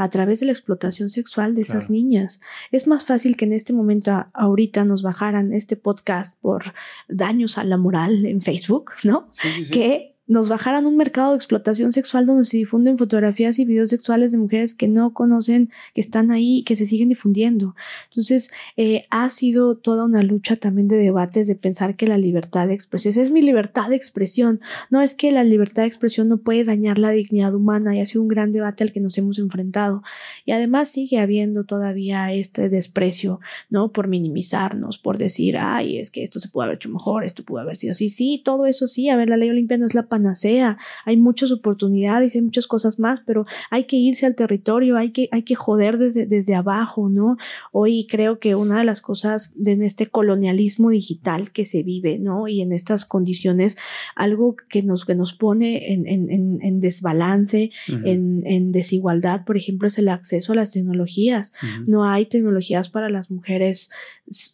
a través de la explotación sexual de esas niñas. Es más fácil que en este momento, ahorita, nos bajaran este podcast por daños a la moral en Facebook, ¿no? Que nos bajaran un mercado de explotación sexual donde se difunden fotografías y videos sexuales de mujeres que no conocen, que están ahí, que se siguen difundiendo. Entonces, eh, ha sido toda una lucha también de debates de pensar que la libertad de expresión es mi libertad de expresión. No es que la libertad de expresión no puede dañar la dignidad humana y ha sido un gran debate al que nos hemos enfrentado. Y además sigue habiendo todavía este desprecio, ¿no? Por minimizarnos, por decir, ay, es que esto se pudo haber hecho mejor, esto pudo haber sido así. Sí, todo eso sí. A ver, la ley olimpia no es la panacea, hay muchas oportunidades, hay muchas cosas más, pero hay que irse al territorio, hay que, hay que joder desde, desde abajo, ¿no? Hoy creo que una de las cosas de en este colonialismo digital que se vive, ¿no? Y en estas condiciones, algo que nos, que nos pone en, en, en desbalance, en, en, desigualdad, por ejemplo, es el acceso a las tecnologías. No hay tecnologías para las mujeres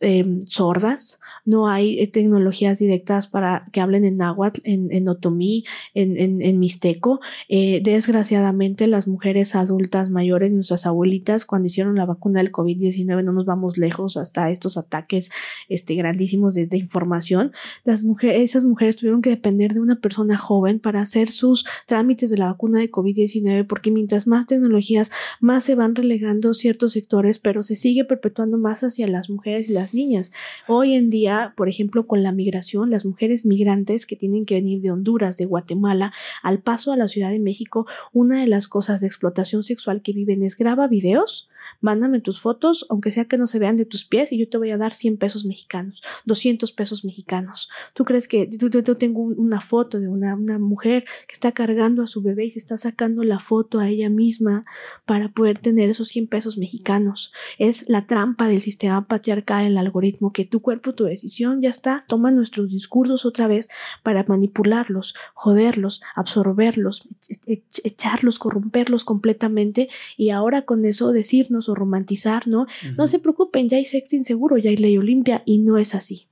em, sordas, no hay eh, tecnologías directas para que hablen en náhuatl, en, en otomí, en, en, Mixteco. Eh, desgraciadamente, las mujeres adultas mayores, nuestras abuelitas, cuando hicieron la vacuna del COVID-19, no nos vamos lejos hasta estos ataques este, grandísimos de, información. Las mujeres, esas mujeres tuvieron que depender de una persona joven para hacer sus trámites de la vacuna de COVID-19, porque mientras más tecnologías, más se van relegando ciertos sectores, pero se sigue perpetuando más hacia las mujeres y las niñas. Hoy en día, por ejemplo, con la migración, las mujeres migrantes que tienen que venir de Honduras, de Guatemala, al paso a la Ciudad de México, una de las cosas de explotación sexual que viven es graba videos, mándame tus fotos, aunque sea que no se vean de tus pies, y yo te voy a dar 100 pesos mexicanos, 200 pesos mexicanos. ¿Tú crees que yo, tengo una foto de una, una mujer que está cargando a su bebé y se está sacando la foto a ella misma para poder tener esos 100 pesos mexicanos? Es la trampa del sistema patriarcal, el algoritmo, que tu cuerpo, tu decisión, ya está, toma nuestros discursos otra vez para manipularlos, joderlos, absorberlos, e-, e-, echarlos, corromperlos completamente y ahora con eso decirnos o romantizar, ¿no? No se preocupen, ya hay sexting seguro, ya hay ley Olimpia y no es así.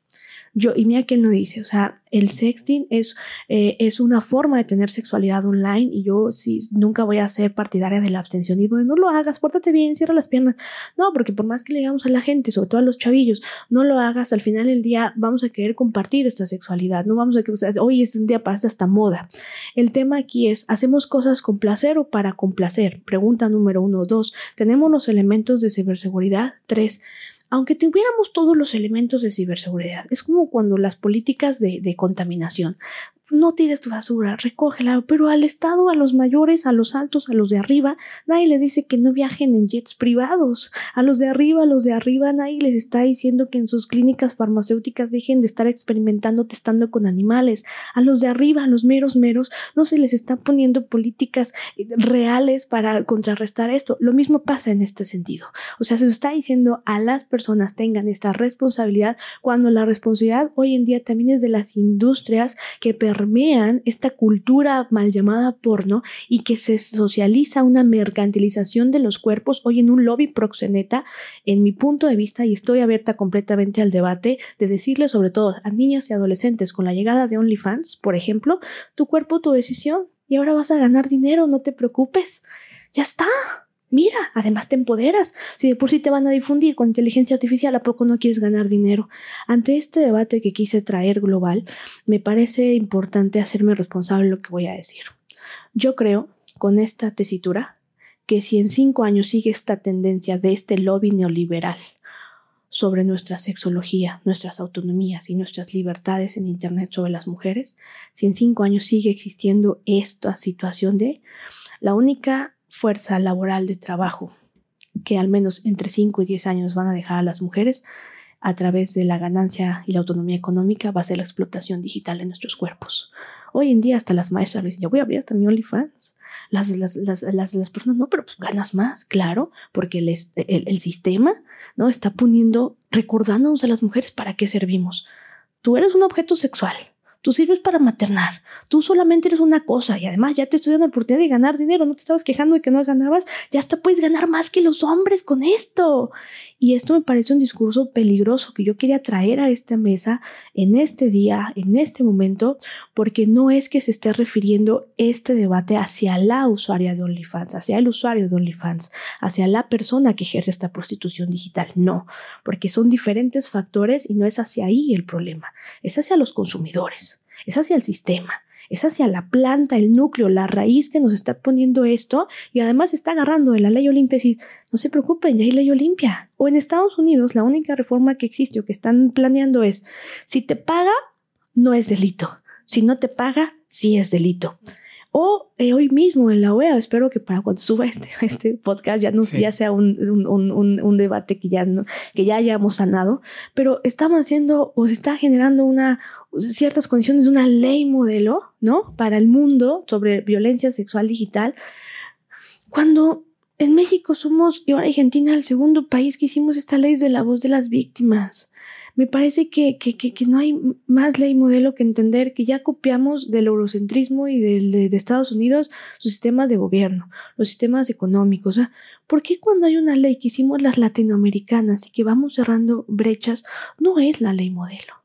Yo, y mira que él lo dice, o sea, el sexting es, eh, es una forma de tener sexualidad online y yo nunca voy a ser partidaria del abstencionismo no lo hagas, pórtate bien, cierra las piernas. No, porque por más que le digamos a la gente, sobre todo a los chavillos, no lo hagas, al final del día vamos a querer compartir esta sexualidad, no vamos a que hoy es un día para esta moda. El tema aquí es, ¿hacemos cosas con placer o para complacer? Pregunta número uno. Dos, ¿tenemos los elementos de ciberseguridad? Tres, aunque tuviéramos todos los elementos de ciberseguridad, es como cuando las políticas de, de contaminación no tires tu basura, recógela, pero al Estado, a los mayores, a los altos, a los de arriba, nadie les dice que no viajen en jets privados. A los de arriba, a los de arriba, nadie les está diciendo que en sus clínicas farmacéuticas dejen de estar experimentando, testando con animales. A los de arriba, a los meros meros, no se les está poniendo políticas eh, reales para contrarrestar esto. Lo mismo pasa en este sentido. O sea, se está diciendo a las personas tengan esta responsabilidad cuando la responsabilidad hoy en día también es de las industrias que permean esta cultura mal llamada porno y que se socializa una mercantilización de los cuerpos hoy en un lobby proxeneta, en mi punto de vista, y estoy abierta completamente al debate, de decirle sobre todo a niñas y adolescentes con la llegada de OnlyFans, por ejemplo, tu cuerpo, tu decisión, y ahora vas a ganar dinero, no te preocupes. Ya está. Mira, además te empoderas. Si de por sí te van a difundir con inteligencia artificial, ¿a poco no quieres ganar dinero? Ante este debate que quise traer global, me parece importante hacerme responsable de lo que voy a decir. Yo creo, con esta tesitura, que si en cinco años sigue esta tendencia de este lobby neoliberal sobre nuestra sexología, nuestras autonomías y nuestras libertades en Internet sobre las mujeres, si en cinco años sigue existiendo esta situación de la única fuerza laboral de trabajo que al menos entre 5 y 10 años van a dejar a las mujeres a través de la ganancia y la autonomía económica va a ser la explotación digital de nuestros cuerpos. Hoy en día hasta las maestras dicen, yo voy a abrir hasta mi OnlyFans. Las, las, las, las, personas, no, pero pues ganas más, claro, porque el, el, el sistema ¿no? está poniendo, recordándonos a las mujeres para qué servimos. Tú eres un objeto sexual, Tú sirves para maternar. Tú solamente eres una cosa y además ya te estoy dando la oportunidad de ganar dinero. No te estabas quejando de que no ganabas. Ya hasta puedes ganar más que los hombres con esto. Y esto me parece un discurso peligroso que yo quería traer a esta mesa en este día, en este momento, porque no es que se esté refiriendo este debate hacia la usuaria de OnlyFans, hacia el usuario de OnlyFans, hacia la persona que ejerce esta prostitución digital. No, porque son diferentes factores y no es hacia ahí el problema, es hacia los consumidores es hacia el sistema, es hacia la planta, el núcleo, la raíz que nos está poniendo esto y además está agarrando de la ley Olimpia y no se preocupen, ya hay ley Olimpia. O en Estados Unidos la única reforma que existe o que están planeando es, si te paga, no es delito. Si no te paga, sí es delito. O eh, hoy mismo en la OEA, espero que para cuando suba este, este podcast ya, no, ya sea un, un, un, un, debate que ya, no, que ya hayamos sanado, pero estamos haciendo o se está generando una, ciertas condiciones de una ley modelo, ¿no? Para el mundo sobre violencia sexual digital, cuando en México somos, y ahora Argentina, el segundo país que hicimos esta ley de la voz de las víctimas. Me parece que, que, que, no hay más ley modelo que entender que ya copiamos del eurocentrismo y del, de, Estados Unidos sus sistemas de gobierno, los sistemas económicos. ¿por qué cuando hay una ley que hicimos las latinoamericanas y que vamos cerrando brechas, no es la ley modelo?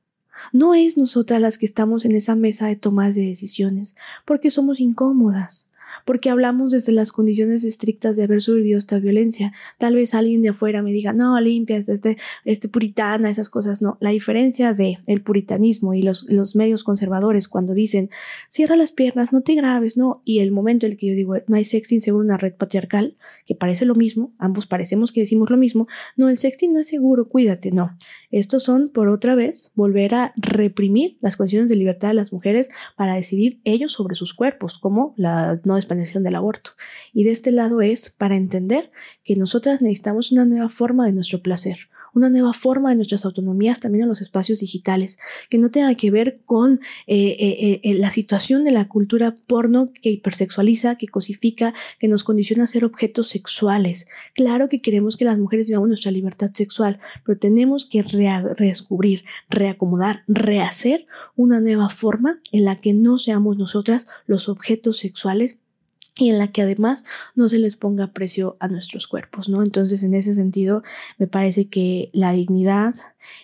No es nosotras las que estamos en esa mesa de tomas de decisiones, porque somos incómodas, porque hablamos desde las condiciones estrictas de haber sobrevivido esta violencia. Tal vez alguien de afuera me diga, no, limpias, este, este puritana, esas cosas. No, la diferencia de el puritanismo y los, los medios conservadores cuando dicen, cierra las piernas, no te grabes, no, y el momento en el que yo digo, no hay sexting seguro una red patriarcal, que parece lo mismo, ambos parecemos que decimos lo mismo, no, el sexting no es seguro, cuídate, no. Estos son, por otra vez, volver a reprimir las condiciones de libertad de las mujeres para decidir ellos sobre sus cuerpos, como la no del aborto. Y de este lado es para entender que nosotras necesitamos una nueva forma de nuestro placer, una nueva forma de nuestras autonomías también en los espacios digitales, que no tenga que ver con eh, eh, eh, la situación de la cultura porno que hipersexualiza, que cosifica, que nos condiciona a ser objetos sexuales. Claro que queremos que las mujeres vivamos nuestra libertad sexual, pero tenemos que redescubrir, reacomodar, rehacer una nueva forma en la que no seamos nosotras los objetos sexuales y en la que además no se les ponga precio a nuestros cuerpos, ¿no? Entonces, en ese sentido, me parece que la dignidad,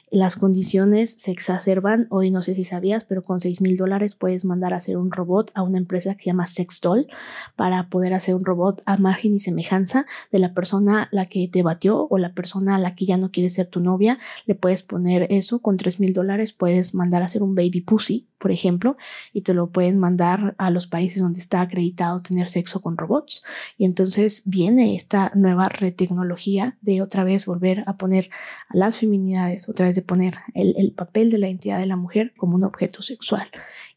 las condiciones se exacerban. Hoy no sé si sabías, pero con 6 mil dólares puedes mandar a hacer un robot a una empresa que se llama Sextol para poder hacer un robot a imagen y semejanza de la persona la que te batió o la persona a la que ya no quiere ser tu novia. Le puedes poner eso con 3 mil dólares, puedes mandar a hacer un baby pussy, por ejemplo, y te lo pueden mandar a los países donde está acreditado tener sexo con robots. Y entonces viene esta nueva retecnología de otra vez volver a poner a las feminidades otra vez de poner el, papel de la identidad de la mujer como un objeto sexual.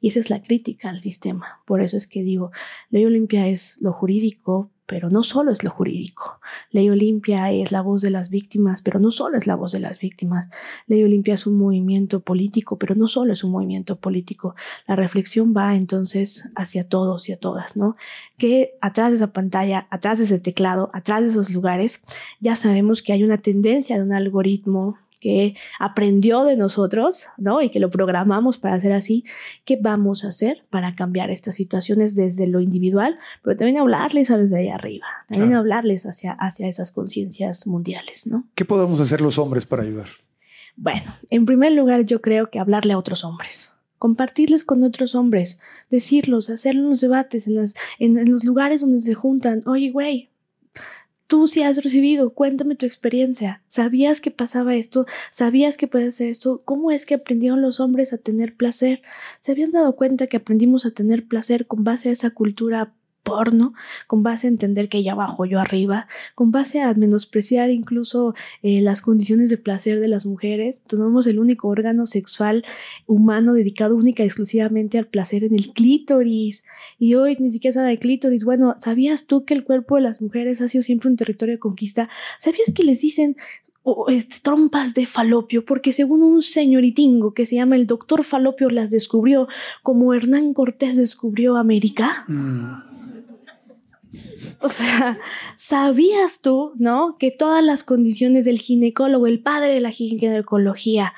Y esa es la crítica al sistema. Por eso es que digo, ley Olimpia es lo jurídico, pero no solo es lo jurídico. Ley Olimpia es la voz de las víctimas, pero no solo es la voz de las víctimas. Ley Olimpia es un movimiento político, pero no solo es un movimiento político. La reflexión va entonces hacia todos y a todas, ¿no? Que atrás de esa pantalla, atrás de ese teclado, atrás de esos lugares, ya sabemos que hay una tendencia de un algoritmo que aprendió de nosotros, ¿no? Y que lo programamos para hacer así, ¿qué vamos a hacer para cambiar estas situaciones desde lo individual, pero también hablarles a los de ahí arriba, también hablarles hacia, hacia esas conciencias mundiales, ¿no? ¿Qué podemos hacer los hombres para ayudar? Bueno, en primer lugar yo creo que hablarle a otros hombres compartirles con otros hombres, decirlos, hacer los debates en, las, en, en los lugares donde se juntan. Oye, güey, tú sí has recibido, cuéntame tu experiencia. ¿Sabías que pasaba esto? ¿Sabías que puede ser esto? ¿Cómo es que aprendieron los hombres a tener placer? ¿Se habían dado cuenta que aprendimos a tener placer con base a esa cultura porno, con base a entender que ella abajo, yo arriba, con base a menospreciar incluso eh, las condiciones de placer de las mujeres. Tenemos el único órgano sexual humano dedicado única y exclusivamente al placer en el clítoris. Y hoy ni siquiera sabe de clítoris. Bueno, ¿sabías tú que el cuerpo de las mujeres ha sido siempre un territorio de conquista? ¿Sabías que les dicen este, trompas de falopio, porque según un señoritingo que se llama el doctor falopio las descubrió como Hernán Cortés descubrió América. Mm. O sea, ¿sabías tú, no? Que todas las condiciones del ginecólogo, el padre de la ginecología,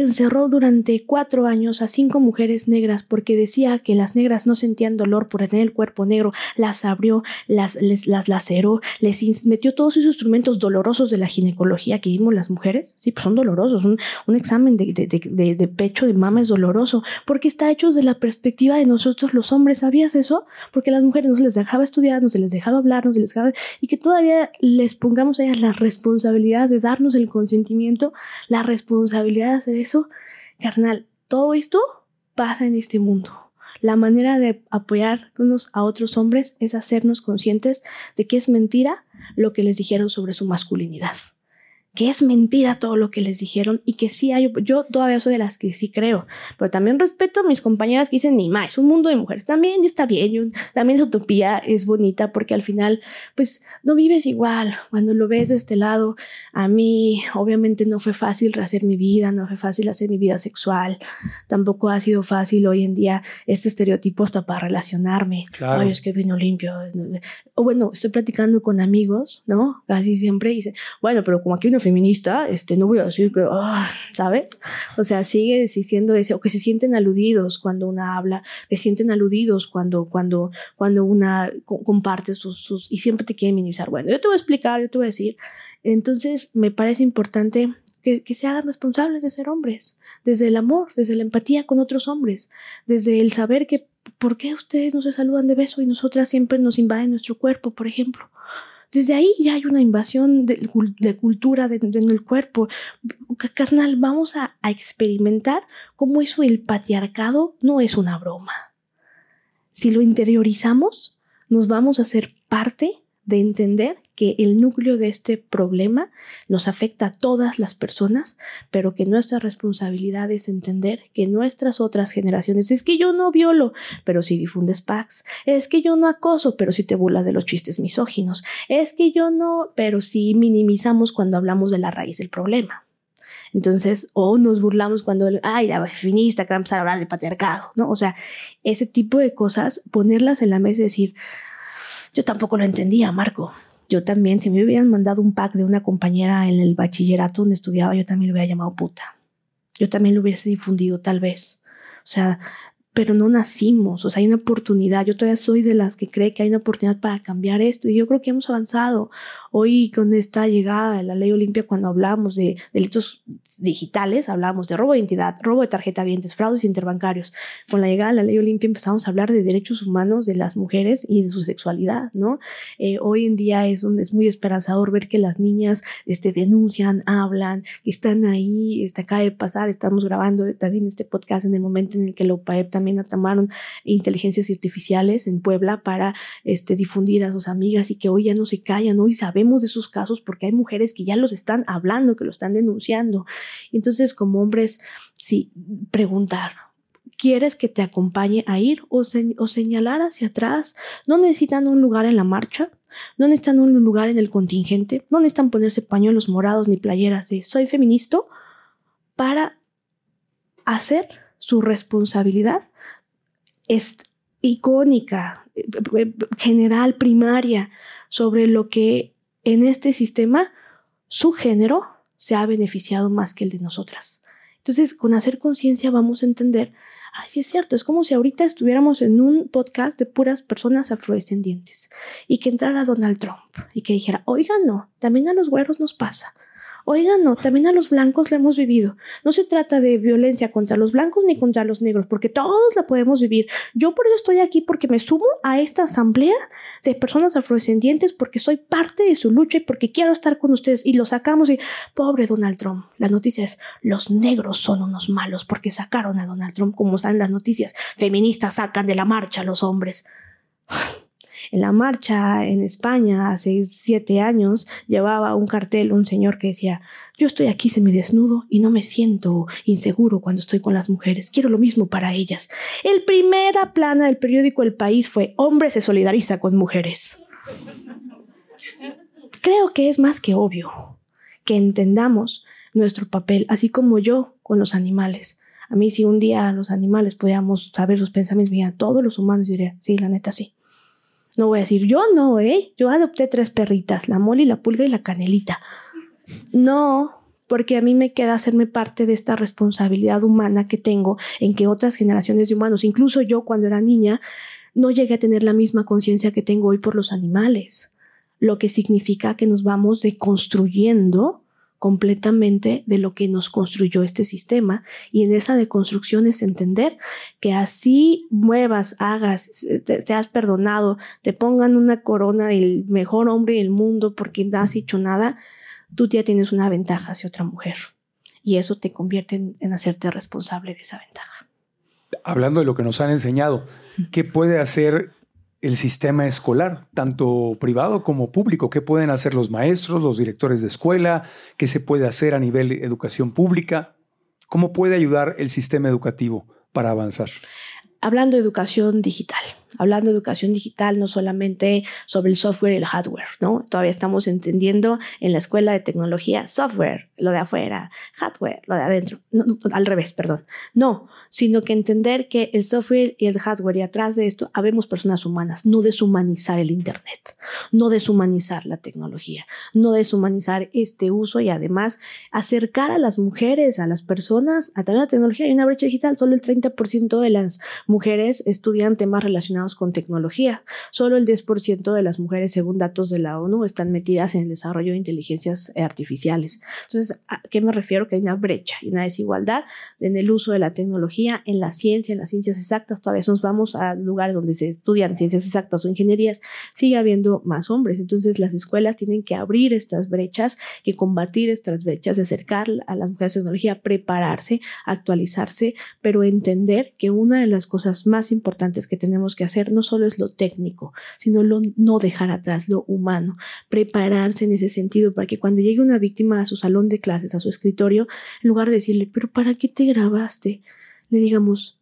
encerró durante cuatro años a cinco mujeres negras porque decía que las negras no sentían dolor por tener el cuerpo negro, las abrió, las, les, las laceró, les metió todos esos instrumentos dolorosos de la ginecología que vimos las mujeres. Sí, pues son dolorosos. Un, un examen de, de, de, de, pecho, de mama es doloroso porque está hecho desde la perspectiva de nosotros los hombres. ¿Sabías eso? Porque a las mujeres no se les dejaba estudiar, no se les dejaba hablar, no se les dejaba... Y que todavía les pongamos a ellas la responsabilidad de darnos el consentimiento, la responsabilidad de hacer eso, carnal, todo esto pasa en este mundo. La manera de apoyarnos a otros hombres es hacernos conscientes de que es mentira lo que les dijeron sobre su masculinidad que es mentira todo lo que les dijeron y que sí hay, yo todavía soy de las que sí creo, pero también respeto a mis compañeras que dicen, ni más, es un mundo de mujeres, también está bien, también esa utopía es bonita porque al final, pues no vives igual, cuando lo ves de este lado, a mí obviamente no fue fácil rehacer mi vida, no fue fácil hacer mi vida sexual, tampoco ha sido fácil hoy en día este estereotipo hasta para relacionarme, claro. ay, es que vino limpio, o bueno, estoy platicando con amigos, ¿no? Casi siempre dicen, bueno, pero como aquí uno feminista, este, no voy a decir que, ah", ¿sabes? O sea, sigue existiendo ese, o que se sienten aludidos cuando una habla, que se sienten aludidos cuando, cuando, cuando una comparte sus, sus, y siempre te quieren minimizar. Bueno, yo te voy a explicar, yo te voy a decir. Entonces, me parece importante que, que, se hagan responsables de ser hombres, desde el amor, desde la empatía con otros hombres, desde el saber que, ¿por qué ustedes no se saludan de beso y nosotras siempre nos invaden nuestro cuerpo, por ejemplo? Desde ahí ya hay una invasión de, cultura en el cuerpo. Carnal, vamos a, a experimentar cómo eso del patriarcado no es una broma. Si lo interiorizamos, nos vamos a hacer parte de entender que el núcleo de este problema nos afecta a todas las personas, pero que nuestra responsabilidad es entender que nuestras otras generaciones, es que yo no violo, pero si difundes packs, es que yo no acoso, pero si te burlas de los chistes misóginos, es que yo no, pero si minimizamos cuando hablamos de la raíz del problema. Entonces, o nos burlamos cuando, ay, la feminista que va a a hablar de patriarcado, ¿no? O sea, ese tipo de cosas, ponerlas en la mesa y decir, yo tampoco lo entendía, Marco. Yo también, si me hubieran mandado un pack de una compañera en el bachillerato donde estudiaba, yo también lo hubiera llamado puta. Yo también lo hubiese difundido, tal vez. O sea, pero no nacimos, o sea, hay una oportunidad. Yo todavía soy de las que cree que hay una oportunidad para cambiar esto y yo creo que hemos avanzado. Hoy con esta llegada de la ley Olimpia, cuando hablamos de delitos digitales, hablamos de robo de identidad, robo de tarjeta vientes, fraudes interbancarios. Con la llegada de la ley Olimpia empezamos a hablar de derechos humanos de las mujeres y de su sexualidad, ¿no? Eh, hoy en día es, un, es muy esperanzador ver que las niñas este, denuncian, hablan, están ahí, este, acaba de pasar, estamos grabando también este podcast en el momento en el que la UPAEP también tomaron inteligencias artificiales en Puebla para este, difundir a sus amigas y que hoy ya no se callan, hoy sabemos de esos casos porque hay mujeres que ya los están hablando, que lo están denunciando. Entonces, como hombres, sí, preguntar, ¿Quieres que te acompañe a ir o, o, señalar hacia atrás? No necesitan un lugar en la marcha, no necesitan un lugar en el contingente, no necesitan ponerse pañuelos morados ni playeras de soy feminista para hacer su responsabilidad es icónica, eh, eh, general, primaria, sobre lo que en este sistema su género se ha beneficiado más que el de nosotras. Entonces, con hacer conciencia vamos a entender, ay, sí es cierto, es como si ahorita estuviéramos en un podcast de puras personas afrodescendientes y que entrara Donald Trump y que dijera, oigan, no, también a los güeros nos pasa. Oigan, no, también a los blancos la hemos vivido. No se trata de violencia contra los blancos ni contra los negros, porque todos la podemos vivir. Yo por eso estoy aquí, porque me sumo a esta asamblea de personas afrodescendientes, porque soy parte de su lucha y porque quiero estar con ustedes. Y lo sacamos y, pobre Donald Trump. La noticia es, los negros son unos malos porque sacaron a Donald Trump, como están las noticias. Feministas sacan de la marcha a los hombres. En la marcha en España hace siete años llevaba un cartel un señor que decía yo estoy aquí desnudo y no me siento inseguro cuando estoy con las mujeres. Quiero lo mismo para ellas. El primera plana del periódico El País fue Hombre se solidariza con mujeres. Creo que es más que obvio que entendamos nuestro papel, así como yo con los animales. A mí si un día los animales podíamos saber sus pensamientos, mira, todos los humanos diría, sí, la neta sí. No voy a decir, yo no, ¿eh? Yo adopté tres perritas, la moli, la pulga y la canelita. No, porque a mí me queda hacerme parte de esta responsabilidad humana que tengo en que otras generaciones de humanos, incluso yo cuando era niña, no llegué a tener la misma conciencia que tengo hoy por los animales, lo que significa que nos vamos deconstruyendo completamente de lo que nos construyó este sistema y en esa deconstrucción es entender que así muevas, hagas, te, has perdonado, te pongan una corona del mejor hombre del mundo porque no has hecho nada, tú ya tienes una ventaja hacia otra mujer y eso te convierte en hacerte responsable de esa ventaja. Hablando de lo que nos han enseñado, ¿qué puede hacer el sistema escolar, tanto privado como público. ¿Qué pueden hacer los maestros, los directores de escuela? ¿Qué se puede hacer a nivel de educación pública? ¿Cómo puede ayudar el sistema educativo para avanzar? Hablando de educación digital, hablando de educación digital, no solamente sobre el software y el hardware, ¿no? Todavía estamos entendiendo en la escuela de tecnología software, lo de afuera, hardware, lo de adentro, al revés, perdón. No, sino que entender que el software y el hardware y atrás de esto habemos personas humanas, no deshumanizar el Internet, no deshumanizar la tecnología, no deshumanizar este uso y además acercar a las mujeres, a las personas a través de la tecnología. Hay una brecha digital, solo el 30% de las mujeres estudian temas relacionados con tecnología, solo el 10% de las mujeres, según datos de la ONU, están metidas en el desarrollo de inteligencias artificiales. Entonces, ¿a qué me refiero? Que hay una brecha y una desigualdad en el uso de la tecnología en la ciencia, en las ciencias exactas, todavía nos vamos a lugares donde se estudian ciencias exactas o ingenierías, sigue habiendo más hombres. Entonces las escuelas tienen que abrir estas brechas, que combatir estas brechas, acercar a las mujeres a tecnología, prepararse, actualizarse, pero entender que una de las cosas más importantes que tenemos que hacer no solo es lo técnico, sino lo, no dejar atrás lo humano, prepararse en ese sentido para que cuando llegue una víctima a su salón de clases, a su escritorio, en lugar de decirle, pero ¿para qué te grabaste? le digamos,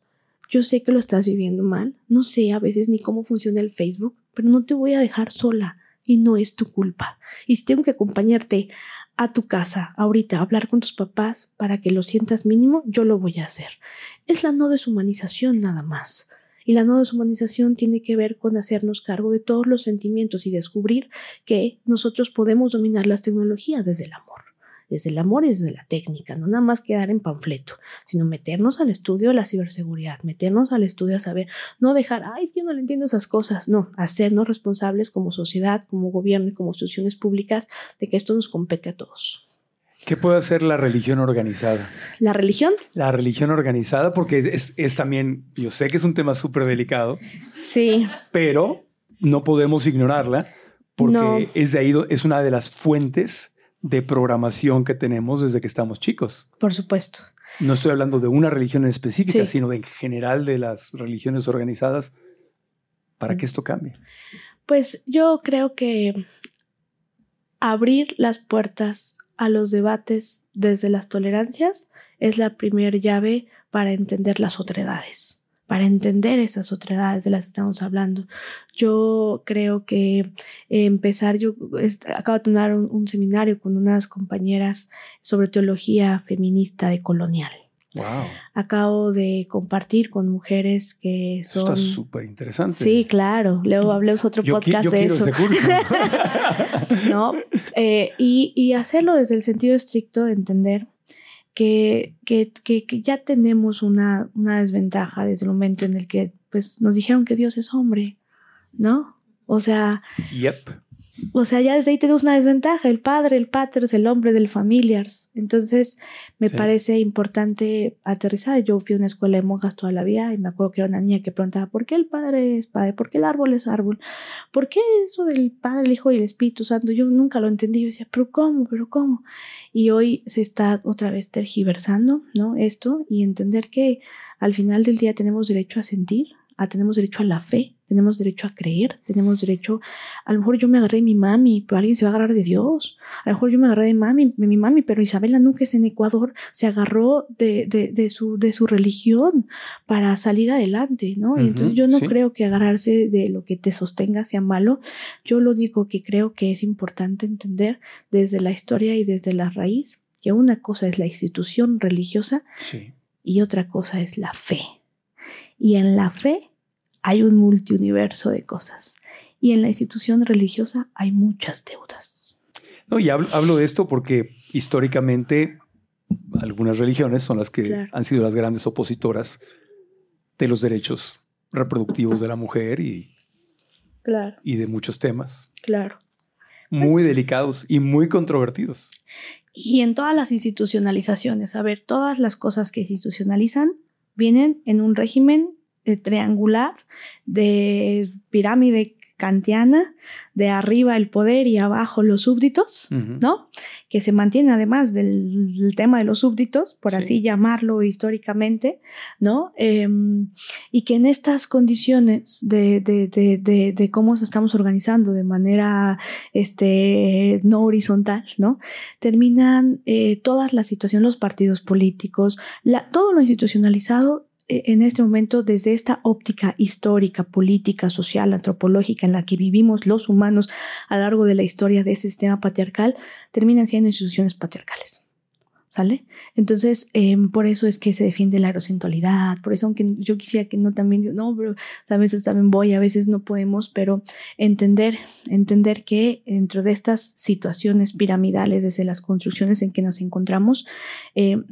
yo sé que lo estás viviendo mal, no sé a veces ni cómo funciona el Facebook, pero no te voy a dejar sola y no es tu culpa. Y si tengo que acompañarte a tu casa ahorita hablar con tus papás para que lo sientas mínimo, yo lo voy a hacer. Es la no deshumanización nada más. Y la no deshumanización tiene que ver con hacernos cargo de todos los sentimientos y descubrir que nosotros podemos dominar las tecnologías desde el amor desde el amor y desde la técnica, no nada más quedar en panfleto, sino meternos al estudio de la ciberseguridad, meternos al estudio a saber, no dejar, ay, es que no le entiendo esas cosas, no, hacernos responsables como sociedad, como gobierno y como instituciones públicas de que esto nos compete a todos. ¿Qué puede hacer la religión organizada? ¿La religión? La religión organizada, porque es, es también, yo sé que es un tema súper delicado. Sí. Pero no podemos ignorarla porque es de ahí, es una de las fuentes de programación que tenemos desde que estamos chicos. Por supuesto. No estoy hablando de una religión en específica, sino de en general de las religiones organizadas para que esto cambie. Pues yo creo que abrir las puertas a los debates desde las tolerancias es la primera llave para entender las otredades para entender esas otredades de las que estamos hablando. Yo creo que empezar, yo acabo de tener un, seminario con unas compañeras sobre teología feminista de colonial. Wow. Acabo de compartir con mujeres que son. está súper interesante. Sí, claro. Luego hablé otro podcast de eso. no, eh, y, y hacerlo desde el sentido estricto de entender que, que, que, ya tenemos una, una, desventaja desde el momento en el que pues, nos dijeron que Dios es hombre, ¿no? O sea, yep. O sea, ya desde ahí tenemos una desventaja. El padre, el pater es el hombre del familiars. Entonces, me parece importante aterrizar. Yo fui a una escuela de monjas toda la vida y me acuerdo que era una niña que preguntaba, ¿por qué el padre es padre? ¿Por qué el árbol es árbol? ¿Por qué eso del padre, el hijo y el espíritu santo? Yo nunca lo entendí. Yo decía, ¿pero cómo? ¿Pero cómo? Y hoy se está otra vez tergiversando, ¿no? Esto y entender que al final del día tenemos derecho a sentir, a tenemos derecho a la fe, tenemos derecho a creer, tenemos derecho, a lo mejor yo me agarré de mi mami, pero alguien se va a agarrar de Dios, a lo mejor yo me agarré de mami, de mi mami, pero Isabela Núñez en Ecuador se agarró de, de, de, su, de su religión para salir adelante, ¿no? Entonces yo no creo que agarrarse de lo que te sostenga sea malo, yo lo único que creo que es importante entender desde la historia y desde la raíz, que una cosa es la institución religiosa y otra cosa es la fe. Y en la fe hay un multiuniverso de cosas. Y en la institución religiosa hay muchas deudas. No, y hablo, de esto porque históricamente algunas religiones son las que han sido las grandes opositoras de los derechos reproductivos de la mujer y, claro. y de muchos temas. Claro. Muy pues delicados y muy controvertidos. Y en todas las institucionalizaciones, a ver, todas las cosas que se institucionalizan vienen en un régimen eh, triangular de pirámide kantiana, de arriba el poder y abajo los súbditos, ¿no? Que se mantiene además del, tema de los súbditos, por así llamarlo históricamente, ¿no? Em, y que en estas condiciones de, de, de, de, cómo nos estamos organizando de manera este, no horizontal, ¿no? Terminan eh, todas las situaciones, los partidos políticos, la, todo lo institucionalizado en este momento desde esta óptica histórica, política, social, antropológica en la que vivimos los humanos a lo largo de la historia de ese sistema patriarcal, terminan siendo instituciones patriarcales. ¿Sale? Entonces, em, por eso es que se defiende la aerocentualidad, por eso, aunque yo quisiera que no también, no, pero a veces también voy, a veces no podemos, pero entender, entender que dentro de estas situaciones piramidales, desde las construcciones en que nos encontramos, em,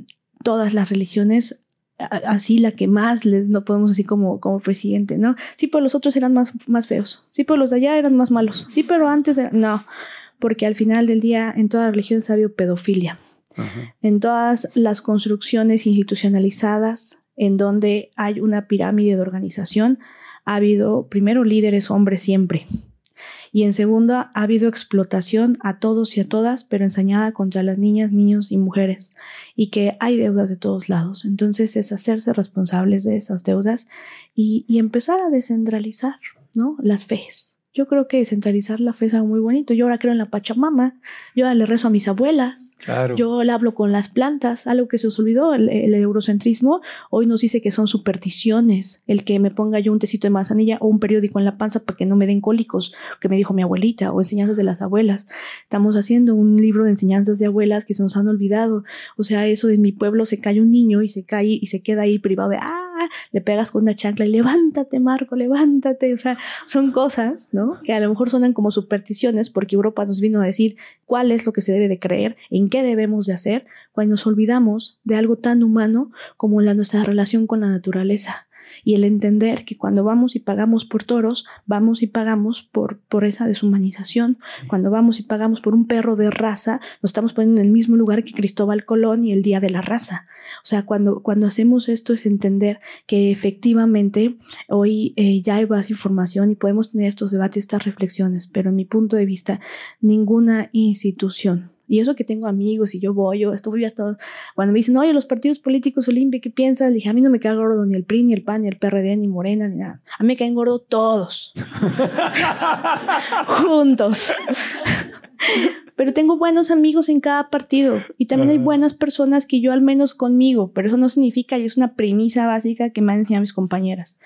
todas las religiones así la que más les, no podemos así como, como presidente, ¿no? Sí, pero los otros eran más, más feos. Sí, pero los de allá eran más malos. Sí, pero antes no, porque al final del día en todas las religiones ha habido pedofilia. En todas las construcciones institucionalizadas en donde hay una pirámide de organización, ha habido primero líderes hombres siempre. Y en segunda, ha habido explotación a todos y a todas, pero ensañada contra las niñas, niños y mujeres. Y que hay deudas de todos lados. Entonces es hacerse responsables de esas deudas y, empezar a descentralizar ¿no? las fees. Yo creo que descentralizar la fe es algo muy bonito. Yo ahora creo en la Pachamama, yo ahora le rezo a mis abuelas, yo le hablo con las plantas, algo que se os olvidó, el, eurocentrismo hoy nos dice que son supersticiones, el que me ponga yo un tecito de manzanilla o un periódico en la panza para que no me den cólicos, que me dijo mi abuelita, o enseñanzas de las abuelas. Estamos haciendo un libro de enseñanzas de abuelas que se nos han olvidado. O sea, eso de mi pueblo se cae un niño y se cae y se queda ahí privado de, ah, le pegas con una chancla y levántate, Marco, levántate. O sea, son cosas, ¿no? Que a lo mejor suenan como supersticiones porque Europa nos vino a decir cuál es lo que se debe de creer, en qué debemos de hacer, cuando nos olvidamos de algo tan humano como la nuestra relación con la naturaleza y el entender que cuando vamos y pagamos por toros, vamos y pagamos por, por esa deshumanización. Cuando vamos y pagamos por un perro de raza, nos estamos poniendo en el mismo lugar que Cristóbal Colón y el Día de la Raza. O sea, cuando, cuando hacemos esto es entender que efectivamente hoy eh, ya hay más información y podemos tener estos debates, estas reflexiones, pero en mi punto de vista, ninguna institución y eso que tengo amigos y yo voy, yo estoy hasta cuando me dicen, oye, los partidos políticos Olimpia, ¿qué piensas? Le dije, a mí no me cae gordo ni el PRI, ni el PAN, ni el PRD, ni Morena, ni nada. A mí me caen gordo todos. Juntos. pero tengo buenos amigos en cada partido y también hay buenas personas que yo al menos conmigo, pero eso no significa y es una premisa básica que me han enseñado mis compañeras.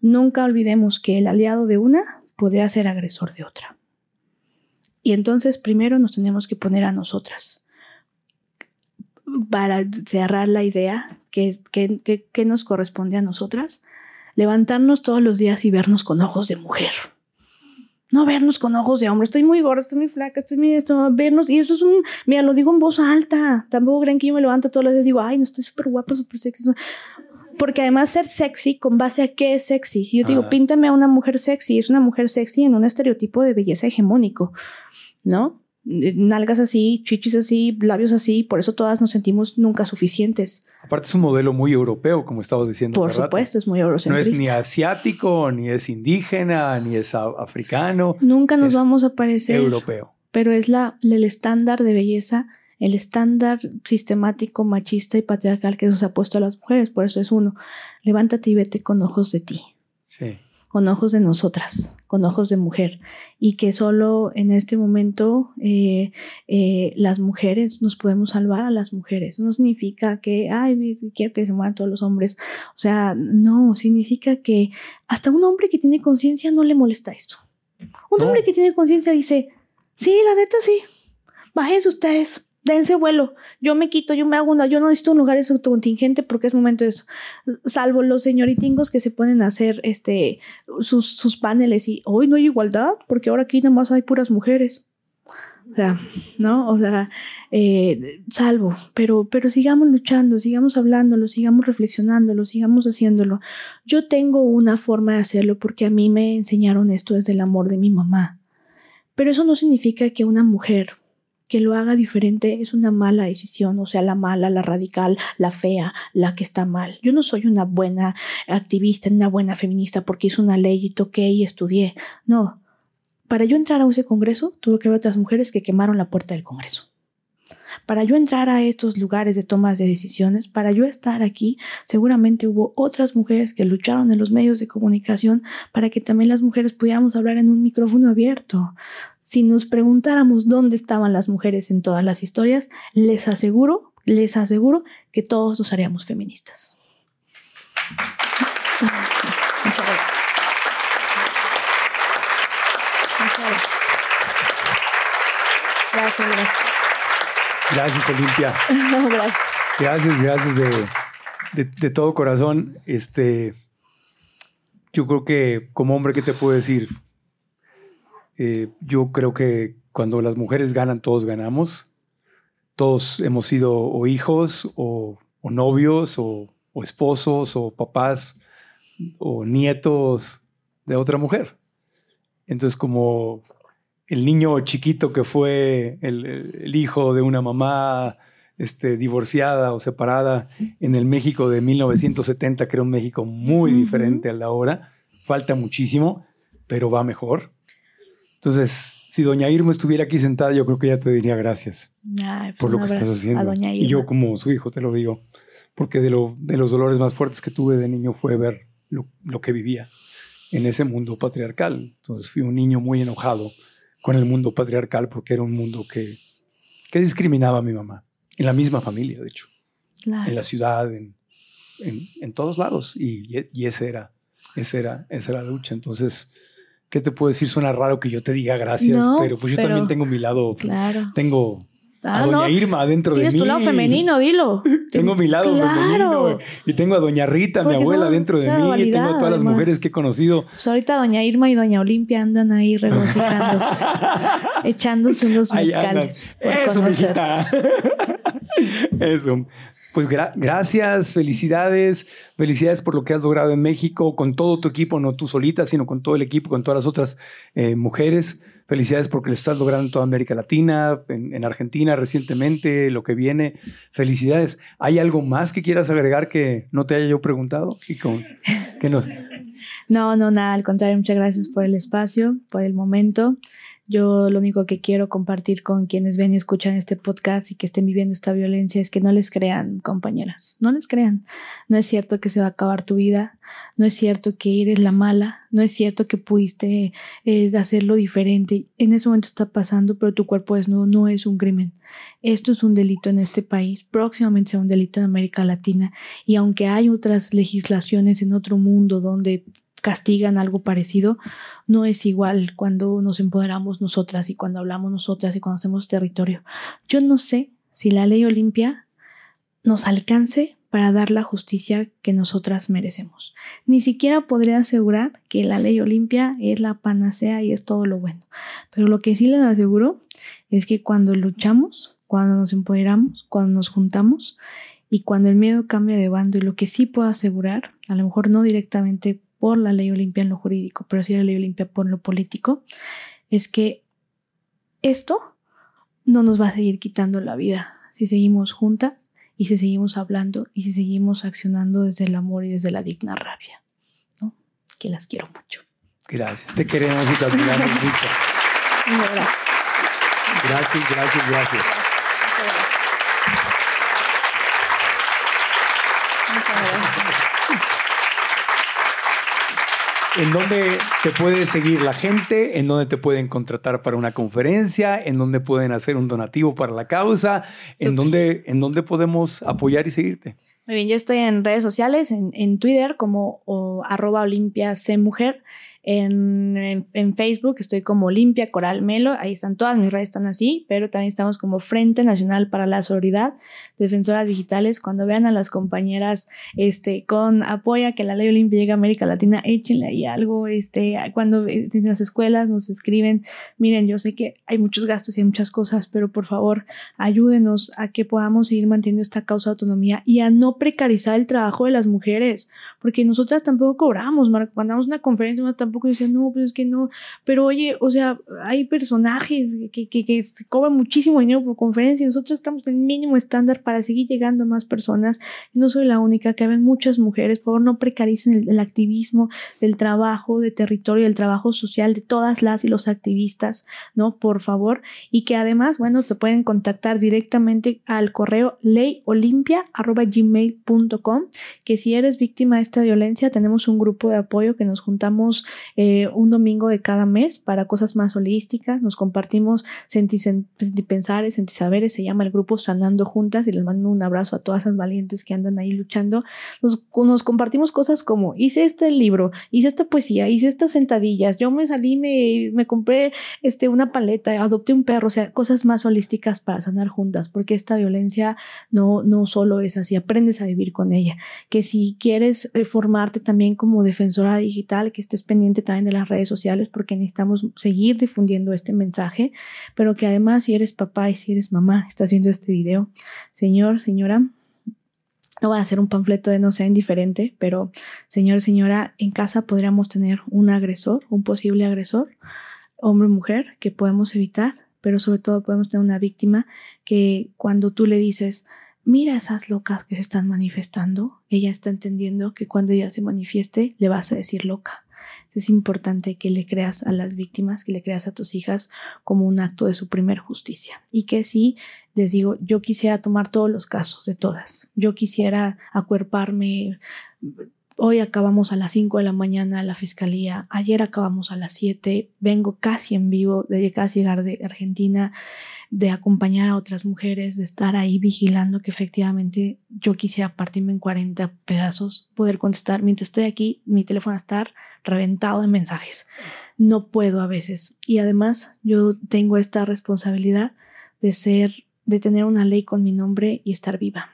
Nunca olvidemos que el aliado de una podría ser agresor de otra. Y entonces primero nos tenemos que poner a nosotras para cerrar la idea que, que, que, nos corresponde a nosotras, levantarnos todos los días y vernos con ojos de mujer. No vernos con ojos de hombre. Estoy muy gorda, estoy muy flaca, estoy muy esto, vernos. Y eso es un, mira, lo digo en voz alta. Tampoco creen que yo me levanto todos los días y digo, ay, no estoy súper guapa, súper sexy. Porque además ser sexy, ¿con base a qué es sexy? Yo digo, píntame a una mujer sexy. Es una mujer sexy en un estereotipo de belleza hegemónico, ¿no? Eh, nalgas así, chichis así, labios así, por eso todas nos sentimos nunca suficientes. Aparte es un modelo muy europeo, como estabas diciendo. Por supuesto, es muy eurocentrista. No es ni asiático, ni es indígena, ni es africano. Nunca nos vamos a parecer. Europeo. Pero es la, el estándar de belleza, el estándar sistemático, machista y patriarcal que nos ha puesto a las mujeres. Por eso es uno, levántate y vete con ojos de ti. Sí con ojos de nosotras, con ojos de mujer, y que solo en este momento eh, eh, las mujeres nos podemos salvar a las mujeres. No significa que, ay, quiero que se mueran todos los hombres. O sea, no, significa que hasta un hombre que tiene conciencia no le molesta esto. Un hombre que tiene conciencia dice, sí, la neta sí, bájense ustedes, dense vuelo, yo me quito, yo me hago una, yo no necesito un lugar contingente porque es momento de eso, salvo los señoritingos que se pueden hacer este, sus, sus paneles y hoy no hay igualdad porque ahora aquí nada más hay puras mujeres. O sea, ¿no? O sea, eh, salvo, pero, pero sigamos luchando, sigamos hablándolo, sigamos reflexionándolo, sigamos haciéndolo. Yo tengo una forma de hacerlo porque a mí me enseñaron esto desde el amor de mi mamá. Pero eso no significa que una mujer que lo haga diferente es una mala decisión, o sea, la mala, la radical, la fea, la que está mal. Yo no soy una buena activista, una buena feminista porque hice una ley y toqué y estudié. No. Para yo entrar a ese congreso, tuve que ver otras mujeres que quemaron la puerta del congreso. Para yo entrar a estos lugares de tomas de decisiones, para yo estar aquí, seguramente hubo otras mujeres que lucharon en los medios de comunicación para que también las mujeres pudiéramos hablar en un micrófono abierto. Si nos preguntáramos dónde estaban las mujeres en todas las historias, les aseguro, les aseguro que todos nos haríamos feministas. Muchas gracias. Gracias, gracias. Gracias, Olimpia. gracias. Gracias, gracias de, todo corazón. Este, yo creo que como hombre, ¿qué te puedo decir? Eh, yo creo que cuando las mujeres ganan, todos ganamos. Todos hemos sido o hijos, o, novios, o, o esposos, o papás, o nietos de otra mujer. Entonces, como el niño chiquito que fue el, hijo de una mamá este, divorciada o separada en el México de 1970, que era un México muy diferente a la hora. Falta muchísimo, pero va mejor. Entonces, si doña Irma estuviera aquí sentada, yo creo que ella te diría gracias pues por lo que estás haciendo. Y yo como su hijo te lo digo, porque de, lo, de los dolores más fuertes que tuve de niño fue ver lo, lo que vivía en ese mundo patriarcal. Entonces fui un niño muy enojado con el mundo patriarcal porque era un mundo que, que discriminaba a mi mamá, en la misma familia, de hecho, en la ciudad, en, en, todos lados. Y, y ese era, esa era, esa era la lucha. Entonces, ¿qué te puedo decir? Suena raro que yo te diga gracias, pero pues yo también tengo mi lado, claro. tengo a ah, Doña Irma dentro de mí. Tienes tu lado femenino, dilo. tengo mi lado femenino. Y tengo a Doña Rita, mi abuela, dentro de mí. Y tengo a todas las mujeres que he conocido. Pues ahorita Doña Irma y Doña Olimpia andan ahí regocijándose, echándose unos mezcales. Eso, Eso. Pues gracias, felicidades, felicidades por lo que has logrado en México, con todo tu equipo, no tú solita, sino con todo el equipo, con todas las otras eh, mujeres. Felicidades porque lo estás logrando en toda América Latina, en, Argentina recientemente, lo que viene. Felicidades. ¿Hay algo más que quieras agregar que no te haya yo preguntado? Y con. No, no, nada, al contrario, muchas gracias por el espacio, por el momento. Yo lo único que quiero compartir con quienes ven y escuchan este podcast y que estén viviendo esta violencia es que no les crean, compañeras, no les crean. No es cierto que se va a acabar tu vida, no es cierto que eres la mala, no es cierto que pudiste eh, hacerlo diferente. En ese momento está pasando, pero tu cuerpo desnudo no es un crimen. Esto es un delito en este país, próximamente será un delito en América Latina y aunque hay otras legislaciones en otro mundo donde castigan algo parecido, no es igual cuando nos empoderamos nosotras y cuando hablamos nosotras y cuando hacemos territorio. Yo no sé si la ley Olimpia nos alcance para dar la justicia que nosotras merecemos. Ni siquiera podría asegurar que la ley Olimpia es la panacea y es todo lo bueno. Pero lo que sí les aseguro es que cuando luchamos, cuando nos empoderamos, cuando nos juntamos y cuando el miedo cambia de bando y lo que sí puedo asegurar, a lo mejor no directamente por la ley Olimpia en lo jurídico, pero sí la ley Olimpia por lo político, es que esto no nos va a seguir quitando la vida si seguimos juntas y si seguimos hablando y si seguimos accionando desde el amor y desde la digna rabia. ¿no? Que las quiero mucho. Gracias. Te queremos y te admiramos mucho. Gracias. Gracias, gracias, gracias. ¿En dónde te puede seguir la gente? ¿En dónde te pueden contratar para una conferencia? ¿En dónde pueden hacer un donativo para la causa? ¿En dónde, ¿En dónde podemos apoyar y seguirte? Muy bien, yo estoy en redes sociales, en, en Twitter como o, arroba Olimpia Mujer en, en, Facebook estoy como Olimpia Coral Melo, ahí están todas mis redes, están así, pero también estamos como Frente Nacional para la Solidaridad, Defensoras Digitales. Cuando vean a las compañeras este, con apoya que la ley Olimpia llegue a América Latina, échenle ahí algo. Este, cuando en las escuelas nos escriben, miren, yo sé que hay muchos gastos y hay muchas cosas, pero por favor ayúdenos a que podamos seguir manteniendo esta causa de autonomía y a no precarizar el trabajo de las mujeres, porque nosotras tampoco cobramos, Marco. Cuando damos una conferencia, tampoco tampoco decía, no, pero es que no. Pero oye, o sea, hay personajes que, que, que cobran muchísimo dinero por conferencia y nosotros estamos en el mínimo estándar para seguir llegando a más personas. No soy la única, que hay muchas mujeres. Por favor, no precaricen el, el activismo del trabajo de territorio, del trabajo social de todas las y los activistas, ¿no? Por favor. Y que además, bueno, se pueden contactar directamente al correo leyolimpia.gmail.com que si eres víctima de esta violencia, tenemos un grupo de apoyo que nos juntamos eh, un domingo de cada mes para cosas más holísticas. Nos compartimos sentipensares, sentisaberes, se llama el grupo Sanando Juntas y les mando un abrazo a todas esas valientes que andan ahí luchando. Nos, nos compartimos cosas como hice este libro, hice esta poesía, hice estas sentadillas, yo me salí, me, me compré este, una paleta, adopté un perro, o sea, cosas más holísticas para sanar juntas, porque esta violencia no, no solo es así, aprendes a vivir con ella. Que si quieres eh, formarte también como defensora digital, que estés pendiente también de las redes sociales porque necesitamos seguir difundiendo este mensaje, pero que además si eres papá y si eres mamá, estás viendo este video, señor, señora, no va a hacer un panfleto de no sea indiferente, pero señor, señora, en casa podríamos tener un agresor, un posible agresor, hombre o mujer, que podemos evitar, pero sobre todo podemos tener una víctima que cuando tú le dices, mira esas locas que se están manifestando, ella está entendiendo que cuando ella se manifieste le vas a decir loca es importante que le creas a las víctimas, que le creas a tus hijas como un acto de su primer justicia. Y que si les digo, yo quisiera tomar todos los casos de todas. Yo quisiera acuerparme. Hoy acabamos a las 5 de la mañana la fiscalía, ayer acabamos a las 7, vengo casi en vivo, de casi llegar de Argentina de acompañar a otras mujeres, de estar ahí vigilando que efectivamente yo quisiera partirme en 40 pedazos, poder contestar. Mientras estoy aquí, mi teléfono estar reventado de mensajes. No puedo a veces. Y además yo tengo esta responsabilidad de ser, de tener una ley con mi nombre y estar viva.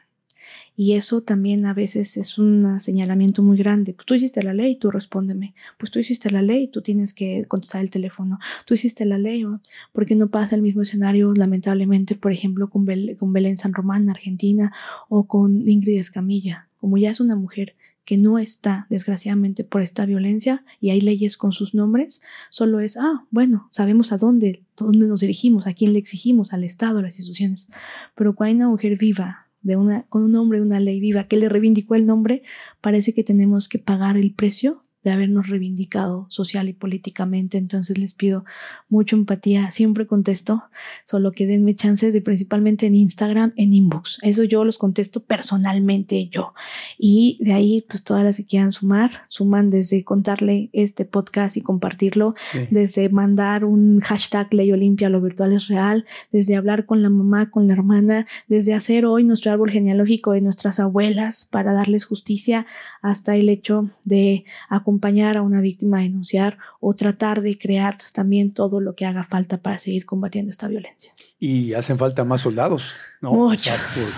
Y eso también a veces es un señalamiento muy grande. Pues tú hiciste la ley, tú respóndeme. Pues tú hiciste la ley, tú tienes que contestar el teléfono. Tú hiciste la ley, porque no pasa el mismo escenario, lamentablemente, por ejemplo, con, con Belén San Román, Argentina, o con Ingrid Escamilla. Como ya es una mujer que no está, desgraciadamente, por esta violencia y hay leyes con sus nombres, solo es, ah, bueno, sabemos a dónde, dónde nos dirigimos, a quién le exigimos, al Estado, a las instituciones. Pero cuando hay una mujer viva, de una, con un nombre, una ley viva que le reivindicó el nombre, parece que tenemos que pagar el precio de habernos reivindicado social y políticamente. Entonces les pido mucha empatía. Siempre contesto, solo que denme chances de principalmente en Instagram, en inbox. Eso yo los contesto personalmente yo. Y de ahí, pues todas las que quieran sumar, suman desde contarle este podcast y compartirlo, desde mandar un hashtag Ley Olimpia, lo virtual es real, desde hablar con la mamá, con la hermana, desde hacer hoy nuestro árbol genealógico de nuestras abuelas para darles justicia, hasta el hecho de acompañar acompañar a una víctima a denunciar o tratar de crear también todo lo que haga falta para seguir combatiendo esta violencia. Y hacen falta más soldados, ¿no? Muchos,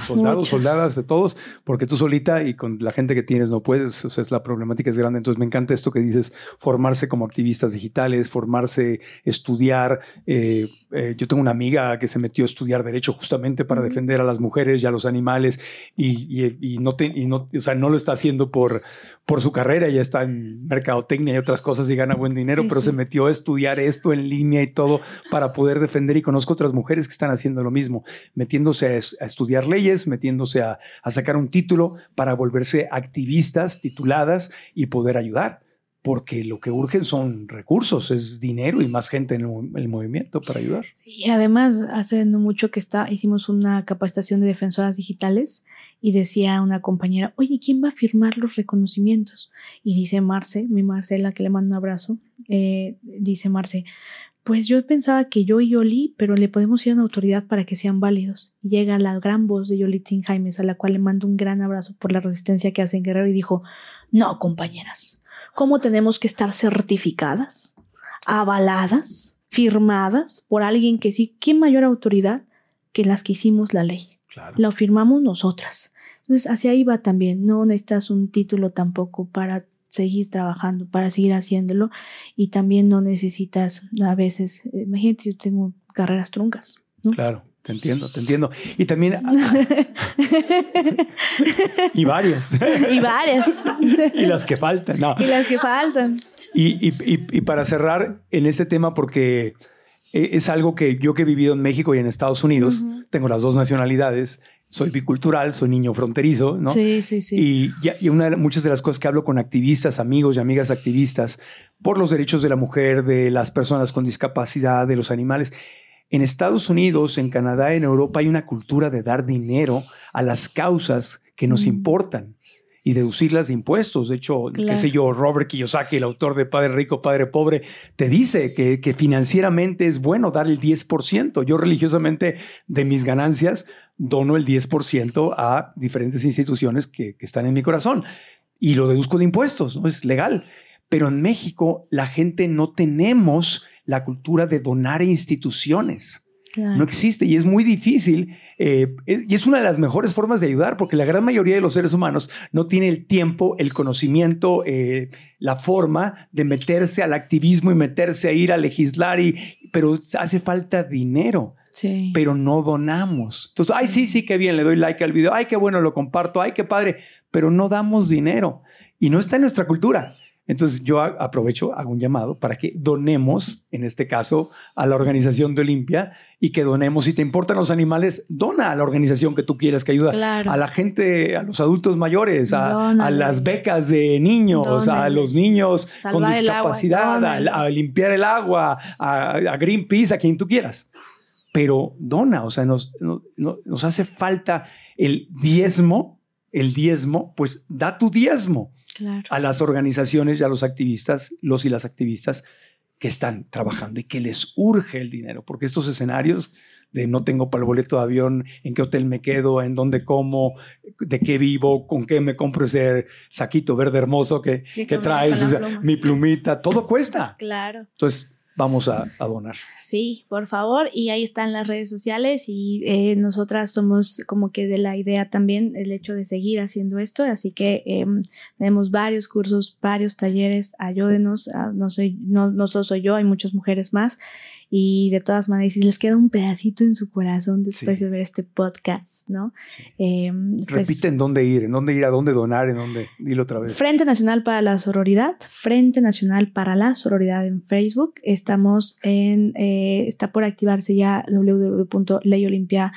soldados, muchos. soldadas, de todos, porque tú solita y con la gente que tienes no puedes, o sea, es la problemática es grande. Entonces me encanta esto que dices, formarse como activistas digitales, formarse, estudiar. Eh, eh, yo tengo una amiga que se metió a estudiar derecho justamente para defender a las mujeres y a los animales y, y- y no, te- y no, o sea, no lo está haciendo por, por su carrera, ya está en mercadotecnia y otras cosas y gana buen dinero, Sí, pero sí. se metió a estudiar esto en línea y todo para poder defender y conozco otras mujeres que están haciendo lo mismo, metiéndose a, a estudiar leyes, metiéndose a, a sacar un título para volverse activistas tituladas y poder ayudar. Porque lo que urgen son recursos, es dinero y más gente en el, el movimiento para ayudar. Y además, hace no mucho que está, hicimos una capacitación de defensoras digitales y decía una compañera, oye, ¿quién va a firmar los reconocimientos? Y dice Marce, mi Marcela, que le mando un abrazo, eh, dice Marce, pues yo pensaba que yo y Yoli, pero le podemos ir a una autoridad para que sean válidos. Y llega la gran voz de Yolitzin Jaimes, a la cual le mando un gran abrazo por la resistencia que hace en Guerrero, y dijo, no, compañeras, ¿cómo tenemos que estar certificadas? avaladas, firmadas por alguien que sí, ¿quién mayor autoridad que las que hicimos la ley? Claro. Lo firmamos nosotras. Entonces, hacia ahí va también. No necesitas un título tampoco para seguir trabajando, para seguir haciéndolo. Y también no necesitas a veces, eh, imagínate, yo tengo carreras truncas. ¿no? Claro, te entiendo, te entiendo. Y también, y varias, y varias. y las que faltan. No. y las que faltan. Y, y- y- y para cerrar en este tema, porque eh, es algo que yo que he vivido en México y en Estados Unidos, tengo las dos nacionalidades, soy bicultural, soy niño fronterizo, ¿no? Sí, sí, sí. Y, y una de muchas de las cosas que hablo con activistas, amigos y amigas activistas por los derechos de la mujer, de las personas con discapacidad, de los animales. En Estados Unidos, en Canadá, en Europa hay una cultura de dar dinero a las causas que nos Mm. importan y deducirlas de impuestos. De hecho, qué sé yo, Robert Kiyosaki, el autor de Padre Rico, Padre Pobre, te dice que, que financieramente es bueno dar el 10%. Yo religiosamente de mis ganancias dono el 10% a diferentes instituciones que, que están en mi corazón y lo deduzco de impuestos, ¿no? Es legal. Pero en México la gente no tenemos la cultura de donar a instituciones. Claro. No existe y es muy difícil. eh, eh, y es una de las mejores formas de ayudar porque la gran mayoría de los seres humanos no tiene el tiempo, el conocimiento, eh, la forma de meterse al activismo y meterse a ir a legislar, y, pero hace falta dinero Sí. pero no donamos. Entonces, ay, sí, sí, qué bien, le doy like al video, ay, qué bueno, lo comparto, ay, qué padre, pero no damos dinero y no está en nuestra cultura. Entonces, yo aprovecho, hago un llamado para que donemos, en este caso, a la organización de Olimpia y que donemos. Si te importan los animales, dona a la organización que tú quieras que ayuda. Claro. A la gente, a los adultos mayores, a, las becas de niños, a los niños con discapacidad, a, limpiar el agua, a, a Greenpeace, a quien tú quieras pero dona, o sea, nos, no- no- nos hace falta el diezmo, el diezmo, pues da tu diezmo Claro. a las organizaciones y a los activistas, los y las activistas que están trabajando y que les urge el dinero, porque estos escenarios de no tengo para el boleto de avión, en qué hotel me quedo, en dónde como, de qué vivo, con qué me compro ese saquito verde hermoso que, que traes, o sea, mi plumita, todo cuesta. Claro. Entonces, vamos a, a donar. Sí, por favor. Y ahí están las redes sociales y eh, nosotras somos como que de la idea también el hecho de seguir haciendo esto. Así que eh, tenemos varios cursos, varios talleres. Ayúdenos. ah, no, soy, no solo soy yo, hay muchas mujeres más. Y de todas maneras, si les queda un pedacito en su corazón después Sí. de ver este podcast, ¿no? Eh, pues, Repite en dónde ir, en dónde ir, a dónde donar, en dónde. Dilo otra vez. Frente Nacional para la Sororidad, Frente Nacional para la Sororidad en Facebook. Estamos en, eh, está por activarse ya www.leyolimpia.com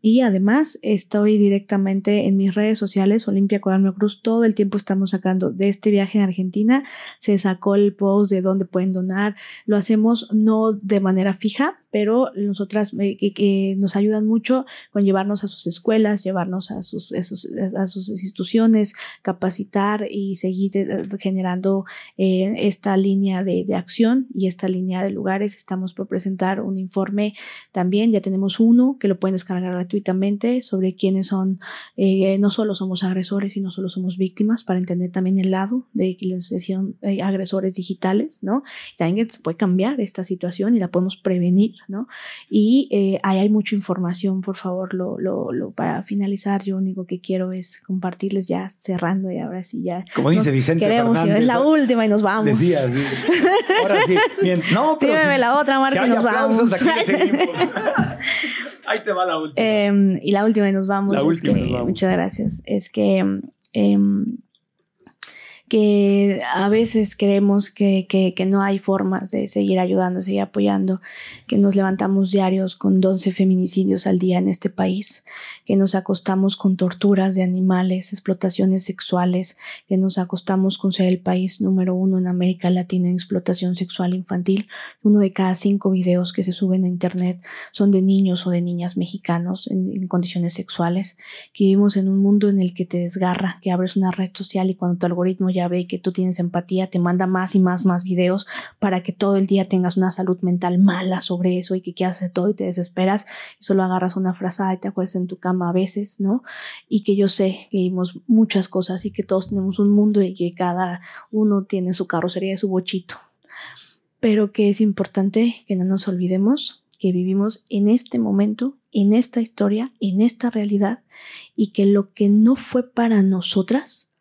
y además estoy directamente en mis redes sociales, Olimpia Coral Cruz, todo el tiempo estamos sacando de este viaje en Argentina, se sacó el post de dónde pueden donar, lo hacemos no de manera fija, pero nosotras eh, que, nos ayudan mucho con llevarnos a sus escuelas, llevarnos a sus, a sus, a sus instituciones, capacitar y seguir eh, generando eh, esta línea de, de acción y esta línea de lugares. Estamos por presentar un informe también, ya tenemos uno que lo pueden descargar gratuitamente sobre quiénes son, eh, no solo somos agresores y no solo somos víctimas, para entender también el lado de les decían eh, agresores digitales, ¿no? También se puede cambiar esta situación y la podemos prevenir ¿no? Y eh, ahí hay mucha información, por favor, lo, lo, lo, para finalizar, yo único que quiero es compartirles ya cerrando y ahora sí ya. Como dice Vicente queremos, Fernández. Es la última y nos vamos. Decía, sí. Ahora sí. Bien. No, pero Dígame si- la otra, Marco, si y nos vamos. aquí. Ahí te va la última. Eh, y la última y nos vamos. La es última y que- nos vamos. Muchas gracias. Es que, em, que a veces creemos que, que- que no hay formas de seguir ayudando, seguir apoyando, que nos levantamos diarios con 12 feminicidios al día en este país, que nos acostamos con torturas de animales, explotaciones sexuales, que nos acostamos con ser el país número uno en América Latina en explotación sexual infantil. Uno de cada cinco videos que se suben a Internet son de niños o de niñas mexicanos en, en condiciones sexuales, que vivimos en un mundo en el que te desgarra, que abres una red social y cuando tu algoritmo ya ve que tú tienes empatía, te manda más y más, más videos para que todo el día tengas una salud mental mala sobre eso y que quieras hacer todo y te desesperas y solo agarras una frazada y te acuestas en tu cama a veces, ¿no? Y que yo sé que vimos muchas cosas y que todos tenemos un mundo y que cada uno tiene su carrocería y su bochito pero que es importante que no nos olvidemos que vivimos en este momento, en esta historia, en esta realidad, y que lo que no fue para nosotras,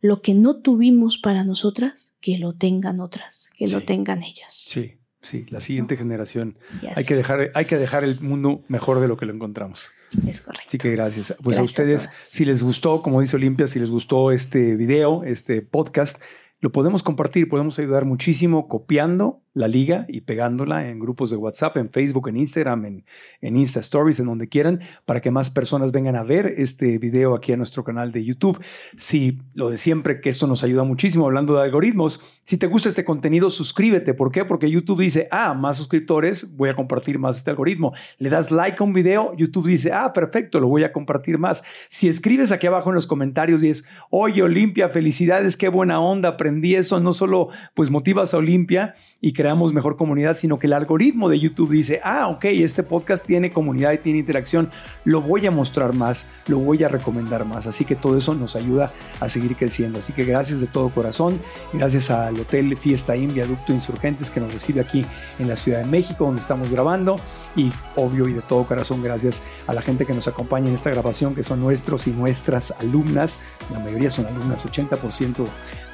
lo que no tuvimos para nosotras, que lo tengan otras, que lo Sí. tengan ellas. Sí, sí, la siguiente generación. Y Hay que, dejar, hay que dejar el mundo mejor de lo que lo encontramos. Es correcto. Así que gracias. Pues a Gracias a ustedes, si les gustó, como dice Olimpia, si les gustó este video, este podcast, lo podemos compartir, podemos ayudar muchísimo copiando la liga y pegándola en grupos de WhatsApp, en Facebook, en Instagram, en, en Insta Stories, en donde quieran, para que más personas vengan a ver este video aquí a nuestro canal de YouTube. Si lo de siempre, que esto nos ayuda muchísimo, hablando de algoritmos, si te gusta este contenido, suscríbete. ¿Por qué? Porque YouTube dice, ah, más suscriptores, voy a compartir más este algoritmo. Le das like a un video, YouTube dice, ah, perfecto, lo voy a compartir más. Si escribes aquí abajo en los comentarios y es, oye, Olimpia, felicidades, qué buena onda, aprendí eso, no solo pues motivas a Olimpia y creamos mejor comunidad, sino que el algoritmo de YouTube dice, ah, ok, este podcast tiene comunidad y tiene interacción, lo voy a mostrar más, lo voy a recomendar más. Así que todo eso nos ayuda a seguir creciendo. Así que gracias de todo corazón, gracias al Hotel Fiesta Inn Viaducto Insurgentes que nos recibe aquí en la Ciudad de México, donde estamos grabando. Y obvio y de todo corazón, gracias a la gente que nos acompaña en esta grabación, que son nuestros y nuestras alumnas. La mayoría son alumnas, 80%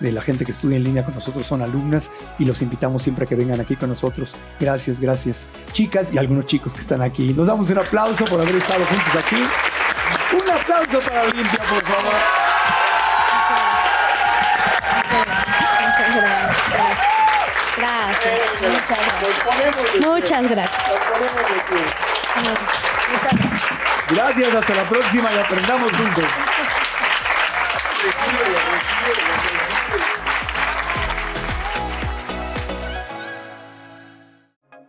de la gente que estudia en línea con nosotros son alumnas y los invitamos siempre a que vengan aquí con nosotros. Gracias, gracias, chicas y algunos chicos que están aquí. Nos damos un aplauso por haber estado juntos aquí. Un aplauso para Olimpia, por favor. Muchas gracias. Gracias. Muchas gracias. Muchas gracias. Gracias, hasta la próxima y aprendamos juntos.